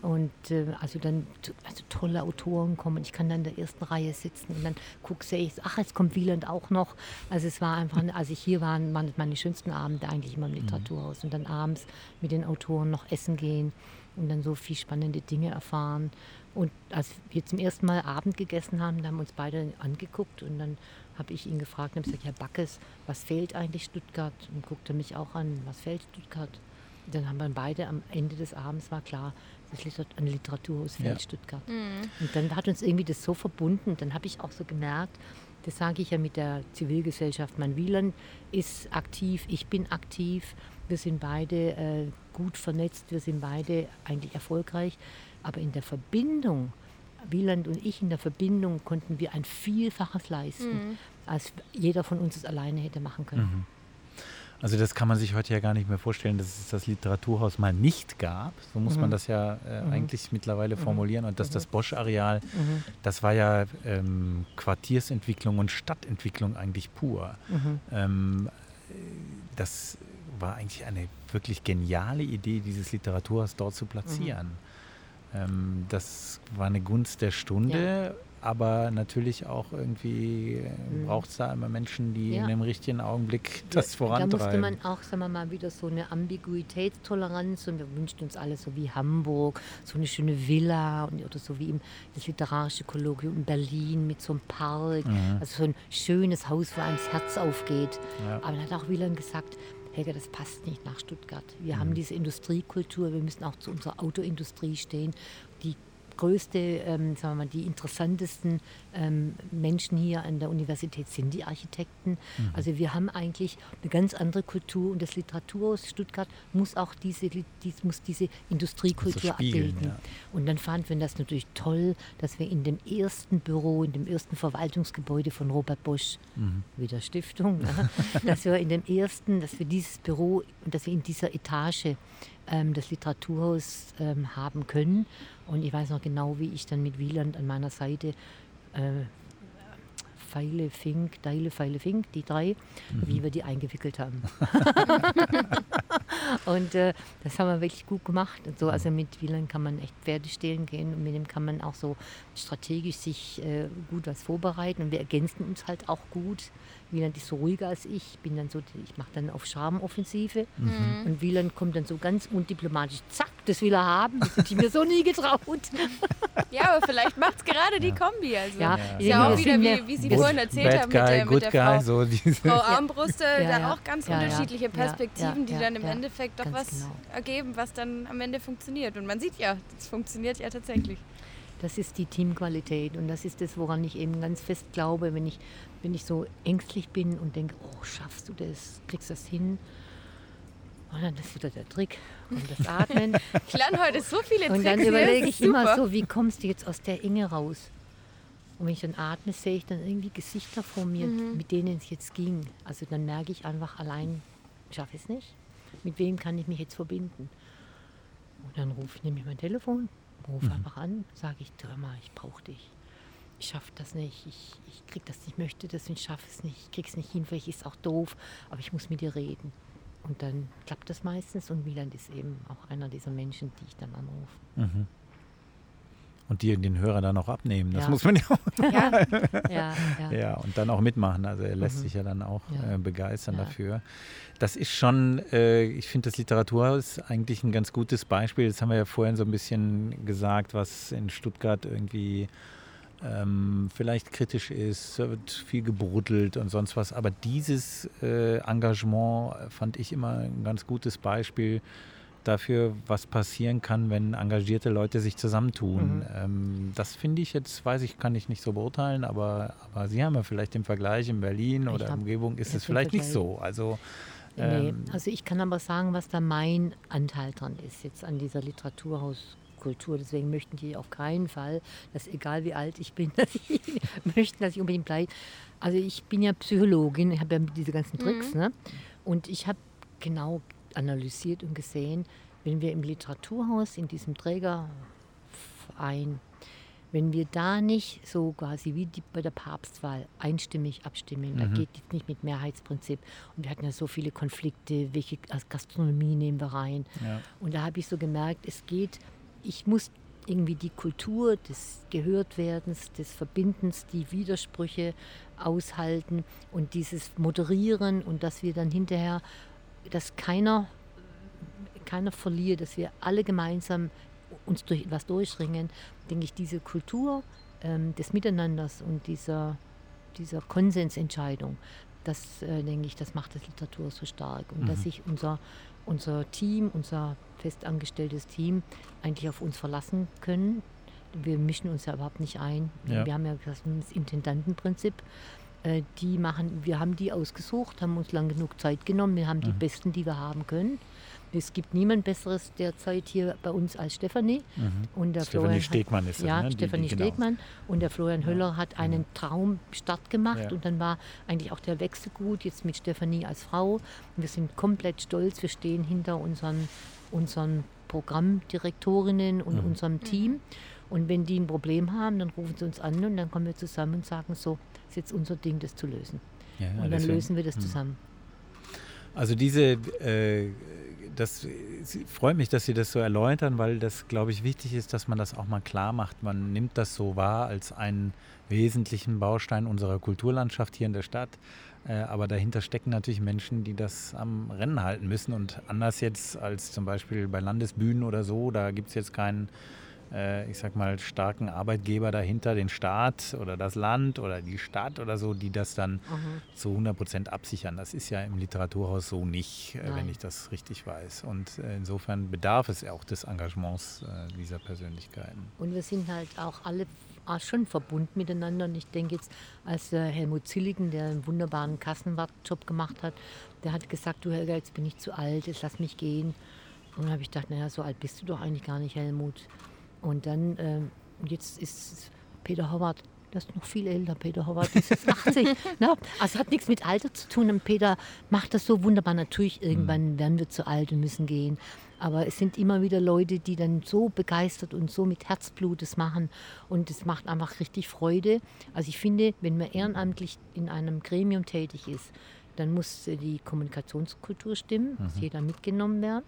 [SPEAKER 3] Und äh, also dann also tolle Autoren kommen. Ich kann dann in der ersten Reihe sitzen und dann gucke ich, ach, jetzt kommt Wieland auch noch. Also es war einfach, als ich hier war, waren meine schönsten Abende eigentlich immer im mhm. Literaturhaus. Und dann abends mit den Autoren noch essen gehen und dann so viel spannende Dinge erfahren. Und als wir zum ersten Mal Abend gegessen haben, da haben wir uns beide angeguckt und dann habe ich ihn gefragt und habe gesagt, Herr Backes, was fehlt eigentlich Stuttgart? Und guckte mich auch an, was fehlt Stuttgart? dann haben wir beide am Ende des Abends war klar, das ist ein Literaturhaus ja. Stuttgart. Mhm. Und dann hat uns irgendwie das so verbunden. Dann habe ich auch so gemerkt, das sage ich ja mit der Zivilgesellschaft, mein Wieland ist aktiv, ich bin aktiv, wir sind beide äh, gut vernetzt, wir sind beide eigentlich erfolgreich. Aber in der Verbindung Wieland und ich in der Verbindung konnten wir ein Vielfaches leisten, mhm. als jeder von uns es alleine hätte machen können. Mhm.
[SPEAKER 4] Also das kann man sich heute ja gar nicht mehr vorstellen, dass es das Literaturhaus mal nicht gab. So muss mhm. man das ja äh, mhm. eigentlich mittlerweile mhm. formulieren. Und dass das mhm. Bosch-Areal, mhm. das war ja ähm, Quartiersentwicklung und Stadtentwicklung eigentlich pur. Ähm, das war eigentlich eine wirklich geniale Idee, dieses Literaturhaus dort zu platzieren. Ähm, das war eine Gunst der Stunde. Ja aber natürlich auch irgendwie äh, mhm. braucht es da immer Menschen, die ja. in dem richtigen Augenblick das ja, vorantreiben.
[SPEAKER 3] Da musste man auch, sagen wir mal, wieder so eine Ambiguitätstoleranz und wir wünschten uns alle so wie Hamburg, so eine schöne Villa und, oder so wie im das literarische Kolloquium in Berlin mit so einem Park, mhm. also so ein schönes Haus, wo einem das Herz aufgeht. Ja. Aber dann hat auch Wieland gesagt, Helga, das passt nicht nach Stuttgart. Wir mhm. haben diese Industriekultur, wir müssen auch zu unserer Autoindustrie stehen. Die größte, ähm, sagen wir mal, die interessantesten ähm, Menschen hier an der Universität sind die Architekten. Mhm. Also wir haben eigentlich eine ganz andere Kultur und das Literaturhaus Stuttgart muss auch diese, dies, muss diese Industriekultur abbilden. Ja. Und dann fanden wir das natürlich toll, dass wir in dem ersten Büro, in dem ersten Verwaltungsgebäude von Robert Bosch, mhm. wieder Stiftung, ja, [LAUGHS] dass wir in dem ersten, dass wir dieses Büro, dass wir in dieser Etage ähm, das Literaturhaus ähm, haben können. Und ich weiß noch genau, wie ich dann mit Wieland an meiner Seite äh, Pfeile, Fink, Deile, Pfeile, Fink, die drei, mhm. wie wir die eingewickelt haben. [LAUGHS] [LAUGHS] und äh, das haben wir wirklich gut gemacht. Und so, also mit Wieland kann man echt Pferde stehlen gehen und mit dem kann man auch so strategisch sich äh, gut was vorbereiten. Und wir ergänzen uns halt auch gut. Wieland ist so ruhiger als ich. Bin dann so, ich mache dann auf Charmoffensive. Mhm. Und Wieland kommt dann so ganz undiplomatisch, zack, das will er haben. Das hätte ich mir so nie getraut. [LAUGHS]
[SPEAKER 2] ja, aber vielleicht macht es gerade die Kombi. Also. Ja, ja. ist ja auch wieder, wie, wie Sie vorhin erzählt haben, guy, mit der, mit der guy, Frau, so Frau Armbruste, ja, da auch ganz unterschiedliche Perspektiven, die dann im Endeffekt doch was genau. ergeben, was dann am Ende funktioniert. Und man sieht ja, es funktioniert ja tatsächlich.
[SPEAKER 3] Das ist die Teamqualität und das ist das, woran ich eben ganz fest glaube, wenn ich, wenn ich so ängstlich bin und denke, oh, schaffst du das, kriegst du das hin? Und dann ist wieder der Trick und das Atmen. [LAUGHS]
[SPEAKER 2] ich lerne heute so viele Tricks.
[SPEAKER 3] Und dann überlege ich immer so, wie kommst du jetzt aus der Enge raus? Und wenn ich dann atme, sehe ich dann irgendwie Gesichter vor mir, mhm. mit denen es jetzt ging. Also dann merke ich einfach allein, ich schaffe es nicht. Mit wem kann ich mich jetzt verbinden? Und dann rufe ich nämlich mein Telefon Ruf mhm. einfach an, sage ich, hör mal, ich brauche dich. Ich schaffe das nicht, ich, ich krieg das nicht, möchte das und ich schaffe es nicht, ich kriege es nicht hin, vielleicht ist es auch doof, aber ich muss mit dir reden. Und dann klappt das meistens und Wieland ist eben auch einer dieser Menschen, die ich dann anrufe. Mhm
[SPEAKER 4] und die den Hörer dann auch abnehmen. Das ja. muss man ja auch. Ja. [LAUGHS] ja, ja. ja, und dann auch mitmachen. Also er lässt mhm. sich ja dann auch äh, begeistern dafür. Das ist schon, äh, ich finde das Literaturhaus eigentlich ein ganz gutes Beispiel. Das haben wir ja vorhin so ein bisschen gesagt, was in Stuttgart irgendwie ähm, vielleicht kritisch ist, wird viel gebruddelt und sonst was. Aber dieses äh, Engagement fand ich immer ein ganz gutes Beispiel dafür, was passieren kann, wenn engagierte Leute sich zusammentun. Mhm. Ähm, das finde ich jetzt, weiß ich, kann ich nicht so beurteilen, aber, aber Sie haben ja vielleicht im Vergleich in Berlin oder Umgebung ist es vielleicht nicht so. Also,
[SPEAKER 3] nee, ähm, also ich kann aber sagen, was da mein Anteil dran ist, jetzt an dieser Literaturhauskultur. Deswegen möchten die auf keinen Fall, dass egal wie alt ich bin, [LAUGHS] dass ich möchten, dass ich unbedingt bleibe. Also ich bin ja Psychologin, ich habe ja diese ganzen Tricks, mhm. ne? Und ich habe genau analysiert und gesehen, wenn wir im Literaturhaus, in diesem Trägerverein, wenn wir da nicht so quasi wie die, bei der Papstwahl einstimmig abstimmen, mhm. da geht es nicht mit Mehrheitsprinzip. Und wir hatten ja so viele Konflikte, welche Gastronomie nehmen wir rein. Ja. Und da habe ich so gemerkt, es geht, ich muss irgendwie die Kultur des Gehörtwerdens, des Verbindens, die Widersprüche aushalten und dieses Moderieren und dass wir dann hinterher dass keiner, keiner verliert, dass wir alle gemeinsam uns durch etwas durchringen, denke ich, diese Kultur ähm, des Miteinanders und dieser, dieser Konsensentscheidung, das äh, denke ich, das macht das Literatur so stark. Und mhm. dass sich unser, unser Team, unser festangestelltes Team eigentlich auf uns verlassen können. Wir mischen uns ja überhaupt nicht ein. Ja. Wir haben ja das Intendantenprinzip. Äh, die machen, wir haben die ausgesucht, haben uns lang genug Zeit genommen. Wir haben die mhm. besten, die wir haben können. Es gibt niemand Besseres derzeit hier bei uns als Stefanie.
[SPEAKER 4] Mhm. Und der Stefanie Florian Stegmann hat, ist
[SPEAKER 3] das, Ja, ne? Stefanie die, die, genau. Stegmann. Und der Florian Höller hat einen Traumstart gemacht. Ja. Und dann war eigentlich auch der Wechsel gut, jetzt mit Stefanie als Frau. Und wir sind komplett stolz. Wir stehen hinter unseren, unseren Programmdirektorinnen und mhm. unserem Team. Und wenn die ein Problem haben, dann rufen sie uns an und dann kommen wir zusammen und sagen, so, ist jetzt unser Ding, das zu lösen. Ja, und dann lösen wir das hm. zusammen.
[SPEAKER 4] Also diese äh, das freut mich, dass Sie das so erläutern, weil das, glaube ich, wichtig ist, dass man das auch mal klar macht. Man nimmt das so wahr als einen wesentlichen Baustein unserer Kulturlandschaft hier in der Stadt. Äh, aber dahinter stecken natürlich Menschen, die das am Rennen halten müssen. Und anders jetzt als zum Beispiel bei Landesbühnen oder so, da gibt es jetzt keinen ich sag mal, starken Arbeitgeber dahinter, den Staat oder das Land oder die Stadt oder so, die das dann mhm. zu 100 Prozent absichern. Das ist ja im Literaturhaus so nicht, äh, wenn ich das richtig weiß. Und äh, insofern bedarf es auch des Engagements äh, dieser Persönlichkeiten.
[SPEAKER 3] Und wir sind halt auch alle schon verbunden miteinander. Und ich denke jetzt, als Helmut Zilligen, der einen wunderbaren Kassenwartjob gemacht hat, der hat gesagt, du Helga, jetzt bin ich zu alt, jetzt lass mich gehen. Und dann habe ich gedacht, naja, so alt bist du doch eigentlich gar nicht, Helmut. Und dann, ähm, jetzt ist Peter Howard, das ist noch viel älter, Peter Howard ist jetzt 80. [LAUGHS] ne? Also hat nichts mit Alter zu tun. Und Peter macht das so wunderbar. Natürlich, irgendwann mhm. werden wir zu alt und müssen gehen. Aber es sind immer wieder Leute, die dann so begeistert und so mit Herzblut das machen. Und es macht einfach richtig Freude. Also ich finde, wenn man ehrenamtlich in einem Gremium tätig ist, dann muss die Kommunikationskultur stimmen, mhm. muss jeder mitgenommen werden.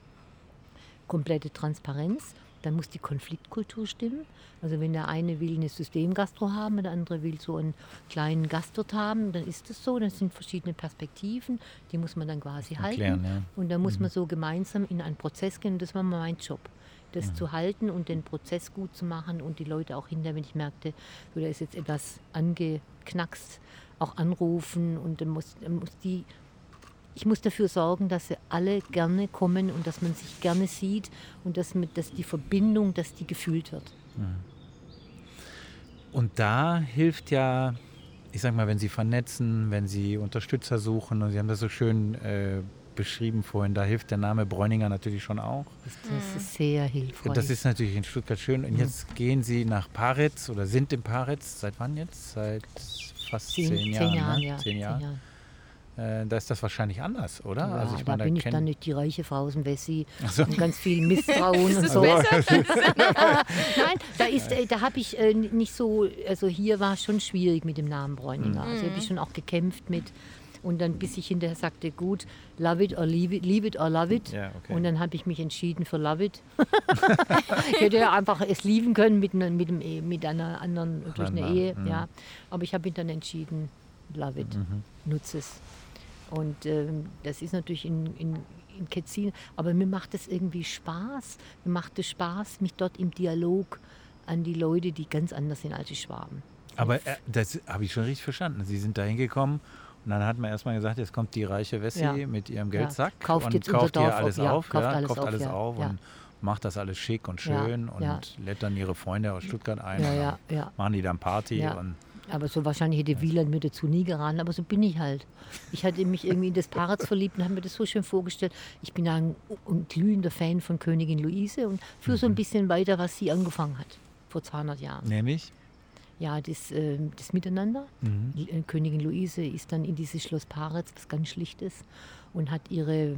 [SPEAKER 3] Komplette Transparenz. Dann muss die Konfliktkultur stimmen. Also wenn der eine will eine Systemgastro haben, der andere will so einen kleinen Gastwirt haben, dann ist das so. Das sind verschiedene Perspektiven, die muss man dann quasi Erklären, halten. Ja. Und dann muss mhm. man so gemeinsam in einen Prozess gehen. Und das war mein Job das mhm. zu halten und den Prozess gut zu machen und die Leute auch hinterher, wenn ich merkte, so, da ist jetzt etwas angeknackst, auch anrufen und dann muss, dann muss die ich muss dafür sorgen, dass sie alle gerne kommen und dass man sich gerne sieht und dass, mit, dass die Verbindung, dass die gefühlt wird.
[SPEAKER 4] Und da hilft ja, ich sag mal, wenn Sie vernetzen, wenn Sie Unterstützer suchen, und Sie haben das so schön äh, beschrieben vorhin, da hilft der Name Bräuninger natürlich schon auch.
[SPEAKER 3] Das ist sehr hilfreich.
[SPEAKER 4] Und das ist natürlich in Stuttgart schön. Und jetzt gehen Sie nach Paritz oder sind in Paritz. Seit wann jetzt? Seit fast zehn, zehn Jahren. Zehn Jahren,
[SPEAKER 3] ne? ja.
[SPEAKER 4] Zehn Jahre. Zehn Jahre. Äh, da ist das wahrscheinlich anders, oder?
[SPEAKER 3] Ja, also ich da meine, bin ich dann nicht die reiche Frau aus dem Wessi so. und ganz viel Misstrauen [LAUGHS] und so. [LAUGHS] Nein, da, ist, äh, da habe ich äh, nicht so, also hier war es schon schwierig mit dem Namen Bräuninger. Mhm. Also habe ich schon auch gekämpft mit. Und dann, bis ich hinterher sagte, gut, love it or leave it, leave it or love it. Ja, okay. Und dann habe ich mich entschieden für love it. [LAUGHS] ich hätte ja einfach es lieben können mit, einer, mit, einem, mit einer anderen, durch eine Ehe. Mhm. Ja. Aber ich habe mich dann entschieden, love it, mhm. nutze es. Und ähm, das ist natürlich in, in, in Ketzin, aber mir macht es irgendwie Spaß. Mir macht es Spaß, mich dort im Dialog an die Leute, die ganz anders sind als die Schwaben.
[SPEAKER 4] Aber äh, das habe ich schon richtig verstanden. Sie sind da hingekommen und dann hat man erstmal gesagt, jetzt kommt die reiche Wessi ja. mit ihrem Geldsack
[SPEAKER 3] ja. kauft
[SPEAKER 4] und
[SPEAKER 3] kauft
[SPEAKER 4] ihr alles
[SPEAKER 3] auf,
[SPEAKER 4] auf,
[SPEAKER 3] kauft
[SPEAKER 4] ja,
[SPEAKER 3] alles
[SPEAKER 4] kauft
[SPEAKER 3] auf,
[SPEAKER 4] alles auf und macht das alles schick und schön und lädt dann ihre Freunde aus Stuttgart ein. Ja, ja, machen die dann Party und
[SPEAKER 3] aber so wahrscheinlich hätte Wieland mir dazu nie geraten, aber so bin ich halt. Ich hatte mich irgendwie in das Paritz verliebt und habe mir das so schön vorgestellt. Ich bin ein, ein glühender Fan von Königin Luise und führe so ein mhm. bisschen weiter, was sie angefangen hat vor 200 Jahren.
[SPEAKER 4] Nämlich?
[SPEAKER 3] Ja, das, äh, das Miteinander. Mhm. Äh, Königin Luise ist dann in dieses Schloss Paritz, was ganz Schlichtes, und hat ihre,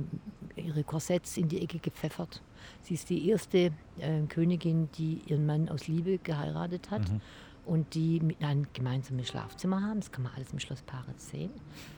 [SPEAKER 3] ihre Korsetts in die Ecke gepfeffert. Sie ist die erste äh, Königin, die ihren Mann aus Liebe geheiratet hat. Mhm und die ein gemeinsames Schlafzimmer haben. Das kann man alles im Schloss Paritz sehen.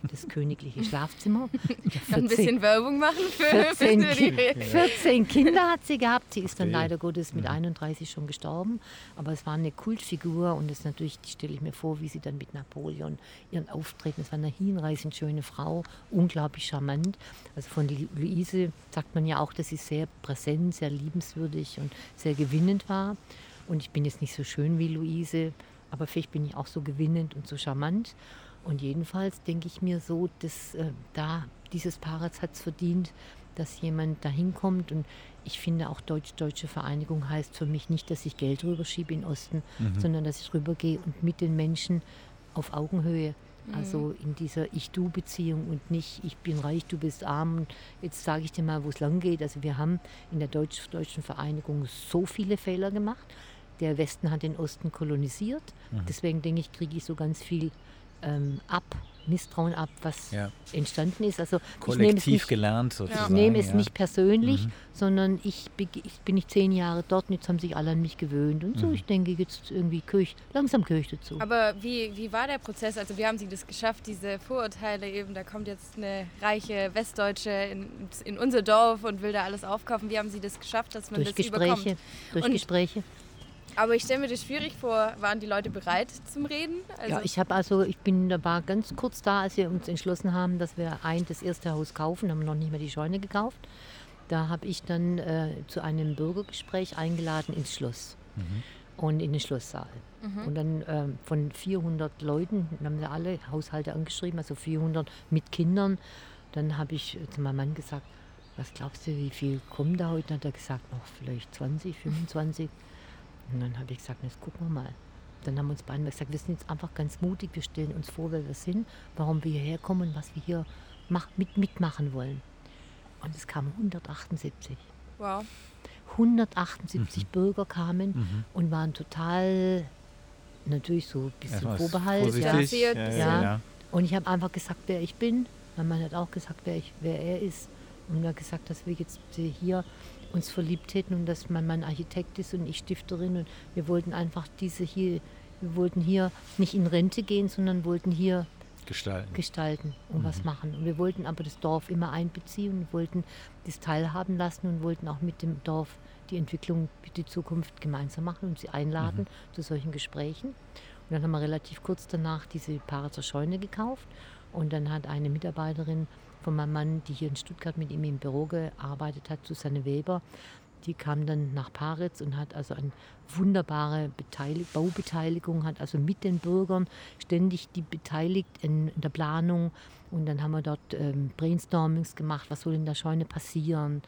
[SPEAKER 3] Das [LAUGHS] königliche Schlafzimmer.
[SPEAKER 2] 14, ein bisschen Werbung machen für
[SPEAKER 3] 14, Ki 14 Kinder hat sie gehabt. Sie ist dann leider Gottes mit 31 schon gestorben. Aber es war eine Kultfigur und das natürlich, die stelle ich mir vor, wie sie dann mit Napoleon ihren Auftreten. Es war eine hinreißend schöne Frau, unglaublich charmant. Also von Luise sagt man ja auch, dass sie sehr präsent, sehr liebenswürdig und sehr gewinnend war. Und ich bin jetzt nicht so schön wie Luise, aber vielleicht bin ich auch so gewinnend und so charmant. Und jedenfalls denke ich mir so, dass äh, da dieses Paarats hat es verdient, dass jemand da hinkommt. Und ich finde auch Deutsch-Deutsche Vereinigung heißt für mich nicht, dass ich Geld rüberschiebe in Osten, mhm. sondern dass ich rübergehe und mit den Menschen auf Augenhöhe Mhm. Also in dieser Ich-Du-Beziehung und nicht ich bin reich, du bist arm. Und jetzt sage ich dir mal, wo es lang geht. Also wir haben in der Deutsch deutschen Vereinigung so viele Fehler gemacht. Der Westen hat den Osten kolonisiert. Mhm. Deswegen denke ich, kriege ich so ganz viel ähm, ab, Misstrauen ab, was ja. entstanden ist. Also
[SPEAKER 4] Kollektiv
[SPEAKER 3] ich nicht,
[SPEAKER 4] gelernt sozusagen.
[SPEAKER 3] Ich nehme es ja. nicht persönlich, mhm. sondern ich, ich, bin nicht zehn Jahre dort und jetzt haben sich alle an mich gewöhnt. Und so, mhm. ich denke, jetzt irgendwie Kirch, langsam gehöre ich dazu.
[SPEAKER 2] Aber wie, wie war der Prozess? Also wie haben Sie das geschafft, diese Vorurteile eben, da kommt jetzt eine reiche Westdeutsche in, in unser Dorf und will da alles aufkaufen. Wie haben Sie das geschafft, dass man
[SPEAKER 3] durch
[SPEAKER 2] das
[SPEAKER 3] Gespräche,
[SPEAKER 2] überkommt?
[SPEAKER 3] Durch und Gespräche.
[SPEAKER 2] Aber ich stelle mir das schwierig vor. Waren die Leute bereit zum Reden?
[SPEAKER 3] Also ja, ich habe also, ich bin da war ganz kurz da, als wir uns entschlossen haben, dass wir ein das erste Haus kaufen, haben noch nicht mehr die Scheune gekauft. Da habe ich dann äh, zu einem Bürgergespräch eingeladen ins Schloss mhm. und in den Schlosssaal. Mhm. Und dann äh, von 400 Leuten, haben wir alle Haushalte angeschrieben, also 400 mit Kindern. Dann habe ich zu meinem Mann gesagt, was glaubst du, wie viel kommen da heute? Dann hat er gesagt, noch vielleicht 20, 25. Und dann habe ich gesagt, jetzt gucken wir mal. Dann haben uns beide gesagt, wir sind jetzt einfach ganz mutig, wir stellen uns vor, wer wir sind, warum wir hierher kommen und was wir hier mach, mit, mitmachen wollen. Und es kamen 178.
[SPEAKER 2] Wow.
[SPEAKER 3] 178 mhm. Bürger kamen mhm. und waren total natürlich so ein bisschen ja, vorbehalten.
[SPEAKER 4] Ja.
[SPEAKER 3] Ja, ja. Und ich habe einfach gesagt, wer ich bin. Mein Mann hat auch gesagt, wer, ich, wer er ist. Und er hat gesagt, dass wir jetzt hier uns verliebt hätten und dass mein Mann Architekt ist und ich Stifterin und wir wollten einfach diese hier, wir wollten hier nicht in Rente gehen, sondern wollten hier
[SPEAKER 4] gestalten,
[SPEAKER 3] gestalten und mhm. was machen. Und wir wollten aber das Dorf immer einbeziehen und wollten das teilhaben lassen und wollten auch mit dem Dorf die Entwicklung, die Zukunft gemeinsam machen und sie einladen mhm. zu solchen Gesprächen. Und dann haben wir relativ kurz danach diese Paritzer Scheune gekauft und dann hat eine Mitarbeiterin von meinem Mann, die hier in Stuttgart mit ihm im Büro gearbeitet hat, Susanne Weber. Die kam dann nach Paritz und hat also eine wunderbare Beteilig Baubeteiligung, hat also mit den Bürgern ständig die beteiligt in, in der Planung. Und dann haben wir dort ähm, Brainstormings gemacht, was soll in der Scheune passieren.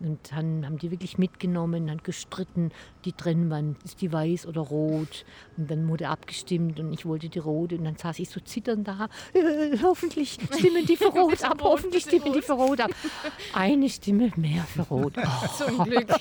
[SPEAKER 3] Und dann haben die wirklich mitgenommen, haben gestritten, die Trennwand, ist die weiß oder rot? Und dann wurde abgestimmt und ich wollte die rote. Und dann saß ich so zitternd da, äh, hoffentlich stimmen die für [LAUGHS] rot ab, hoffentlich stimmen die für rot ab. Eine Stimme mehr für rot.
[SPEAKER 2] Oh. [LAUGHS] Zum Glück. [LAUGHS]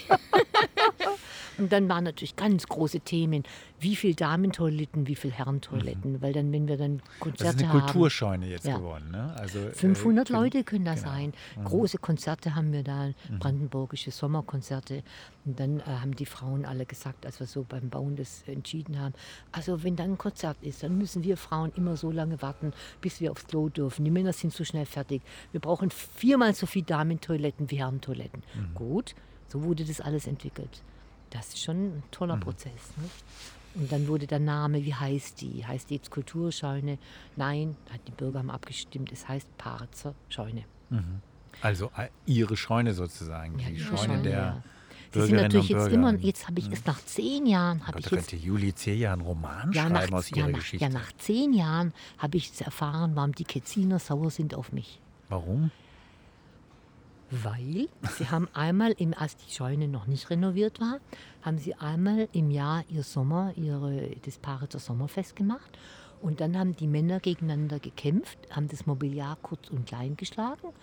[SPEAKER 3] Und dann waren natürlich ganz große Themen, wie viel Damentoiletten, wie viel Herrentoiletten, mhm. weil dann, wenn wir dann Konzerte haben. Das ist
[SPEAKER 4] eine Kulturscheune jetzt ja. geworden, ne?
[SPEAKER 3] Also, 500 äh, Leute können da genau. sein. Mhm. Große Konzerte haben wir da, mhm. brandenburgische Sommerkonzerte. Und dann äh, haben die Frauen alle gesagt, als wir so beim Bauen das entschieden haben, also wenn dann ein Konzert ist, dann müssen wir Frauen immer so lange warten, bis wir aufs Klo dürfen. Die Männer sind so schnell fertig. Wir brauchen viermal so viele Damentoiletten wie Herrentoiletten. Mhm. Gut, so wurde das alles entwickelt. Das ist schon ein toller mhm. Prozess. Ne? Und dann wurde der Name, wie heißt die? Heißt die jetzt Kulturscheune? Nein, die Bürger haben abgestimmt, es heißt Parzer Scheune.
[SPEAKER 4] Mhm. Also äh, ihre Scheune sozusagen, ja, die Scheune, Scheune der ja.
[SPEAKER 3] Sie sind natürlich jetzt immer, jetzt habe ich mhm. es nach zehn Jahren, habe ich jetzt...
[SPEAKER 4] Juli Zeher einen Roman ja, schreiben nach, aus ihrer
[SPEAKER 3] ja,
[SPEAKER 4] Geschichte.
[SPEAKER 3] Ja, nach zehn Jahren habe ich erfahren, warum die Ketziner sauer sind auf mich.
[SPEAKER 4] Warum?
[SPEAKER 3] Weil sie haben einmal, im, als die Scheune noch nicht renoviert war, haben sie einmal im Jahr ihr Sommer, ihre, das Paritzer Sommerfest gemacht. Und dann haben die Männer gegeneinander gekämpft, haben das Mobiliar kurz und klein geschlagen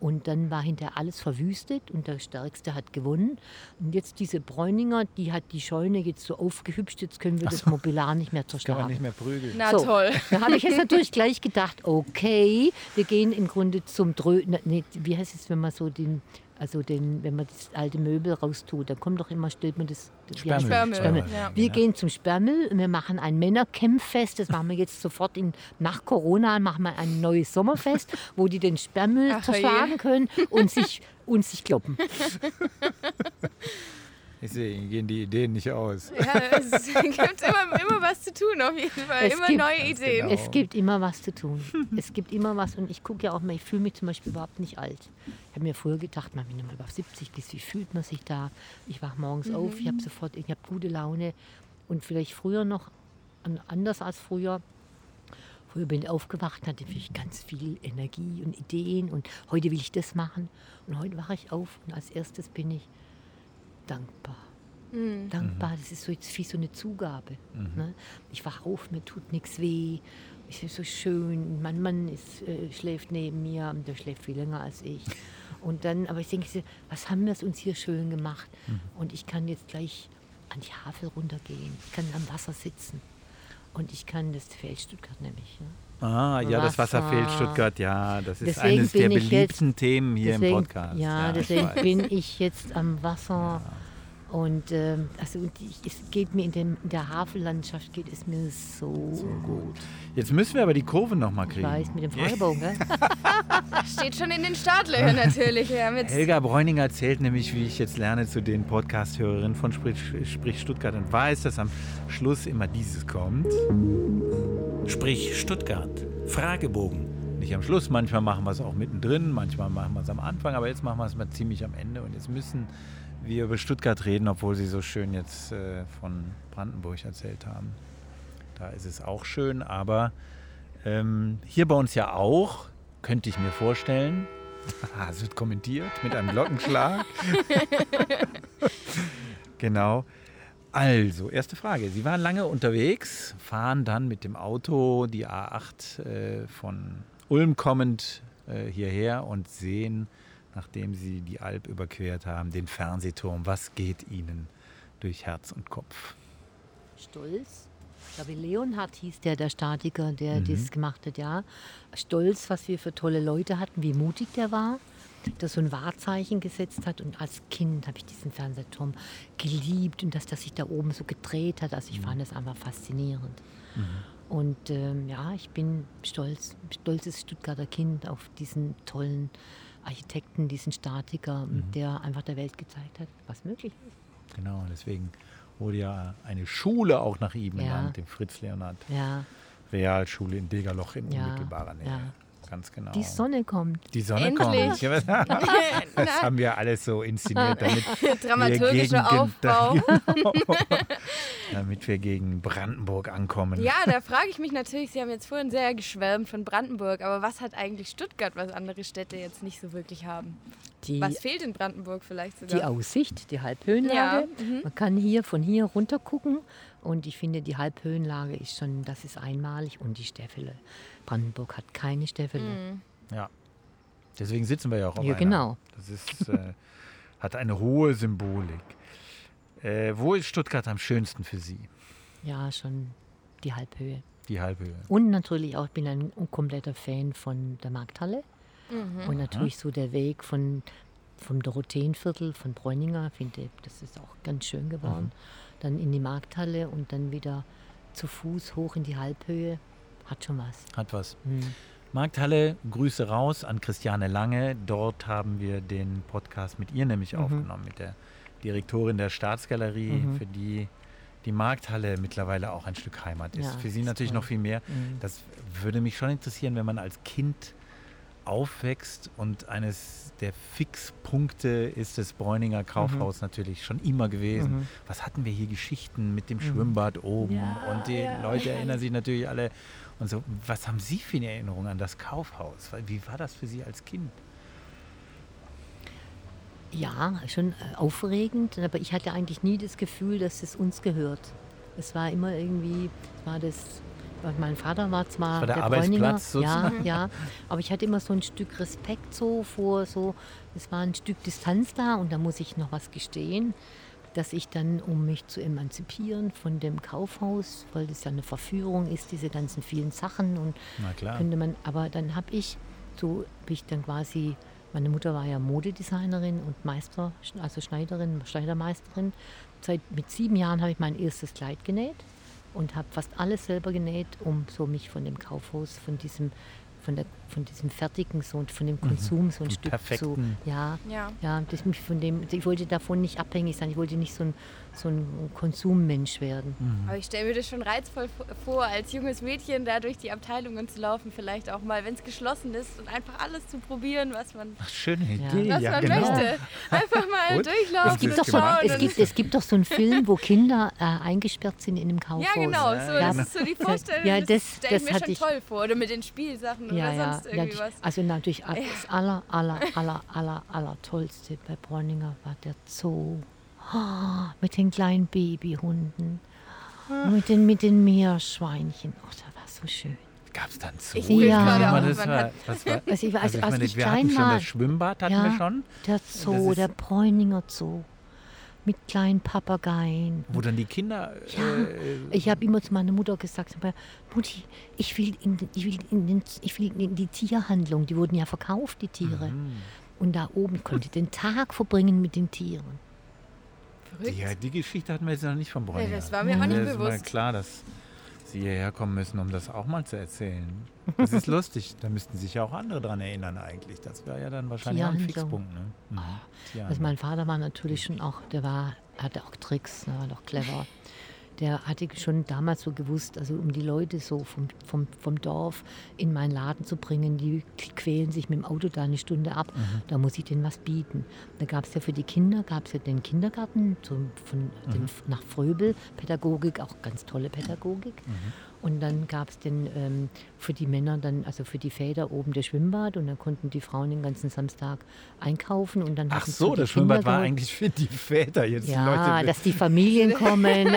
[SPEAKER 3] und dann war hinterher alles verwüstet und der Stärkste hat gewonnen. Und jetzt diese Bräuninger, die hat die Scheune jetzt so aufgehübscht, jetzt können wir so. das Mobiliar nicht mehr zerschlagen.
[SPEAKER 4] Kann man nicht mehr prügeln.
[SPEAKER 2] Na so, toll.
[SPEAKER 3] Da habe ich jetzt natürlich gleich gedacht, okay, wir gehen im Grunde zum Drö... Nee, wie heißt es, wenn man so den also den, wenn man das alte Möbel raustut, dann kommt doch immer, stellt man das,
[SPEAKER 4] das Sperrmüll.
[SPEAKER 2] Sperrmüll. Sperrmüll.
[SPEAKER 3] Ja. Wir ja. gehen zum Sperrmüll und wir machen ein Männercampfest. Das machen wir jetzt sofort in, nach Corona, machen wir ein neues Sommerfest, wo die den Sperrmüll Ach, zerschlagen je. können und sich, und sich kloppen. [LAUGHS]
[SPEAKER 4] Ich sehe, gehen die Ideen nicht aus.
[SPEAKER 2] Ja, es [LAUGHS] gibt immer, immer was zu tun, auf jeden Fall. Es immer gibt, neue Ideen.
[SPEAKER 3] Genau. Es gibt immer was zu tun. es gibt immer was. Und ich gucke ja auch mal, ich fühle mich zum Beispiel überhaupt nicht alt. Ich habe mir früher gedacht, man, wenn du mal auf 70 bist, wie fühlt man sich da? Ich wache morgens mhm. auf, ich habe sofort, ich habe gute Laune. Und vielleicht früher noch anders als früher. Früher bin ich aufgewacht, hatte ich ganz viel Energie und Ideen und heute will ich das machen. Und heute wache ich auf und als erstes bin ich dankbar. Mhm. Dankbar, das ist so jetzt wie so eine Zugabe. Mhm. Ne? Ich wach auf, mir tut nichts weh. Es ist so schön. Mein Mann ist, äh, schläft neben mir, der schläft viel länger als ich. Und dann, aber ich denke, was haben wir es uns hier schön gemacht? Mhm. Und ich kann jetzt gleich an die Havel runtergehen. Ich kann am Wasser sitzen. Und ich kann das Feld Stuttgart nämlich.
[SPEAKER 4] Ja. Ah, ja, Wasser. das Wasserfeld Stuttgart, ja, das ist deswegen eines der beliebten jetzt, Themen hier deswegen, im Podcast.
[SPEAKER 3] Ja, ja deswegen bin ich jetzt am Wasser. Ja. Und ähm, also es geht mir in, dem, in der Hafenlandschaft geht es mir so, so gut.
[SPEAKER 4] Jetzt müssen wir aber die Kurve noch mal kriegen. Ich
[SPEAKER 3] weiß, mit dem Fragebogen, gell? [LAUGHS]
[SPEAKER 2] Steht schon in den Startlöchern natürlich.
[SPEAKER 4] Helga Bräuninger erzählt nämlich, wie ich jetzt lerne, zu den Podcast-Hörerinnen von Sprich, Sprich Stuttgart und weiß, dass am Schluss immer dieses kommt.
[SPEAKER 1] Sprich Stuttgart. Fragebogen.
[SPEAKER 4] Nicht am Schluss, manchmal machen wir es auch mittendrin, manchmal machen wir es am Anfang, aber jetzt machen wir es mal ziemlich am Ende. Und jetzt müssen wir über Stuttgart reden, obwohl Sie so schön jetzt äh, von Brandenburg erzählt haben. Da ist es auch schön, aber ähm, hier bei uns ja auch, könnte ich mir vorstellen. [LAUGHS] es wird kommentiert mit einem Glockenschlag. [LAUGHS] genau. Also, erste Frage. Sie waren lange unterwegs, fahren dann mit dem Auto die A8 äh, von Ulm kommend äh, hierher und sehen nachdem Sie die Alp überquert haben, den Fernsehturm. Was geht Ihnen durch Herz und Kopf?
[SPEAKER 3] Stolz. Ich glaube, Leonhard hieß der, der Statiker, der mhm. das gemacht hat, ja. Stolz, was wir für tolle Leute hatten, wie mutig der war, der so ein Wahrzeichen gesetzt hat. Und als Kind habe ich diesen Fernsehturm geliebt und dass der sich da oben so gedreht hat. Also ich mhm. fand das einfach faszinierend. Mhm. Und ähm, ja, ich bin stolz, stolzes Stuttgarter Kind auf diesen tollen Architekten, diesen Statiker, mhm. der einfach der Welt gezeigt hat, was möglich ist.
[SPEAKER 4] Genau, deswegen wurde ja eine Schule auch nach ihm benannt, dem Fritz Leonhard. Ja. Realschule in Degerloch in ja. unmittelbarer Nähe. Ja. Ganz genau.
[SPEAKER 3] Die Sonne kommt.
[SPEAKER 4] Die Sonne Endlich. kommt. [LAUGHS] das haben wir alles so inszeniert, damit [LAUGHS]
[SPEAKER 2] Dramaturgischer wir Aufbau. [LAUGHS]
[SPEAKER 4] Genau, damit wir gegen Brandenburg ankommen.
[SPEAKER 2] Ja, da frage ich mich natürlich, Sie haben jetzt vorhin sehr geschwärmt von Brandenburg, aber was hat eigentlich Stuttgart, was andere Städte jetzt nicht so wirklich haben? Die, was fehlt in Brandenburg vielleicht sogar?
[SPEAKER 3] Die Aussicht, die Halbhöhenlage. Ja. Mhm. Man kann hier von hier runter gucken und ich finde, die Halbhöhenlage ist schon, das ist einmalig und die Stäffele. Brandenburg hat keine Stäffele. Mhm.
[SPEAKER 4] Ja. Deswegen sitzen wir ja auch auf
[SPEAKER 3] Ja, einer. genau.
[SPEAKER 4] Das ist, äh, [LAUGHS] hat eine hohe Symbolik. Äh, wo ist Stuttgart am schönsten für Sie?
[SPEAKER 3] Ja, schon die Halbhöhe.
[SPEAKER 4] Die Halbhöhe.
[SPEAKER 3] Und natürlich auch, ich bin ein kompletter Fan von der Markthalle. Mhm. Und natürlich so der Weg von, vom Dorotheenviertel, von Bräuninger, finde das ist auch ganz schön geworden. Mhm. Dann in die Markthalle und dann wieder zu Fuß hoch in die Halbhöhe. Hat schon was.
[SPEAKER 4] Hat was. Mhm. Markthalle, Grüße raus an Christiane Lange. Dort haben wir den Podcast mit ihr nämlich mhm. aufgenommen, mit der Direktorin der Staatsgalerie, mhm. für die die Markthalle mittlerweile auch ein Stück Heimat ist. Ja, für sie natürlich toll. noch viel mehr. Mhm. Das würde mich schon interessieren, wenn man als Kind aufwächst und eines der Fixpunkte ist das Bräuninger Kaufhaus mhm. natürlich schon immer gewesen. Mhm. Was hatten wir hier Geschichten mit dem mhm. Schwimmbad oben ja, und die ja. Leute erinnern sich natürlich alle und so. Was haben Sie für eine Erinnerung an das Kaufhaus? Wie war das für Sie als Kind?
[SPEAKER 3] Ja, schon äh, aufregend, aber ich hatte eigentlich nie das Gefühl, dass es uns gehört. Es war immer irgendwie, war das mein Vater war zwar
[SPEAKER 4] war der, der Arbeitsplatz
[SPEAKER 3] Bräuninger, ja, ja, aber ich hatte immer so ein Stück Respekt so vor, so, es war ein Stück Distanz da und da muss ich noch was gestehen, dass ich dann, um mich zu emanzipieren von dem Kaufhaus, weil das ja eine Verführung ist, diese ganzen vielen Sachen und
[SPEAKER 4] Na klar.
[SPEAKER 3] könnte man, aber dann habe ich, so bin ich dann quasi meine Mutter war ja Modedesignerin und Meister, also Schneiderin, Schneidermeisterin. Seit mit sieben Jahren habe ich mein erstes Kleid genäht und habe fast alles selber genäht, um so mich von dem Kaufhaus, von diesem von, der, von diesem fertigen so und von dem mhm. Konsum so ein Stück
[SPEAKER 4] perfekten.
[SPEAKER 3] so ja ja, ja das mich von dem ich wollte davon nicht abhängig sein ich wollte nicht so ein so ein Konsummensch werden.
[SPEAKER 2] Mhm. Aber ich stelle mir das schon reizvoll vor, als junges Mädchen da durch die Abteilungen zu laufen, vielleicht auch mal, wenn es geschlossen ist und einfach alles zu probieren, was man,
[SPEAKER 4] Ach, schöne Idee.
[SPEAKER 2] Was
[SPEAKER 4] ja,
[SPEAKER 2] man
[SPEAKER 4] genau.
[SPEAKER 2] möchte. Einfach mal [LAUGHS] durchlaufen.
[SPEAKER 3] Es gibt, doch so, es, gibt, es gibt doch so einen Film, wo Kinder äh, eingesperrt sind in einem Kaufhaus.
[SPEAKER 2] Ja, genau. So, ja, das ist so die [LAUGHS] Vorstellung.
[SPEAKER 3] Ja, das, das
[SPEAKER 2] stelle ich mir schon ich, toll vor. Oder mit den Spielsachen ja, oder sonst irgendwie was.
[SPEAKER 3] Also natürlich das aller, aller, aller, aller, aller tollste bei Bräuninger war der Zoo. Oh, mit den kleinen Babyhunden. Mit den, mit den Meerschweinchen. Oh, das war so schön.
[SPEAKER 4] Gab es dann Zoo?
[SPEAKER 2] Ich
[SPEAKER 3] Ja.
[SPEAKER 2] ja.
[SPEAKER 4] das war, das war,
[SPEAKER 3] Also ich, war-
[SPEAKER 4] also ich
[SPEAKER 3] als
[SPEAKER 4] meine,
[SPEAKER 3] ich
[SPEAKER 4] wir hatten
[SPEAKER 3] klein
[SPEAKER 4] schon
[SPEAKER 3] war,
[SPEAKER 4] das Schwimmbad, hatten
[SPEAKER 3] ja,
[SPEAKER 4] wir schon,
[SPEAKER 3] der Zoo, der Bräuninger Zoo. Mit kleinen Papageien.
[SPEAKER 4] wo dann die Kinder...
[SPEAKER 3] Ja,
[SPEAKER 4] Äh,
[SPEAKER 3] ich habe immer zu meiner Mutter gesagt, Mutti, ich will, in, ich, will in den, ich will in die Tierhandlung. Die wurden ja verkauft, die Tiere.
[SPEAKER 4] Mhm.
[SPEAKER 3] Und da oben konnte ich den Tag verbringen mit den Tieren.
[SPEAKER 2] Verrückt.
[SPEAKER 4] ja, die Geschichte hatten wir jetzt noch nicht von Bräuninger.
[SPEAKER 2] das war mir auch nicht bewusst.
[SPEAKER 4] klar, dass Sie hierher kommen müssen, um das auch mal zu erzählen. Das ist [LAUGHS] lustig. Da müssten sich ja auch andere dran erinnern eigentlich. Das wäre ja dann wahrscheinlich auch ein. Fixpunkt. Ne? Mhm.
[SPEAKER 3] Also mein Vater war natürlich schon auch, der war, hatte auch Tricks, ne, war doch clever. Der hatte schon damals so gewusst, also um die Leute so vom, vom, vom Dorf in meinen Laden zu bringen, die quälen sich mit dem Auto da eine Stunde ab, da muss ich denen was bieten. Da gab es ja für die Kinder, gab es ja den Kindergarten zum, von, den, nach Fröbel, Pädagogik, auch ganz tolle Pädagogik. Und dann gab es den ähm, für die Männer dann, also für die Väter oben der Schwimmbad und dann konnten die Frauen den ganzen Samstag einkaufen und dann
[SPEAKER 4] Ach
[SPEAKER 3] hatten sie
[SPEAKER 4] so, das Schwimmbad
[SPEAKER 3] Kinder
[SPEAKER 4] war
[SPEAKER 3] geholt.
[SPEAKER 4] eigentlich für die Väter jetzt.
[SPEAKER 3] Ja,
[SPEAKER 4] die Leute,
[SPEAKER 3] dass die Familien kommen.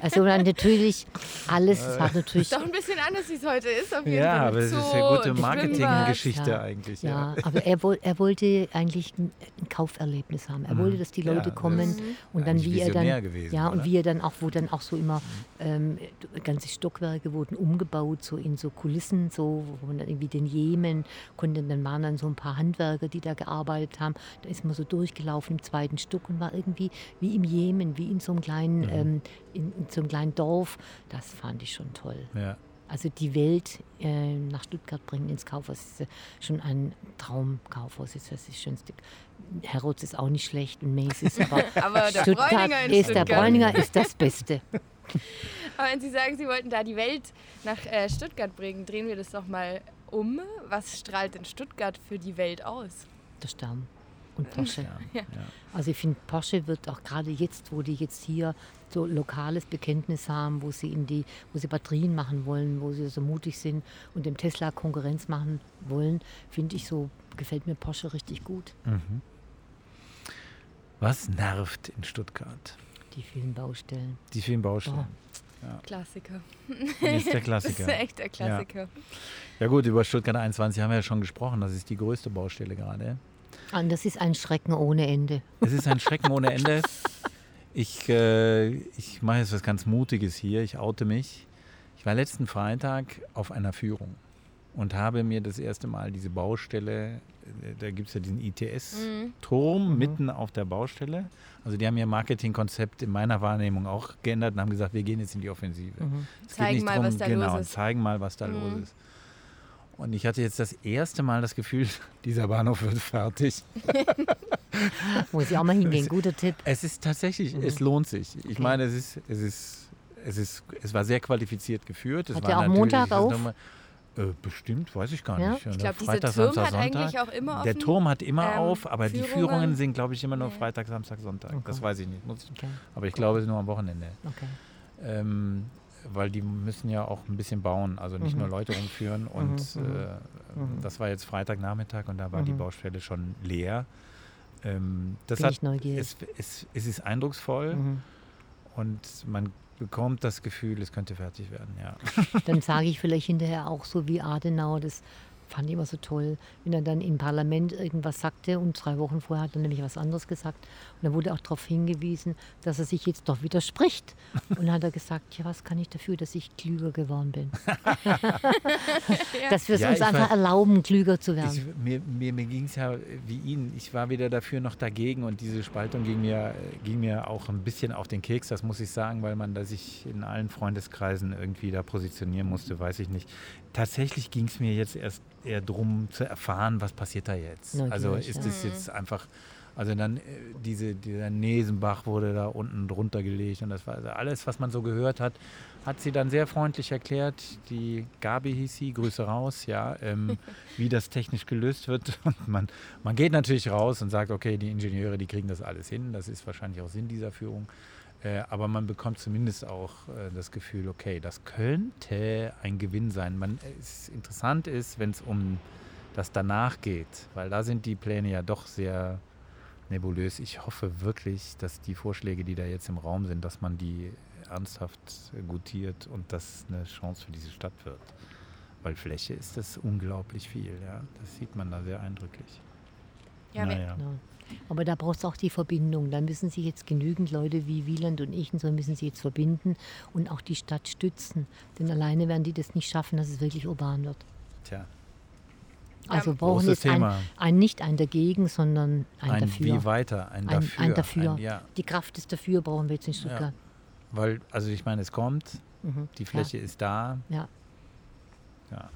[SPEAKER 3] Also dann natürlich alles, es war natürlich.
[SPEAKER 2] Ist doch ein bisschen anders, wie es heute ist. Auf jeden
[SPEAKER 4] ja,
[SPEAKER 2] Fall.
[SPEAKER 4] aber es ist ja gute Marketinggeschichte
[SPEAKER 3] Ja.
[SPEAKER 4] eigentlich.
[SPEAKER 3] Ja,
[SPEAKER 4] Ja.
[SPEAKER 3] aber er, er wollte eigentlich ein, Kauferlebnis haben. Er wollte, dass die
[SPEAKER 4] Ja,
[SPEAKER 3] Leute
[SPEAKER 4] das
[SPEAKER 3] kommen
[SPEAKER 4] ist
[SPEAKER 3] und dann wie er dann
[SPEAKER 4] gewesen,
[SPEAKER 3] ja und
[SPEAKER 4] oder?
[SPEAKER 3] wie er dann auch, wo dann auch so immer ähm, ganze Stockwerke wurden umgebaut so in so Kulissen, so wo man dann irgendwie den Jemen konnte, dann waren dann so ein paar Handwerker, die da gearbeitet haben. Da ist man so durchgelaufen im zweiten Stock und war irgendwie wie im Jemen, wie in so einem kleinen
[SPEAKER 4] Mhm.
[SPEAKER 3] ähm, in, in so einem kleinen Dorf. Das fand ich schon toll.
[SPEAKER 4] Ja.
[SPEAKER 3] Also die Welt äh, nach Stuttgart bringen ins Kaufhaus ist äh, schon ein Traumkaufhaus. Ist das das schönste. Herotz ist auch nicht schlecht und Macy's, [LAUGHS] aber,
[SPEAKER 2] Aber der
[SPEAKER 3] Stuttgart ist der
[SPEAKER 2] Stuttgart.
[SPEAKER 3] Bräuninger ist das Beste. [LAUGHS]
[SPEAKER 2] Aber wenn Sie sagen, Sie wollten da die Welt nach äh, Stuttgart bringen, drehen wir das doch mal um. Was strahlt denn Stuttgart für die Welt aus?
[SPEAKER 3] Der Stern und Porsche.
[SPEAKER 2] Ja.
[SPEAKER 3] Also ich finde, Porsche wird auch gerade jetzt, wo die jetzt hier so lokales Bekenntnis haben, wo sie in die, wo sie Batterien machen wollen, wo sie so mutig sind und dem Tesla Konkurrenz machen wollen, finde ich so, gefällt mir Porsche richtig gut.
[SPEAKER 4] Was nervt in Stuttgart?
[SPEAKER 3] Die vielen Baustellen.
[SPEAKER 4] Die vielen Baustellen.
[SPEAKER 2] Klassiker.
[SPEAKER 4] Das ist der [LAUGHS]
[SPEAKER 2] Das ist
[SPEAKER 4] Klassiker.
[SPEAKER 2] echt der Klassiker.
[SPEAKER 4] Ja gut, über Stuttgart 21 haben wir ja schon gesprochen. Das ist die größte Baustelle gerade.
[SPEAKER 3] Und das ist ein Schrecken ohne Ende.
[SPEAKER 4] Es ist ein Schrecken ohne Ende. Ich, äh, ich mache jetzt was ganz Mutiges hier. Ich oute mich. Ich war letzten Freitag auf einer Führung und habe mir das erste Mal diese Baustelle, äh, da gibt es ja diesen ITS-Turm mitten auf der Baustelle. Also die haben ihr Marketingkonzept in meiner Wahrnehmung auch geändert und haben gesagt, wir gehen jetzt in die Offensive. Es geht
[SPEAKER 2] Zeigen
[SPEAKER 4] nicht
[SPEAKER 2] mal,
[SPEAKER 4] drum,
[SPEAKER 2] was da
[SPEAKER 4] genau,
[SPEAKER 2] los ist.
[SPEAKER 4] zeigen mal, was da los ist. Und ich hatte jetzt das erste Mal das Gefühl, [LAUGHS] dieser Bahnhof wird fertig. [LAUGHS]
[SPEAKER 3] Muss ich auch mal hingehen. Guter Tipp.
[SPEAKER 4] Es ist tatsächlich, es lohnt sich. Ich meine, es ist, es ist, es ist, es war sehr qualifiziert geführt. Es
[SPEAKER 3] Hat
[SPEAKER 4] war
[SPEAKER 3] der auch
[SPEAKER 4] natürlich-
[SPEAKER 3] Montag auf?
[SPEAKER 4] Äh, bestimmt, weiß ich gar
[SPEAKER 3] Ja?
[SPEAKER 4] nicht.
[SPEAKER 2] Ich glaube, dieser Turm
[SPEAKER 4] Samstag,
[SPEAKER 2] hat
[SPEAKER 4] Sonntag.
[SPEAKER 2] eigentlich auch immer offen.
[SPEAKER 4] Der Turm hat immer
[SPEAKER 2] Ähm,
[SPEAKER 4] auf, aber die
[SPEAKER 2] Führungen?
[SPEAKER 4] Führungen sind, glaube ich, immer nur. Freitag, Samstag, Sonntag. Das
[SPEAKER 3] Okay.
[SPEAKER 4] weiß ich nicht. Muss ich,
[SPEAKER 3] Okay.
[SPEAKER 4] aber ich glaube, es ist nur am Wochenende.
[SPEAKER 3] Okay.
[SPEAKER 4] Ähm, weil die müssen ja auch ein bisschen bauen, also nicht
[SPEAKER 3] Mhm.
[SPEAKER 4] nur Leute rumführen. Und
[SPEAKER 3] Mhm, mhm.
[SPEAKER 4] äh, das war jetzt Freitagnachmittag und da war die
[SPEAKER 3] Mhm.
[SPEAKER 4] Baustelle schon leer. Ähm, das
[SPEAKER 3] Bin
[SPEAKER 4] hat,
[SPEAKER 3] ich neugierig.
[SPEAKER 4] es, es, es ist eindrucksvoll
[SPEAKER 3] Mhm.
[SPEAKER 4] und man bekommt das Gefühl, es könnte fertig werden. Ja. [LAUGHS]
[SPEAKER 3] Dann sage ich vielleicht hinterher auch so wie Adenauer, das fand ich immer so toll, wenn er dann im Parlament irgendwas sagte und drei Wochen vorher hat er nämlich was anderes gesagt. Und da wurde auch darauf hingewiesen, dass er sich jetzt doch widerspricht. Und dann hat er gesagt, ja, was kann ich dafür, dass ich klüger geworden bin? [LAUGHS] Dass wir es
[SPEAKER 4] Ja,
[SPEAKER 3] uns
[SPEAKER 4] ich
[SPEAKER 3] einfach
[SPEAKER 4] war-
[SPEAKER 3] erlauben, klüger zu
[SPEAKER 4] Ich,
[SPEAKER 3] werden.
[SPEAKER 4] mir mir, mir ging es ja wie Ihnen. Ich war weder dafür noch dagegen und diese Spaltung ging mir, ging mir auch ein bisschen auf den Keks, das muss ich sagen, weil man da sich in allen Freundeskreisen irgendwie da positionieren musste, weiß ich nicht. Tatsächlich ging es mir jetzt erst eher darum zu erfahren, was passiert da jetzt.
[SPEAKER 3] Neugierig,
[SPEAKER 4] also ist
[SPEAKER 3] ja.
[SPEAKER 4] es jetzt einfach, also dann äh, diese, dieser Nesenbach wurde da unten drunter gelegt und das war also alles, was man so gehört hat, hat sie dann sehr freundlich erklärt. Die Gabi hieß sie, Grüße raus, ja, ähm, [LAUGHS] wie das technisch gelöst wird. [LAUGHS] Und man, man geht natürlich raus und sagt, okay, die Ingenieure, die kriegen das alles hin. Das ist wahrscheinlich auch Sinn dieser Führung. Äh, aber man bekommt zumindest auch äh, das Gefühl, okay, das könnte ein Gewinn sein. Man, es interessant ist, wenn es um das danach geht, weil da sind die Pläne ja doch sehr nebulös. Ich hoffe wirklich, dass die Vorschläge, die da jetzt im Raum sind, dass man die ernsthaft gutiert und das eine Chance für diese Stadt wird. Weil Fläche ist das unglaublich viel, ja. Das sieht man da sehr eindrücklich.
[SPEAKER 3] Ja, naja. genau. Aber da braucht es auch die Verbindung. Da müssen sich jetzt genügend Leute wie Wieland und ich und so müssen sich jetzt verbinden und auch die Stadt stützen. Denn alleine werden die das nicht schaffen, dass es wirklich urban wird.
[SPEAKER 4] Tja.
[SPEAKER 3] Also ja, brauchen jetzt ein, ein, nicht ein dagegen, sondern ein, ein
[SPEAKER 4] dafür. Wie weiter, ein dafür.
[SPEAKER 3] Ein, ein dafür. Ja. Die Kraft des dafür brauchen wir jetzt in Stuttgart.
[SPEAKER 4] Ja. Weil, also ich meine, es kommt, mhm. die Fläche ist da.
[SPEAKER 3] Ja.
[SPEAKER 2] Ja.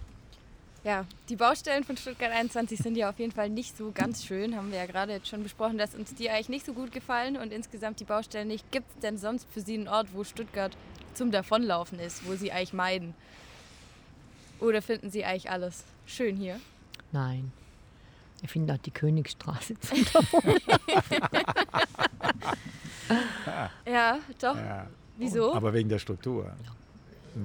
[SPEAKER 2] Ja, die Baustellen von Stuttgart 21 sind ja auf jeden Fall nicht so ganz schön. Haben wir ja gerade jetzt schon besprochen, dass uns die eigentlich nicht so gut gefallen und insgesamt die Baustellen nicht. Gibt es denn sonst für Sie einen Ort, wo Stuttgart zum Davonlaufen ist, wo Sie eigentlich meiden? Oder finden Sie eigentlich alles schön hier?
[SPEAKER 3] Nein. Ich finde auch die Königstraße zum Davonlaufen. [LAUGHS]
[SPEAKER 2] ja, doch. Ja. Wieso?
[SPEAKER 4] Aber wegen der Struktur.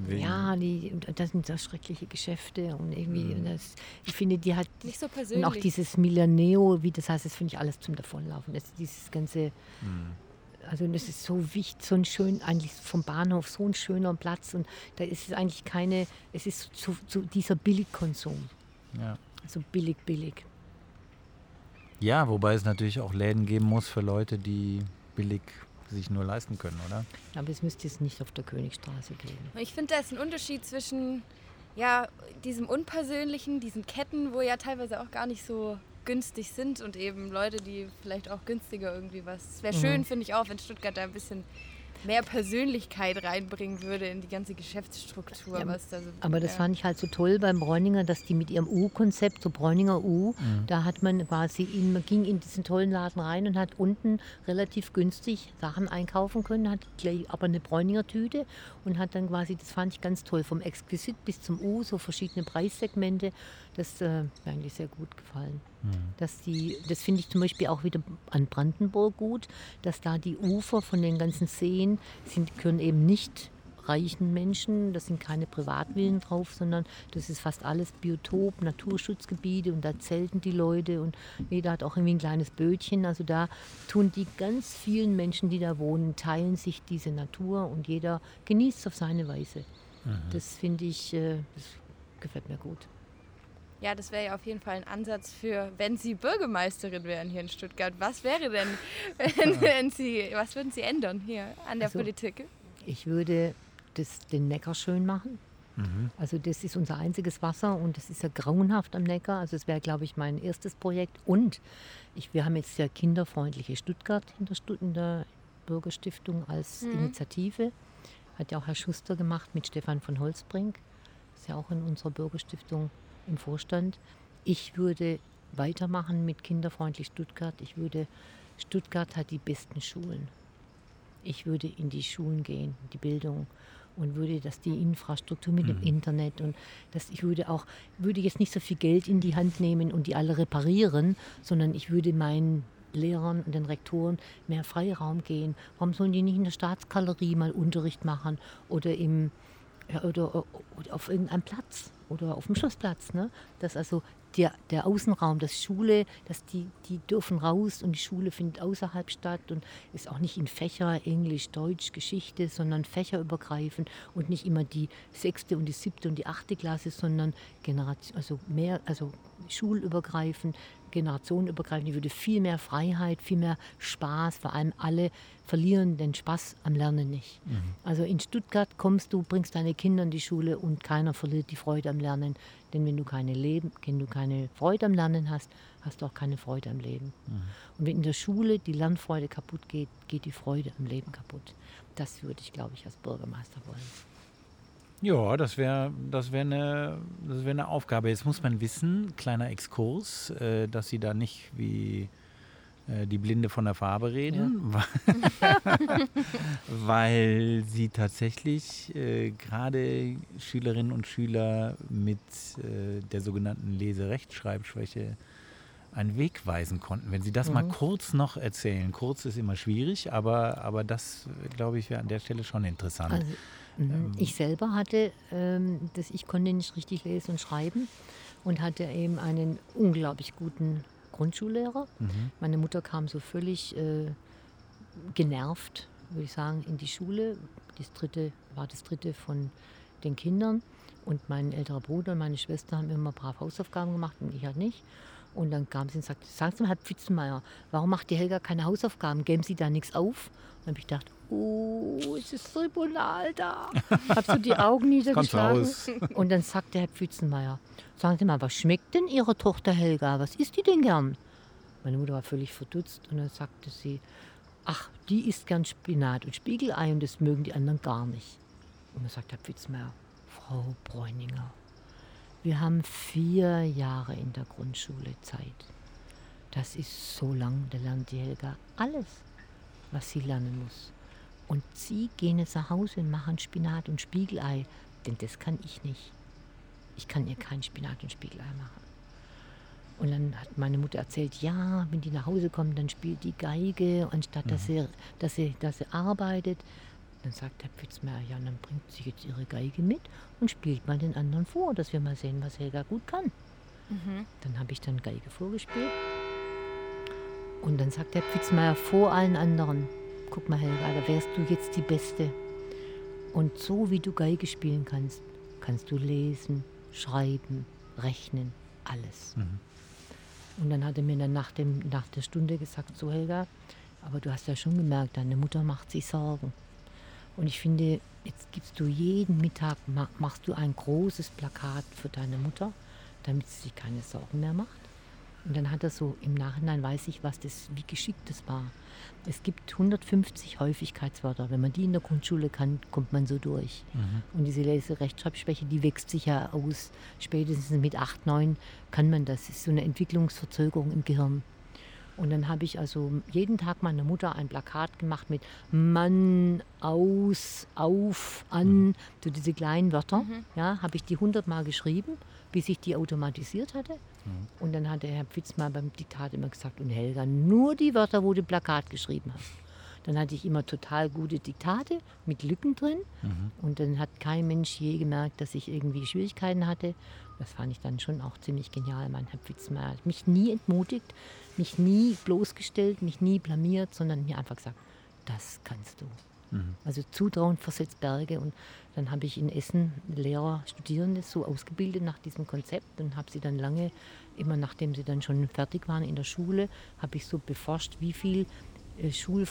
[SPEAKER 3] Ja, die, das sind so schreckliche Geschäfte und irgendwie, mhm. das, ich finde, die hat.
[SPEAKER 2] Nicht so persönlich.
[SPEAKER 3] Und auch dieses Milaneo, wie das heißt, das finde ich alles zum Davonlaufen. Das, dieses ganze. Mhm. Also das ist so wichtig, so ein schön, eigentlich vom Bahnhof so ein schöner Platz und da ist es eigentlich keine, es ist so, so dieser Billigkonsum.
[SPEAKER 4] Ja.
[SPEAKER 3] Also billig, billig.
[SPEAKER 4] Ja, wobei es natürlich auch Läden geben muss für Leute, die billig sich nur leisten können, oder?
[SPEAKER 3] Aber es müsste jetzt nicht auf der Königstraße gehen.
[SPEAKER 2] Ich finde, da ist ein Unterschied zwischen ja, diesem Unpersönlichen, diesen Ketten, wo ja teilweise auch gar nicht so günstig sind und eben Leute, die vielleicht auch günstiger irgendwie was. Es wäre schön, mhm. finde ich auch, wenn Stuttgart da ein bisschen mehr Persönlichkeit reinbringen würde in die ganze Geschäftsstruktur. Ja,
[SPEAKER 3] was da so, aber das ja. fand ich halt so toll beim Bräuninger, dass die mit ihrem U-Konzept, so Bräuninger U, mhm. da hat man quasi, in, man ging in diesen tollen Laden rein und hat unten relativ günstig Sachen einkaufen können, hat gleich aber eine Bräuninger Tüte und hat dann quasi, das fand ich ganz toll, vom Exquisit bis zum U, so verschiedene Preissegmente. Das äh, mir eigentlich sehr gut gefallen. Mhm. Dass die, das finde ich zum Beispiel auch wieder an Brandenburg gut, dass da die Ufer von den ganzen Seen sind, können eben nicht reichen Menschen, das sind keine Privatvillen drauf, sondern das ist fast alles Biotop, Naturschutzgebiete und da zelten die Leute und jeder hat auch irgendwie ein kleines Bötchen. Also da tun die ganz vielen Menschen, die da wohnen, teilen sich diese Natur und jeder genießt es auf seine Weise. Mhm. Das finde ich, äh, das gefällt mir gut.
[SPEAKER 2] Ja, das wäre ja auf jeden Fall ein Ansatz für, wenn Sie Bürgermeisterin wären hier in Stuttgart. Was wäre denn, [LAUGHS] wenn, wenn Sie, was würden Sie ändern hier an der also, Politik?
[SPEAKER 3] Ich würde das, den Neckar schön machen. Mhm. Also das ist unser einziges Wasser und das ist ja grauenhaft am Neckar. Also das wäre, glaube ich, mein erstes Projekt. Und ich, wir haben jetzt ja kinderfreundliche Stuttgart in der, Stutt in der Bürgerstiftung als mhm. Initiative. Hat ja auch Herr Schuster gemacht mit Stefan von Holzbrink. Ist ja auch in unserer Bürgerstiftung im Vorstand. Ich würde weitermachen mit Kinderfreundlich Stuttgart. Ich würde, Stuttgart hat die besten Schulen. Ich würde in die Schulen gehen, die Bildung und würde das die Infrastruktur mit mhm. dem Internet und das ich würde auch würde jetzt nicht so viel Geld in die Hand nehmen und die alle reparieren, sondern ich würde meinen Lehrern und den Rektoren mehr Freiraum gehen. Warum sollen die nicht in der Staatsgalerie mal Unterricht machen oder im ja, oder, oder auf irgendeinem Platz? oder auf dem Schussplatz. Ne? Dass also der, der Außenraum, das Schule, dass die, die dürfen raus und die Schule findet außerhalb statt und ist auch nicht in Fächer, Englisch, Deutsch, Geschichte, sondern fächerübergreifend und nicht immer die sechste und die siebte und die achte Klasse, sondern Generation, also mehr, also schulübergreifend, generationenübergreifend. Ich würde viel mehr Freiheit, viel mehr Spaß, vor allem alle verlieren den Spaß am Lernen nicht. Mhm. Also in Stuttgart kommst du, bringst deine Kinder in die Schule und keiner verliert die Freude am Lernen. Denn wenn du keine, Leben, wenn du keine Freude am Lernen hast, hast du auch keine Freude am Leben. Mhm. Und wenn in der Schule die Lernfreude kaputt geht, geht die Freude am Leben kaputt. Das würde ich, glaube ich, als Bürgermeister wollen.
[SPEAKER 4] Ja, das wäre das wär eine, wär eine Aufgabe. Jetzt muss man wissen, kleiner Exkurs, äh, dass Sie da nicht wie äh, die Blinde von der Farbe reden, ja. [LAUGHS] weil Sie tatsächlich äh, gerade Schülerinnen und Schüler mit äh, der sogenannten Leserechtschreibschwäche einen Weg weisen konnten. Wenn Sie das mhm. mal kurz noch erzählen. Kurz ist immer schwierig, aber, aber das, glaube ich, wäre an der Stelle schon interessant. Also
[SPEAKER 3] Mhm. Ähm, ich selber hatte, ähm, das, ich konnte nicht richtig lesen und schreiben und hatte eben einen unglaublich guten Grundschullehrer. Mhm. Meine Mutter kam so völlig äh, genervt, würde ich sagen, in die Schule. Das dritte war das dritte von den Kindern. Und mein älterer Bruder und meine Schwester haben immer brav Hausaufgaben gemacht und ich halt nicht. Und dann kam sie und sagte, sagen Sie mal, Herr Pfützenmeier, warum macht die Helga keine Hausaufgaben? Geben Sie da nichts auf? Und dann habe ich gedacht, oh, es ist Tribunal da. [LAUGHS] Habe so die Augen niedergeschlagen. [LAUGHS] Und dann sagte Herr Pfützenmeier, sagen Sie mal, was schmeckt denn Ihrer Tochter Helga? Was isst die denn gern? Meine Mutter war völlig verdutzt und dann sagte sie, ach, die isst gern Spinat und Spiegelei und das mögen die anderen gar nicht. Und dann sagt Herr Pfützenmeier, Frau Bräuninger, wir haben vier Jahre in der Grundschule Zeit. Das ist so lang, da lernt die Helga alles, was sie lernen muss. Und Sie gehen jetzt nach Hause und machen Spinat und Spiegelei, denn das kann ich nicht. Ich kann ihr kein Spinat und Spiegelei machen. Und dann hat meine Mutter erzählt, ja, wenn die nach Hause kommen, dann spielt die Geige, anstatt dass, mhm. sie, dass, sie, dass sie arbeitet. Dann sagt der Pfitzmeier, ja, dann bringt sie jetzt ihre Geige mit und spielt mal den anderen vor, dass wir mal sehen, was Helga gut kann. Mhm. Dann habe ich dann Geige vorgespielt. Und dann sagt der Pfitzmeier vor allen anderen, guck mal Helga, da wärst du jetzt die Beste. Und so wie du Geige spielen kannst, kannst du lesen, schreiben, rechnen, alles. Mhm. Und dann hat er mir dann nach, dem, nach der Stunde gesagt, so Helga, aber du hast ja schon gemerkt, deine Mutter macht sich Sorgen. Und ich finde, jetzt gibst du jeden Mittag, machst du ein großes Plakat für deine Mutter, damit sie sich keine Sorgen mehr macht. Und dann hat er so, im Nachhinein weiß ich, was das, wie geschickt das war. Es gibt 150 Häufigkeitswörter. Wenn man die in der Grundschule kann, kommt man so durch. Mhm. Und diese Leserechtschreibschwäche, die wächst sich ja aus. Spätestens mit 8, 9 kann man das. Das ist so eine Entwicklungsverzögerung im Gehirn. Und dann habe ich also jeden Tag meiner Mutter ein Plakat gemacht mit Mann, aus, auf, an, mhm. so diese kleinen Wörter. Mhm. Ja, habe ich die hundertmal geschrieben, bis ich die automatisiert hatte. Mhm. Und dann hat der Herr Pfitz mal beim Diktat immer gesagt, und Helga, nur die Wörter, wo du Plakat geschrieben hast. Dann hatte ich immer total gute Diktate mit Lücken drin. Mhm. Und dann hat kein Mensch je gemerkt, dass ich irgendwie Schwierigkeiten hatte. Das fand ich dann schon auch ziemlich genial. Mein Herr Pfitzmeier hat mich nie entmutigt, mich nie bloßgestellt, mich nie blamiert, sondern mir einfach gesagt, das kannst du. Mhm. Also Zutrauen versetzt Berge. Und dann habe ich in Essen Lehrer, Studierende so ausgebildet nach diesem Konzept und habe sie dann lange, immer nachdem sie dann schon fertig waren in der Schule, habe ich so beforscht, wie viel äh, Schul,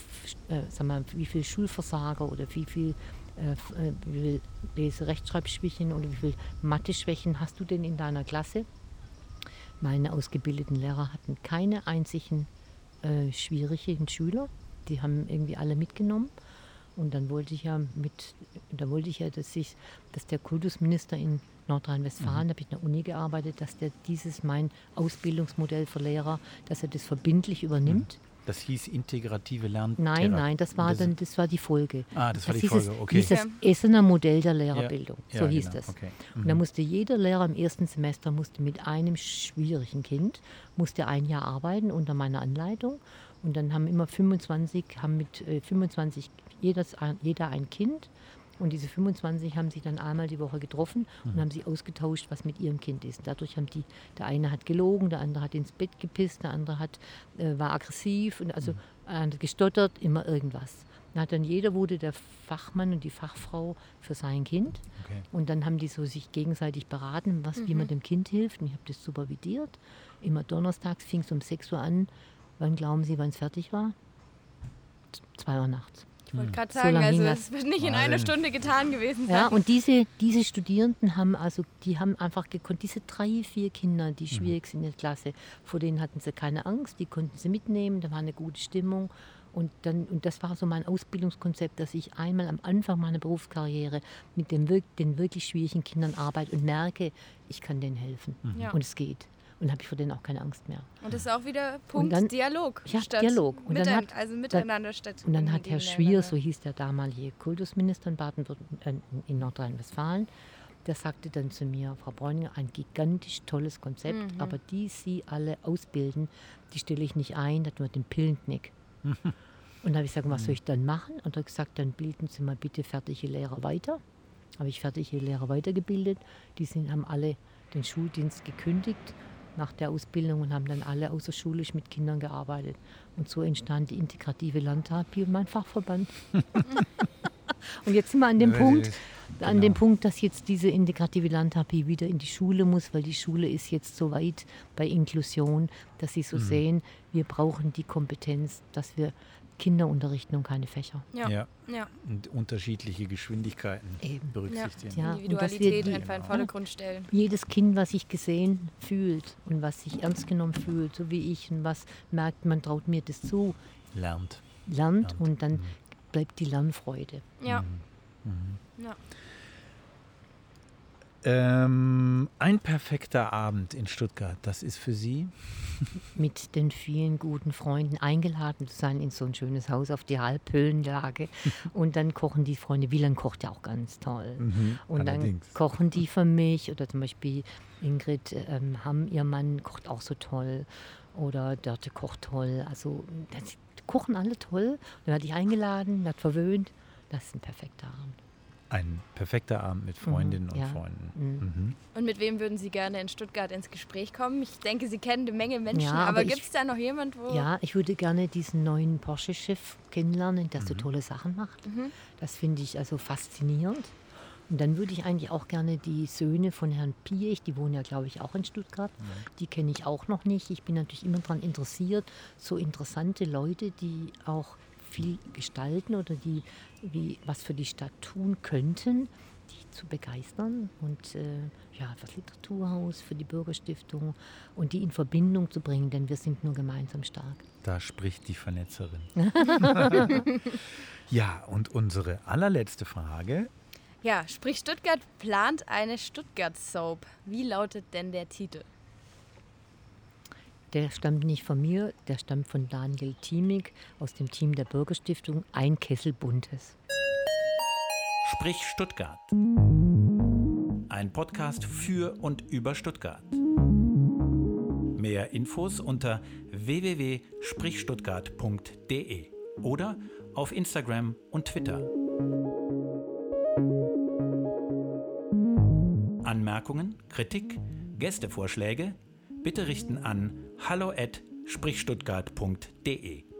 [SPEAKER 3] äh, sag mal, wie viel Schulversager oder wie viel, äh, äh wie viel Rechtschreibschwächen oder wie viel Mathe-Schwächen hast du denn in deiner Klasse? Meine ausgebildeten Lehrer hatten keine einzigen äh, schwierigen Schüler. Die haben irgendwie alle mitgenommen. Und dann wollte ich ja mit, da wollte ich ja, dass ich, dass der Kultusminister in Nordrhein-Westfalen, mhm. da habe ich in der Uni gearbeitet, dass der dieses mein Ausbildungsmodell für Lehrer, dass er das verbindlich übernimmt. Mhm.
[SPEAKER 1] Das hieß integrative Lern.
[SPEAKER 3] Nein, nein, das war das dann, das war die Folge.
[SPEAKER 1] Ah, das war das die Folge, okay.
[SPEAKER 3] Dieses Essener Modell der Lehrerbildung, ja, so ja, hieß genau. das. Okay. Mhm. Und da musste jeder Lehrer im ersten Semester musste mit einem schwierigen Kind musste ein Jahr arbeiten unter meiner Anleitung. Und dann haben immer 25, haben mit äh, 25 jedes, jeder ein Kind. Und diese 25 haben sich dann einmal die Woche getroffen und mhm. haben sich ausgetauscht, was mit ihrem Kind ist. Dadurch haben die, der eine hat gelogen, der andere hat ins Bett gepisst, der andere hat, äh, war aggressiv und also mhm. gestottert, immer irgendwas. Dann hat dann jeder wurde der Fachmann und die Fachfrau für sein Kind. Okay. Und dann haben die so sich gegenseitig beraten, was, mhm. wie man mhm. dem Kind hilft. Und ich habe das supervidiert. Immer donnerstags fing es um 6 Uhr an. Wann glauben Sie, wann es fertig war? 2 Uhr nachts.
[SPEAKER 2] Ich wollte gerade sagen, so also es wird nicht in einer Stunde getan gewesen sein.
[SPEAKER 3] Ja, und diese, diese Studierenden haben also, die haben einfach gekonnt, diese drei, vier Kinder, die mhm. schwierig sind in der Klasse, vor denen hatten sie keine Angst, die konnten sie mitnehmen, da war eine gute Stimmung. Und, dann, und das war so mein Ausbildungskonzept, dass ich einmal am Anfang meiner Berufskarriere mit den, den wirklich schwierigen Kindern arbeite und merke, ich kann denen helfen. Mhm. Und es geht. Und habe ich vor denen auch keine Angst mehr.
[SPEAKER 2] Und das ist auch wieder Punkt dann, Dialog.
[SPEAKER 3] Ja, Dialog.
[SPEAKER 2] Und dann hat, also miteinander dann, statt.
[SPEAKER 3] Und dann hat Herr Schwier, so hieß der damalige Kultusminister in Baden äh, in Nordrhein-Westfalen, der sagte dann zu mir, Frau Bräuninger, ein gigantisch tolles Konzept, mhm. aber die Sie alle ausbilden, die stelle ich nicht ein, das wird den Pillenknick. [LAUGHS] und dann habe ich gesagt, was soll ich dann machen? Und er hat gesagt, dann bilden Sie mal bitte fertige Lehrer weiter. Habe ich fertige Lehrer weitergebildet. Die sind, haben alle den Schuldienst gekündigt nach der Ausbildung und haben dann alle außerschulisch mit Kindern gearbeitet. Und so entstand die integrative Landtherapie und mein Fachverband. [LAUGHS] und jetzt sind wir an dem Punkt, an genau. dem Punkt, dass jetzt diese integrative Landtherapie wieder in die Schule muss, weil die Schule ist jetzt so weit bei Inklusion, dass sie so mhm. sehen, wir brauchen die Kompetenz, dass wir Kinder unterrichten und keine Fächer.
[SPEAKER 4] Ja. ja. ja. Und unterschiedliche Geschwindigkeiten Eben. berücksichtigen.
[SPEAKER 2] Ja. Individualität die, einfach in den Vordergrund stellen.
[SPEAKER 3] Jedes Kind, was sich gesehen fühlt und was sich ernst genommen fühlt, so wie ich, und was merkt, man traut mir das zu.
[SPEAKER 4] Lernt.
[SPEAKER 3] Lernt, Lernt. und dann mhm. bleibt die Lernfreude.
[SPEAKER 2] Ja. Mhm. Mhm. ja.
[SPEAKER 4] Ähm, ein perfekter Abend in Stuttgart, das ist für Sie?
[SPEAKER 3] Mit den vielen guten Freunden eingeladen zu sein in so ein schönes Haus auf die Halbhöhenlage. [LAUGHS] Und dann kochen die Freunde. Wieland kocht ja auch ganz toll. Mhm, und allerdings. dann kochen die für mich. Oder zum Beispiel Ingrid ähm, Hamm, ihr Mann, kocht auch so toll. Oder Dörte kocht toll. Also das, kochen alle toll. Dann werde ich eingeladen, wird verwöhnt. Das ist ein perfekter Abend.
[SPEAKER 4] Ein perfekter Abend mit Freundinnen mhm, und ja. Freunden. Mhm.
[SPEAKER 2] Mhm. Und mit wem würden Sie gerne in Stuttgart ins Gespräch kommen? Ich denke, Sie kennen eine Menge Menschen, ja, aber, aber gibt es da noch jemand, wo.
[SPEAKER 3] Ja, ich würde gerne diesen neuen Porsche-Chef kennenlernen, der so mhm. tolle Sachen macht. Mhm. Das finde ich also faszinierend. Und dann würde ich eigentlich auch gerne die Söhne von Herrn Piech, die wohnen ja, glaube ich, auch in Stuttgart, mhm. die kenne ich auch noch nicht. Ich bin natürlich immer daran interessiert, so interessante Leute, die auch viel gestalten oder die wie, was für die Stadt tun könnten, die zu begeistern und äh, ja, das Literaturhaus für die Bürgerstiftung und die in Verbindung zu bringen, denn wir sind nur gemeinsam stark.
[SPEAKER 4] Da spricht die Vernetzerin. [LAUGHS] [LAUGHS] ja, und unsere allerletzte Frage.
[SPEAKER 2] Ja, sprich Stuttgart plant eine Stuttgart-Soap. Wie lautet denn der Titel?
[SPEAKER 3] Der stammt nicht von mir, der stammt von Daniel Thiemig aus dem Team der Bürgerstiftung Ein Kessel Buntes.
[SPEAKER 4] Sprich Stuttgart. Ein Podcast für und über Stuttgart. Mehr Infos unter www.sprichstuttgart.de oder auf Instagram und Twitter. Anmerkungen, Kritik, Gästevorschläge bitte richten an hallo@sprichstuttgart.de.